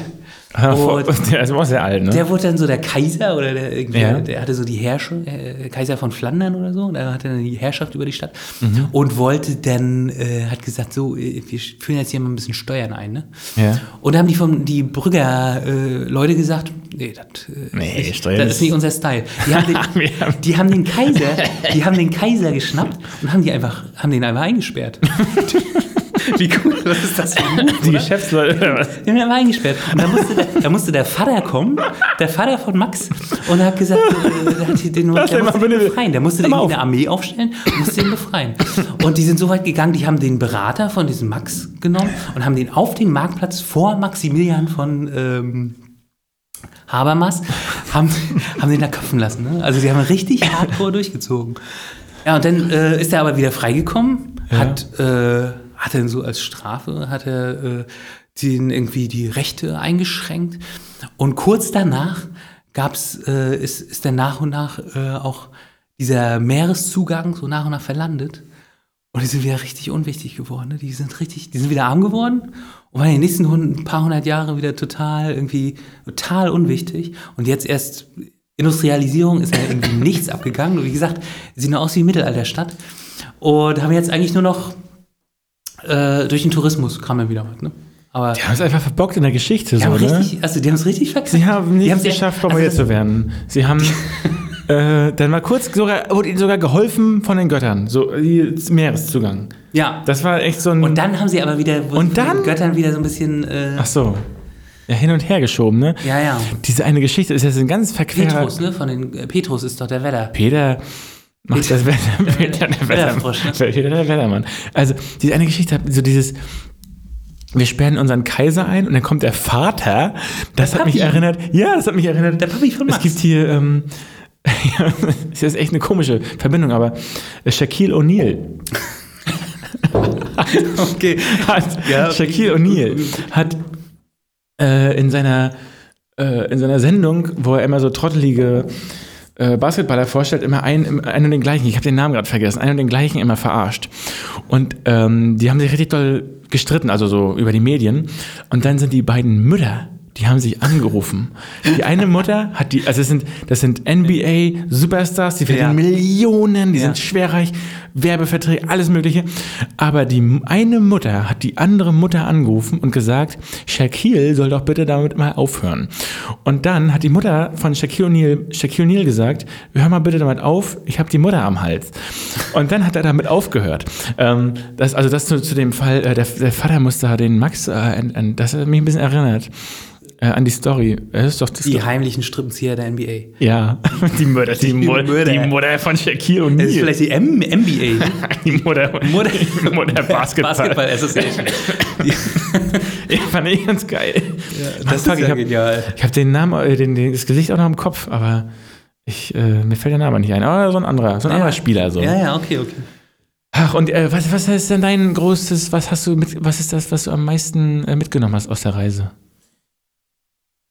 Und Und der ist auch sehr alt, ne? der wurde dann so der Kaiser oder der, irgendwie, Ja. der hatte so die Herrschaft, äh, Kaiser von Flandern oder so, und er hatte dann die Herrschaft über die Stadt Mhm. und wollte dann, äh, hat gesagt, so, äh, wir führen jetzt hier mal ein bisschen Steuern ein, ne? Ja. Und da haben die von die Brügger äh, Leute gesagt, nee, das, äh, Nee, ist, nicht, Steuern das ist- nicht unser Style. Die haben, den, die haben den Kaiser, die haben den Kaiser geschnappt und haben die einfach, haben den einfach eingesperrt. Wie cool, was ist das für ein Move, Die oder? Geschäftsleute, oder was? Die haben ihn einfach eingesperrt. Und da musste, der, da musste der Vater kommen, der Vater von Max, und er hat gesagt, äh, der, hat den, der mal musste den befreien. Der musste irgendwie auf. eine Armee aufstellen und musste ihn befreien. Und die sind so weit gegangen, die haben den Berater von diesem Max genommen und haben den auf den Marktplatz vor Maximilian von ähm, Habermas, haben, haben den da köpfen lassen. Ne? Also die haben richtig hardcore durchgezogen. Ja, und dann äh, ist er aber wieder freigekommen, hat, äh, hat dann so als Strafe, hat er äh, den irgendwie die Rechte eingeschränkt. Und kurz danach gab's, äh, ist, ist dann nach und nach äh, auch dieser Meereszugang so nach und nach verlandet. Und die sind wieder richtig unwichtig geworden. Ne? Die sind richtig, die sind wieder arm geworden und waren in den nächsten hund- ein paar hundert Jahre wieder total irgendwie total unwichtig. Und jetzt erst Industrialisierung ist ja irgendwie nichts abgegangen. Und wie gesagt, sieht nur aus wie Mittelalterstadt. Und haben jetzt eigentlich nur noch äh, durch den Tourismus kam ja wieder was. Ne? Aber Die haben es einfach verbockt in der Geschichte, die so, haben ne? richtig, also die haben es richtig verkackt. Sie haben Die nicht ja- geschafft, also bombardiert das- zu werden. Sie haben äh, dann mal kurz sogar, wurde ihnen sogar geholfen von den Göttern, so die Meereszugang. Ja. Das war echt so ein. Und dann haben sie aber wieder Und von den dann? Göttern wieder so ein bisschen. Äh, ach so. Ja, hin und her geschoben, ne? ja, ja. Diese eine Geschichte ist jetzt ein ganz verquerer. Petrus, ne? Von den äh, Petrus ist doch der Wetter. Peter macht das Wetter. Der Wetterfrosch, ne? Peter, der Wettermann. Also, diese eine Geschichte, so dieses. Wir sperren unseren Kaiser ein und dann kommt der Vater. Das Der hat mich Papi. erinnert. Ja, das hat mich erinnert. Der Papi von Es Max. gibt hier. Ähm, ja, das ist echt eine komische Verbindung, aber Shaquille O'Neal Okay. hat Ja. Shaquille O'Neal hat äh, in seiner äh, in seiner Sendung, wo er immer so trottelige äh, Basketballer vorstellt, immer einen, einen und den gleichen, ich habe den Namen gerade vergessen, einen und den gleichen immer verarscht. Und ähm, die haben sich richtig doll gestritten, also so über die Medien. Und dann sind die beiden Mütter, die haben sich angerufen. Die eine Mutter hat die, also das sind, das sind NBA Superstars, die verdienen Ja. Millionen, die Ja. sind schwerreich, Werbeverträge, alles Mögliche. Aber die eine Mutter hat die andere Mutter angerufen und gesagt, Shaquille soll doch bitte damit mal aufhören. Und dann hat die Mutter von Shaquille O'Neal, Shaquille O'Neal gesagt, hör mal bitte damit auf, ich habe die Mutter am Hals. Und dann hat er damit aufgehört. Ähm, das, also das zu, zu dem Fall, äh, der, der Vater musste da den Max, äh, an, an, das hat mich ein bisschen erinnert. Äh, an die Story. Das ist doch das Die heimlichen Strippenzieher der NBA. ja, die Mutter, die, Mu- Mutter. die Mutter von Shaquille Das ist vielleicht die M NBA. Die Mutter, die Mutter Basketball. Basketball Association. Ja, fand ich ganz geil. Mann, das fuck, ist ich ja hab- genial. Ich habe den Namen, äh, den, den, das Gesicht auch noch im Kopf, aber ich, äh, mir fällt der Name nicht ein. Aber so ein anderer, so ein anderer Spieler. So. Ja, ja, okay, okay. Ach, und äh, was, was ist denn dein großes, was hast du mit, was ist das, was du am meisten äh, mitgenommen hast aus der Reise?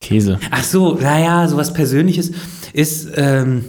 Käse. Ach so, naja, sowas Persönliches ist, ähm,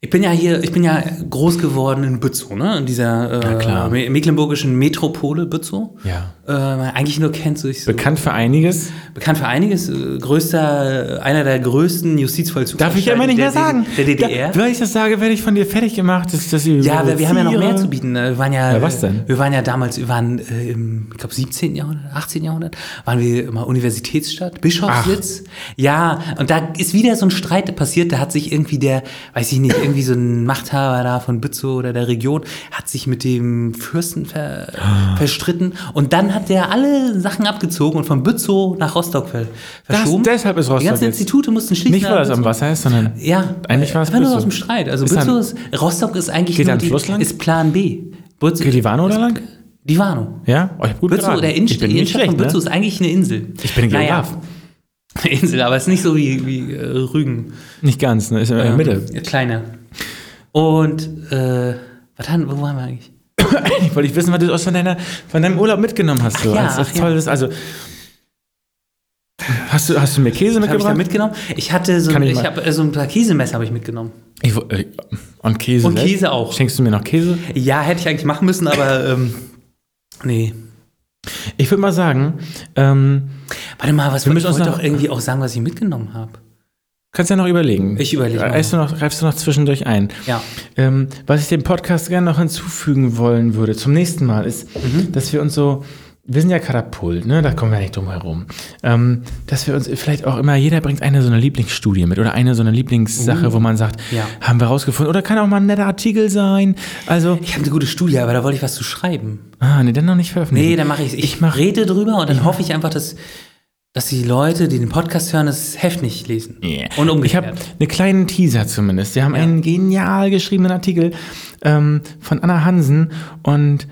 ich bin ja hier, ich bin ja groß geworden in Bützow, ne? In dieser äh, me- mecklenburgischen Metropole Bützow. Ja. Äh, eigentlich nur kennt sich so, Bekannt für einiges. bekannt für einiges, äh, größter, äh, einer der größten Justizvollzugsanstalten Darf ich ja immer nicht mehr der, sagen. Der DDR. Da, wenn ich das sage, werde ich von dir fertig gemacht. Dass, dass Ja, aber wir haben ja noch mehr zu bieten. ne? Wir waren ja, Ja, was denn? Wir waren ja damals, wir waren äh, im, ich glaube, 17. Jahrhundert, 18. Jahrhundert, waren wir immer Universitätsstadt, Bischofssitz. Ja, und da ist wieder so ein Streit passiert. Da hat sich irgendwie der, weiß ich nicht, irgendwie so ein Machthaber da von Bützow oder der Region, hat sich mit dem Fürsten ver, Ah. verstritten. Und dann hat der alle Sachen abgezogen und von Bützow nach Rostock ver, Das, verschoben. deshalb ist Die Rostock ganzen jetzt. Institute mussten schließen. Nicht, weil das am Bützow. Wasser ist, sondern Ja, Eigentlich war es einfach nur Bützow. aus dem Streit. Also Ist Bützow ist, Rostock ist eigentlich Geht nur ein die, Fluss lang? ist Plan B. Bützow, Geht die Warnow da lang? Die Warnow. Ja? Oh, ich hab gut Bützow, geraten. der ich Innenstadt, bin die Innenstadt von schlecht, Bützow ne? ist eigentlich eine Insel. Ich bin Geograf. Insel, aber es ist nicht so wie, wie äh, Rügen. Nicht ganz, ne? Ist in der Ähm, Mitte. Kleiner. Und, äh, was haben, wo waren wir eigentlich? Ich wollte ich wissen, was du aus von, deiner, von deinem Urlaub mitgenommen hast. Ist ach ja. toll. Das, also, hast, du, hast du mir Käse Was habe ich da mitgebracht? mitgenommen? Ich hatte so, Kann ich ich mal- habe so ein paar Käsemesser habe ich mitgenommen. Ich, äh, und Käse. Und selbst? Käse auch. Schenkst du mir noch Käse? Ja, hätte ich eigentlich machen müssen, aber ähm, nee. Ich würde mal sagen, ähm, Warte mal, was Wir müssen uns noch- doch irgendwie auch sagen, was ich mitgenommen habe. Kannst ja noch überlegen. Ich überlege. Greifst du noch, greifst du noch zwischendurch ein? Ja. Ähm, was ich dem Podcast gerne noch hinzufügen wollen würde zum nächsten Mal ist, Mhm. dass wir uns so, wir sind ja Katapult, ne? da kommen wir nicht drum herum, ähm, dass wir uns vielleicht auch immer, jeder bringt eine so eine Lieblingsstudie mit oder eine so eine Lieblingssache, wo man sagt. Ja. haben wir rausgefunden oder kann auch mal ein netter Artikel sein. Also, Ich habe eine gute Studie, aber da wollte ich was zu schreiben. ah, nee, dann noch nicht veröffentlichen. Nee, dann mache ich Ich, Ich mach- rede drüber und dann hoffe ich einfach, dass, dass die Leute, die den Podcast hören, das Heft nicht lesen. Yeah. Und Ich umgekehrt. habe einen kleinen Teaser zumindest. Wir haben einen genial geschriebenen Artikel ähm, von Anna Hansen und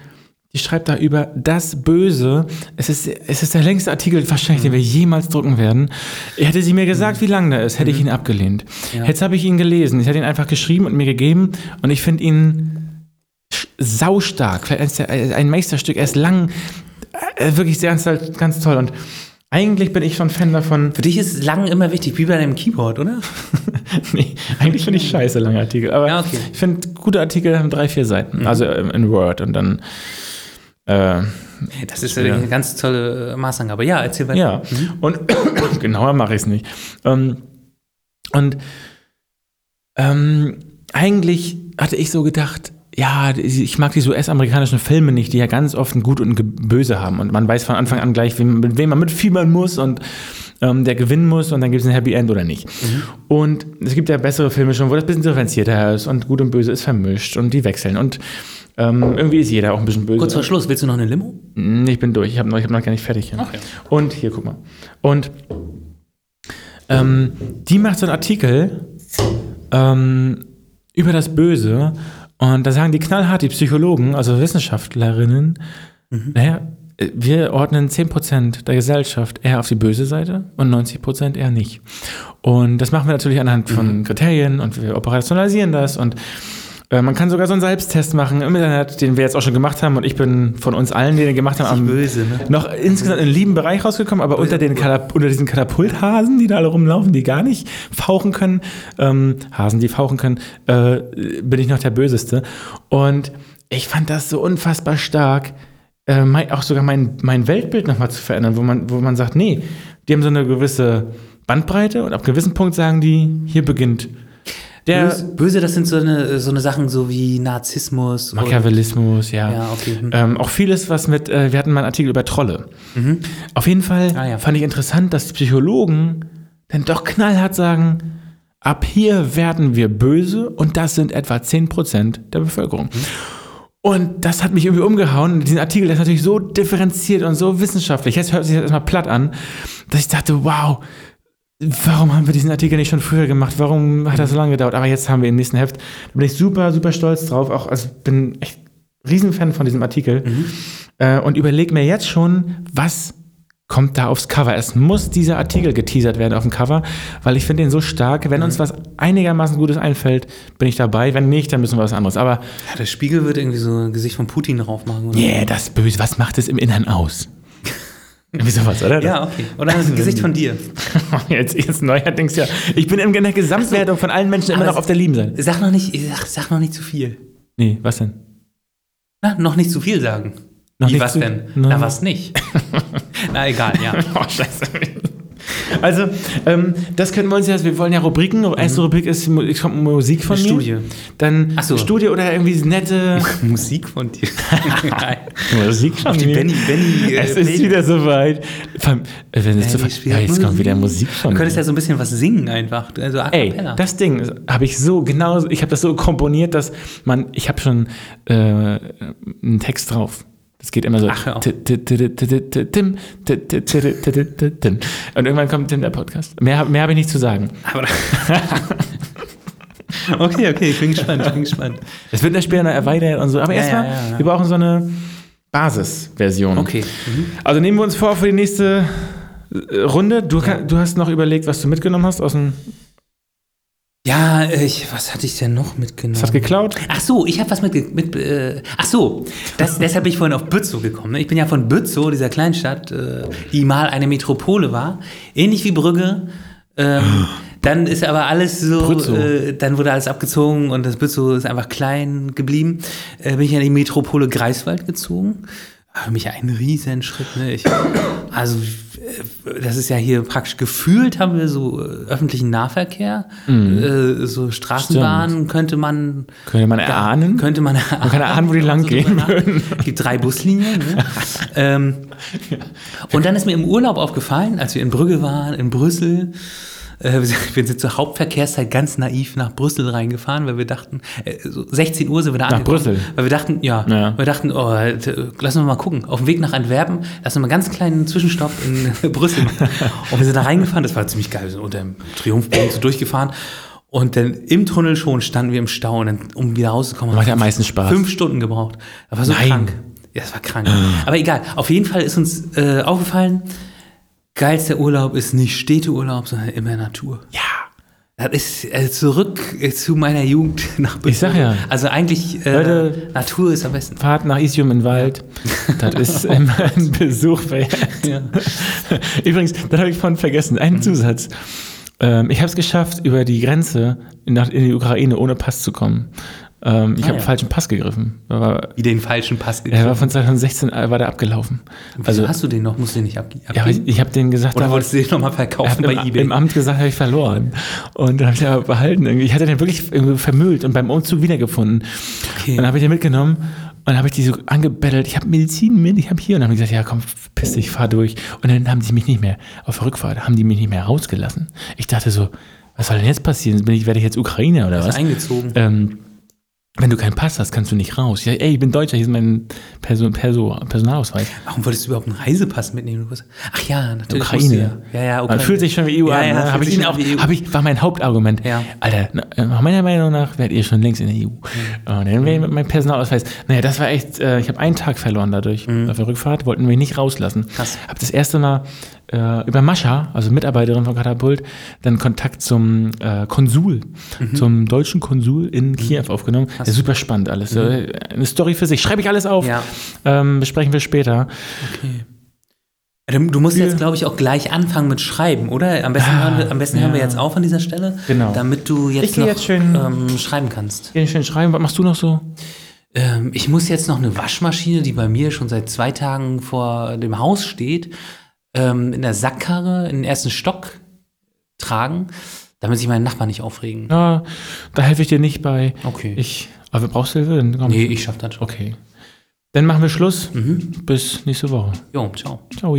die schreibt da über das Böse. Es ist, es ist der längste Artikel wahrscheinlich, den wir jemals drucken werden. Hätte sie mir gesagt, wie lang der ist, hätte ich ihn abgelehnt. Ja. Jetzt habe ich ihn gelesen. Ich hätte ihn einfach geschrieben und mir gegeben und ich finde ihn saustark. Vielleicht äh, ein Meisterstück. Er ist lang, äh, wirklich sehr ganz, ganz toll und eigentlich bin ich schon Fan davon, Für dich ist lang immer wichtig, wie bei deinem Keyboard, oder? nee, eigentlich finde ich scheiße lange Artikel. Aber Ja, okay. ich finde, gute Artikel haben drei, vier Seiten. Also ähm, in Word und dann. Äh, Das ist ja. eine ganz tolle äh, Maßangabe. Ja, erzähl weiter. ja. Und genauer mache ich es nicht. Ähm, und ähm, eigentlich hatte ich so gedacht, ja, ich mag diese US-amerikanischen Filme nicht, die ja ganz oft ein Gut und ein Böse haben. Und man weiß von Anfang an gleich, wem, mit wem man mitfiebern muss und ähm, der gewinnen muss und dann gibt es ein Happy End oder nicht. Und es gibt ja bessere Filme schon, wo das ein bisschen differenzierter ist und Gut und Böse ist vermischt und die wechseln. Und ähm, irgendwie ist jeder auch ein bisschen böse. Kurz vor Schluss, willst du noch eine Limo? Mm, Ich bin durch, ich habe noch, ich hab noch gar nicht fertig. Okay. Und hier, guck mal. Und ähm, die macht so einen Artikel ähm, über das Böse. Und da sagen die knallhart, die Psychologen, also Wissenschaftlerinnen, naja, äh, wir ordnen 10% der Gesellschaft eher auf die böse Seite und 90% eher nicht. Und das machen wir natürlich anhand von Kriterien und wir operationalisieren das und äh, man kann sogar so einen Selbsttest machen im Internet, den wir jetzt auch schon gemacht haben und ich bin von uns allen, die den gemacht haben, am böse, ne? noch insgesamt in einen lieben Bereich rausgekommen, aber unter, den unter diesen Katapulthasen, die da alle rumlaufen, die gar nicht fauchen können, ähm, Hasen, die fauchen können, äh, bin ich noch der Böseste. Und ich fand das so unfassbar stark, äh, mein, auch sogar mein, mein Weltbild nochmal zu verändern, wo man, wo man sagt, nee, die haben so eine gewisse Bandbreite und ab gewissem Punkt sagen die, hier beginnt der Böse, böse, das sind so eine, so eine Sachen so wie Narzissmus. Machiavellismus, ja. Ja, okay. Hm. Ähm, auch vieles, was mit, äh, wir hatten mal einen Artikel über Trolle. Auf jeden Fall Ah, ja. fand ich interessant, dass die Psychologen dann doch knallhart sagen, ab hier werden wir böse und das sind etwa 10% der Bevölkerung. Und das hat mich irgendwie umgehauen. Diesen Artikel der ist natürlich so differenziert und so wissenschaftlich. Jetzt hört sich das erstmal platt an, dass ich dachte, wow, warum haben wir diesen Artikel nicht schon früher gemacht? Warum hat das so lange gedauert? Aber jetzt haben wir im nächsten Heft. Da bin ich super, super stolz drauf. Auch, also bin echt Riesenfan von diesem Artikel. Äh, und überlege mir jetzt schon, was kommt da aufs Cover. Es muss dieser Artikel geteasert werden auf dem Cover, weil ich finde den so stark. Wenn uns was einigermaßen Gutes einfällt, bin ich dabei. Wenn nicht, dann müssen wir was anderes. Aber Ja, der Spiegel wird irgendwie so ein Gesicht von Putin drauf machen. Oder? yeah, das Böse, was macht es im Innern aus? Irgendwie sowas, oder? Ja, okay. Oder ein Gesicht von dir. Jetzt, jetzt neuerdings ja. Ich bin in der Gesamtwertung von allen Menschen immer Aber noch auf der lieben Seite. Sag noch nicht, sag, sag noch nicht zu viel. Nee, was denn? Na, noch nicht zu viel sagen. Noch Wie, nicht was zu- denn? Na. Na, was nicht? Na, egal, ja. Oh, scheiße. Also, ähm, das können wir uns jetzt, wir wollen ja Rubriken. Erste Rubrik ist, es kommt Musik von Eine mir. Studie. Dann Ach so. Studie oder irgendwie nette Musik von dir. Nein. Musik von Auf die mir. Benny, Benny, äh, Es ist Playlist. wieder soweit. Äh, Wenn es zu Benny spielt ja, jetzt kommt wieder Musik. Von Du könntest mir. ja so ein bisschen was singen einfach. Also Ey, das Ding habe ich so genau, ich habe das so komponiert, dass man, ich habe schon äh, einen Text drauf. Das geht immer so. Ach. Und irgendwann kommt Tim der Podcast. Mehr, hab- mehr habe ich nicht zu sagen. Aber okay, okay, ich bin gespannt, ich bin gespannt. Es wird später noch erweitert und so. Aber Ja, erstmal, ja, wir brauchen so eine Basisversion. Okay. Mhm. Also nehmen wir uns vor für die nächste äh, Runde. Du hast noch überlegt, was du mitgenommen hast aus dem. Ja, ich, was hatte ich denn noch mitgenommen? Was hast du geklaut? Ach so, ich habe was mit. mit äh, ach so, das, deshalb bin ich vorhin auf Bützow gekommen. ne? Ich bin ja von Bützow, dieser Kleinstadt, äh, die mal eine Metropole war, ähnlich wie Brügge. Ähm, dann ist aber alles so, äh, dann wurde alles abgezogen und das Bützow ist einfach klein geblieben. Äh, bin ich in die Metropole Greifswald gezogen. Für mich ein Riesenschritt. Ne? Ich, also, das ist ja hier praktisch gefühlt, haben wir so äh, öffentlichen Nahverkehr. Äh, so Straßenbahnen könnte man Könnte man erahnen? könnte man erahnen. kann erahnen, wo die lang gehen würden. Es gibt drei Buslinien. Ne? ähm, und dann ist mir im Urlaub aufgefallen, als wir in Brügge waren, in Brüssel, äh, wir sind- zur Hauptverkehrszeit ganz naiv nach Brüssel reingefahren, weil wir dachten, äh, so 16 Uhr sind wir da Nach angekommen. Brüssel? Weil wir dachten, ja, Ja. wir dachten, oh, lassen wir mal gucken. Auf dem Weg nach Antwerpen, lassen wir mal einen ganz kleinen Zwischenstopp in Brüssel machen. Und wir sind da reingefahren, das war ziemlich geil. Wir sind unter dem Triumphbogen so durchgefahren. Und dann im Tunnel schon standen wir im Stau und dann, um wieder rauszukommen, Macht ja am meisten Spaß. Fünf Stunden gebraucht. Das war so Nein. krank. Ja, das war krank. Aber egal. Auf jeden Fall ist uns äh, aufgefallen, geilster Urlaub ist nicht Städteurlaub, sondern immer Natur. Ja. Das ist äh, zurück äh, zu meiner Jugend nach Ich sag ja. Also eigentlich, äh, Leute- Natur ist am besten. Fahrt nach Isium in den Wald. Das ist immer ein Besuch wert. Ja. Übrigens, das habe ich vorhin vergessen. Einen Zusatz. Ähm, ich habe es geschafft, über die Grenze in die Ukraine ohne Pass zu kommen. Ähm, ich Ah, habe ja. falschen Pass gegriffen. Aber Wie den falschen Pass er war von 2016 äh, war der abgelaufen. Also Also hast du den noch? Musst du den nicht abge- abgeben? ja, aber ich, ich habe denen gesagt, Oder da wolltest du den nochmal er verkaufen bei im, eBay? im Amt gesagt, habe ich verloren. Und dann habe ich den aber behalten. Irgendwie. Ich hatte den wirklich irgendwie vermüllt und beim Umzug wiedergefunden. Okay. Und dann habe ich den mitgenommen und dann habe ich die so angebettelt. Ich habe Medizin mit, ich habe hier. Und dann habe ich gesagt, ja komm, piss dich, fahr durch. Und dann haben sie mich nicht mehr, auf der Rückfahrt, haben die mich nicht mehr rausgelassen. Ich dachte so, was soll denn jetzt passieren? Bin ich, werde ich jetzt Ukrainer oder was? eingezogen. Ähm, wenn du keinen Pass hast, kannst du nicht raus. Ja, ey, ich bin Deutscher, hier ist mein Perso Perso Personalausweis. Warum wolltest du überhaupt einen Reisepass mitnehmen? Ach ja, natürlich. Ukraine. Ja, ja, ja Man Ukraine. fühlt sich schon wie EU Ja, an. ja, ne? Hab ich ihn auch, hab ich, war mein Hauptargument. Ja. Alter, na, äh, meiner Meinung nach werdet ihr schon längst in der EU. Und dann wäre mit meinem Personalausweis. Naja, das war echt, äh, ich habe einen Tag verloren dadurch. Auf der Rückfahrt wollten wir nicht rauslassen. Mhm. Krass. Hab das erste Mal äh, über Mascha, also Mitarbeiterin von Katapult, dann Kontakt zum äh, Konsul, Mhm. zum deutschen Konsul in Kiew aufgenommen. Ja, super spannend alles. Äh, Eine Story für sich. Schreibe ich alles auf. Mhm. Ja. Ähm, besprechen wir später. Okay. Du musst jetzt, glaube ich, auch gleich anfangen mit Schreiben, oder? Am besten, Ah, hören, wir, am besten ja. hören wir jetzt auf an dieser Stelle, Genau. damit du jetzt Ich noch jetzt schön- ähm, schreiben kannst. Geh schön schreiben. Was machst du noch so? Ähm, ich muss jetzt noch eine Waschmaschine, die bei mir schon seit zwei Tagen vor dem Haus steht, ähm, in der Sackkarre in den ersten Stock tragen, damit sich meine Nachbarn nicht aufregen. Ja, da helfe ich dir nicht bei. Okay. Ich, aber brauchst du Hilfe? Dann komm. nee, ich schaff das schon. Okay. Dann machen wir Schluss. Mhm. Bis nächste Woche. Jo, ciao. Ciao.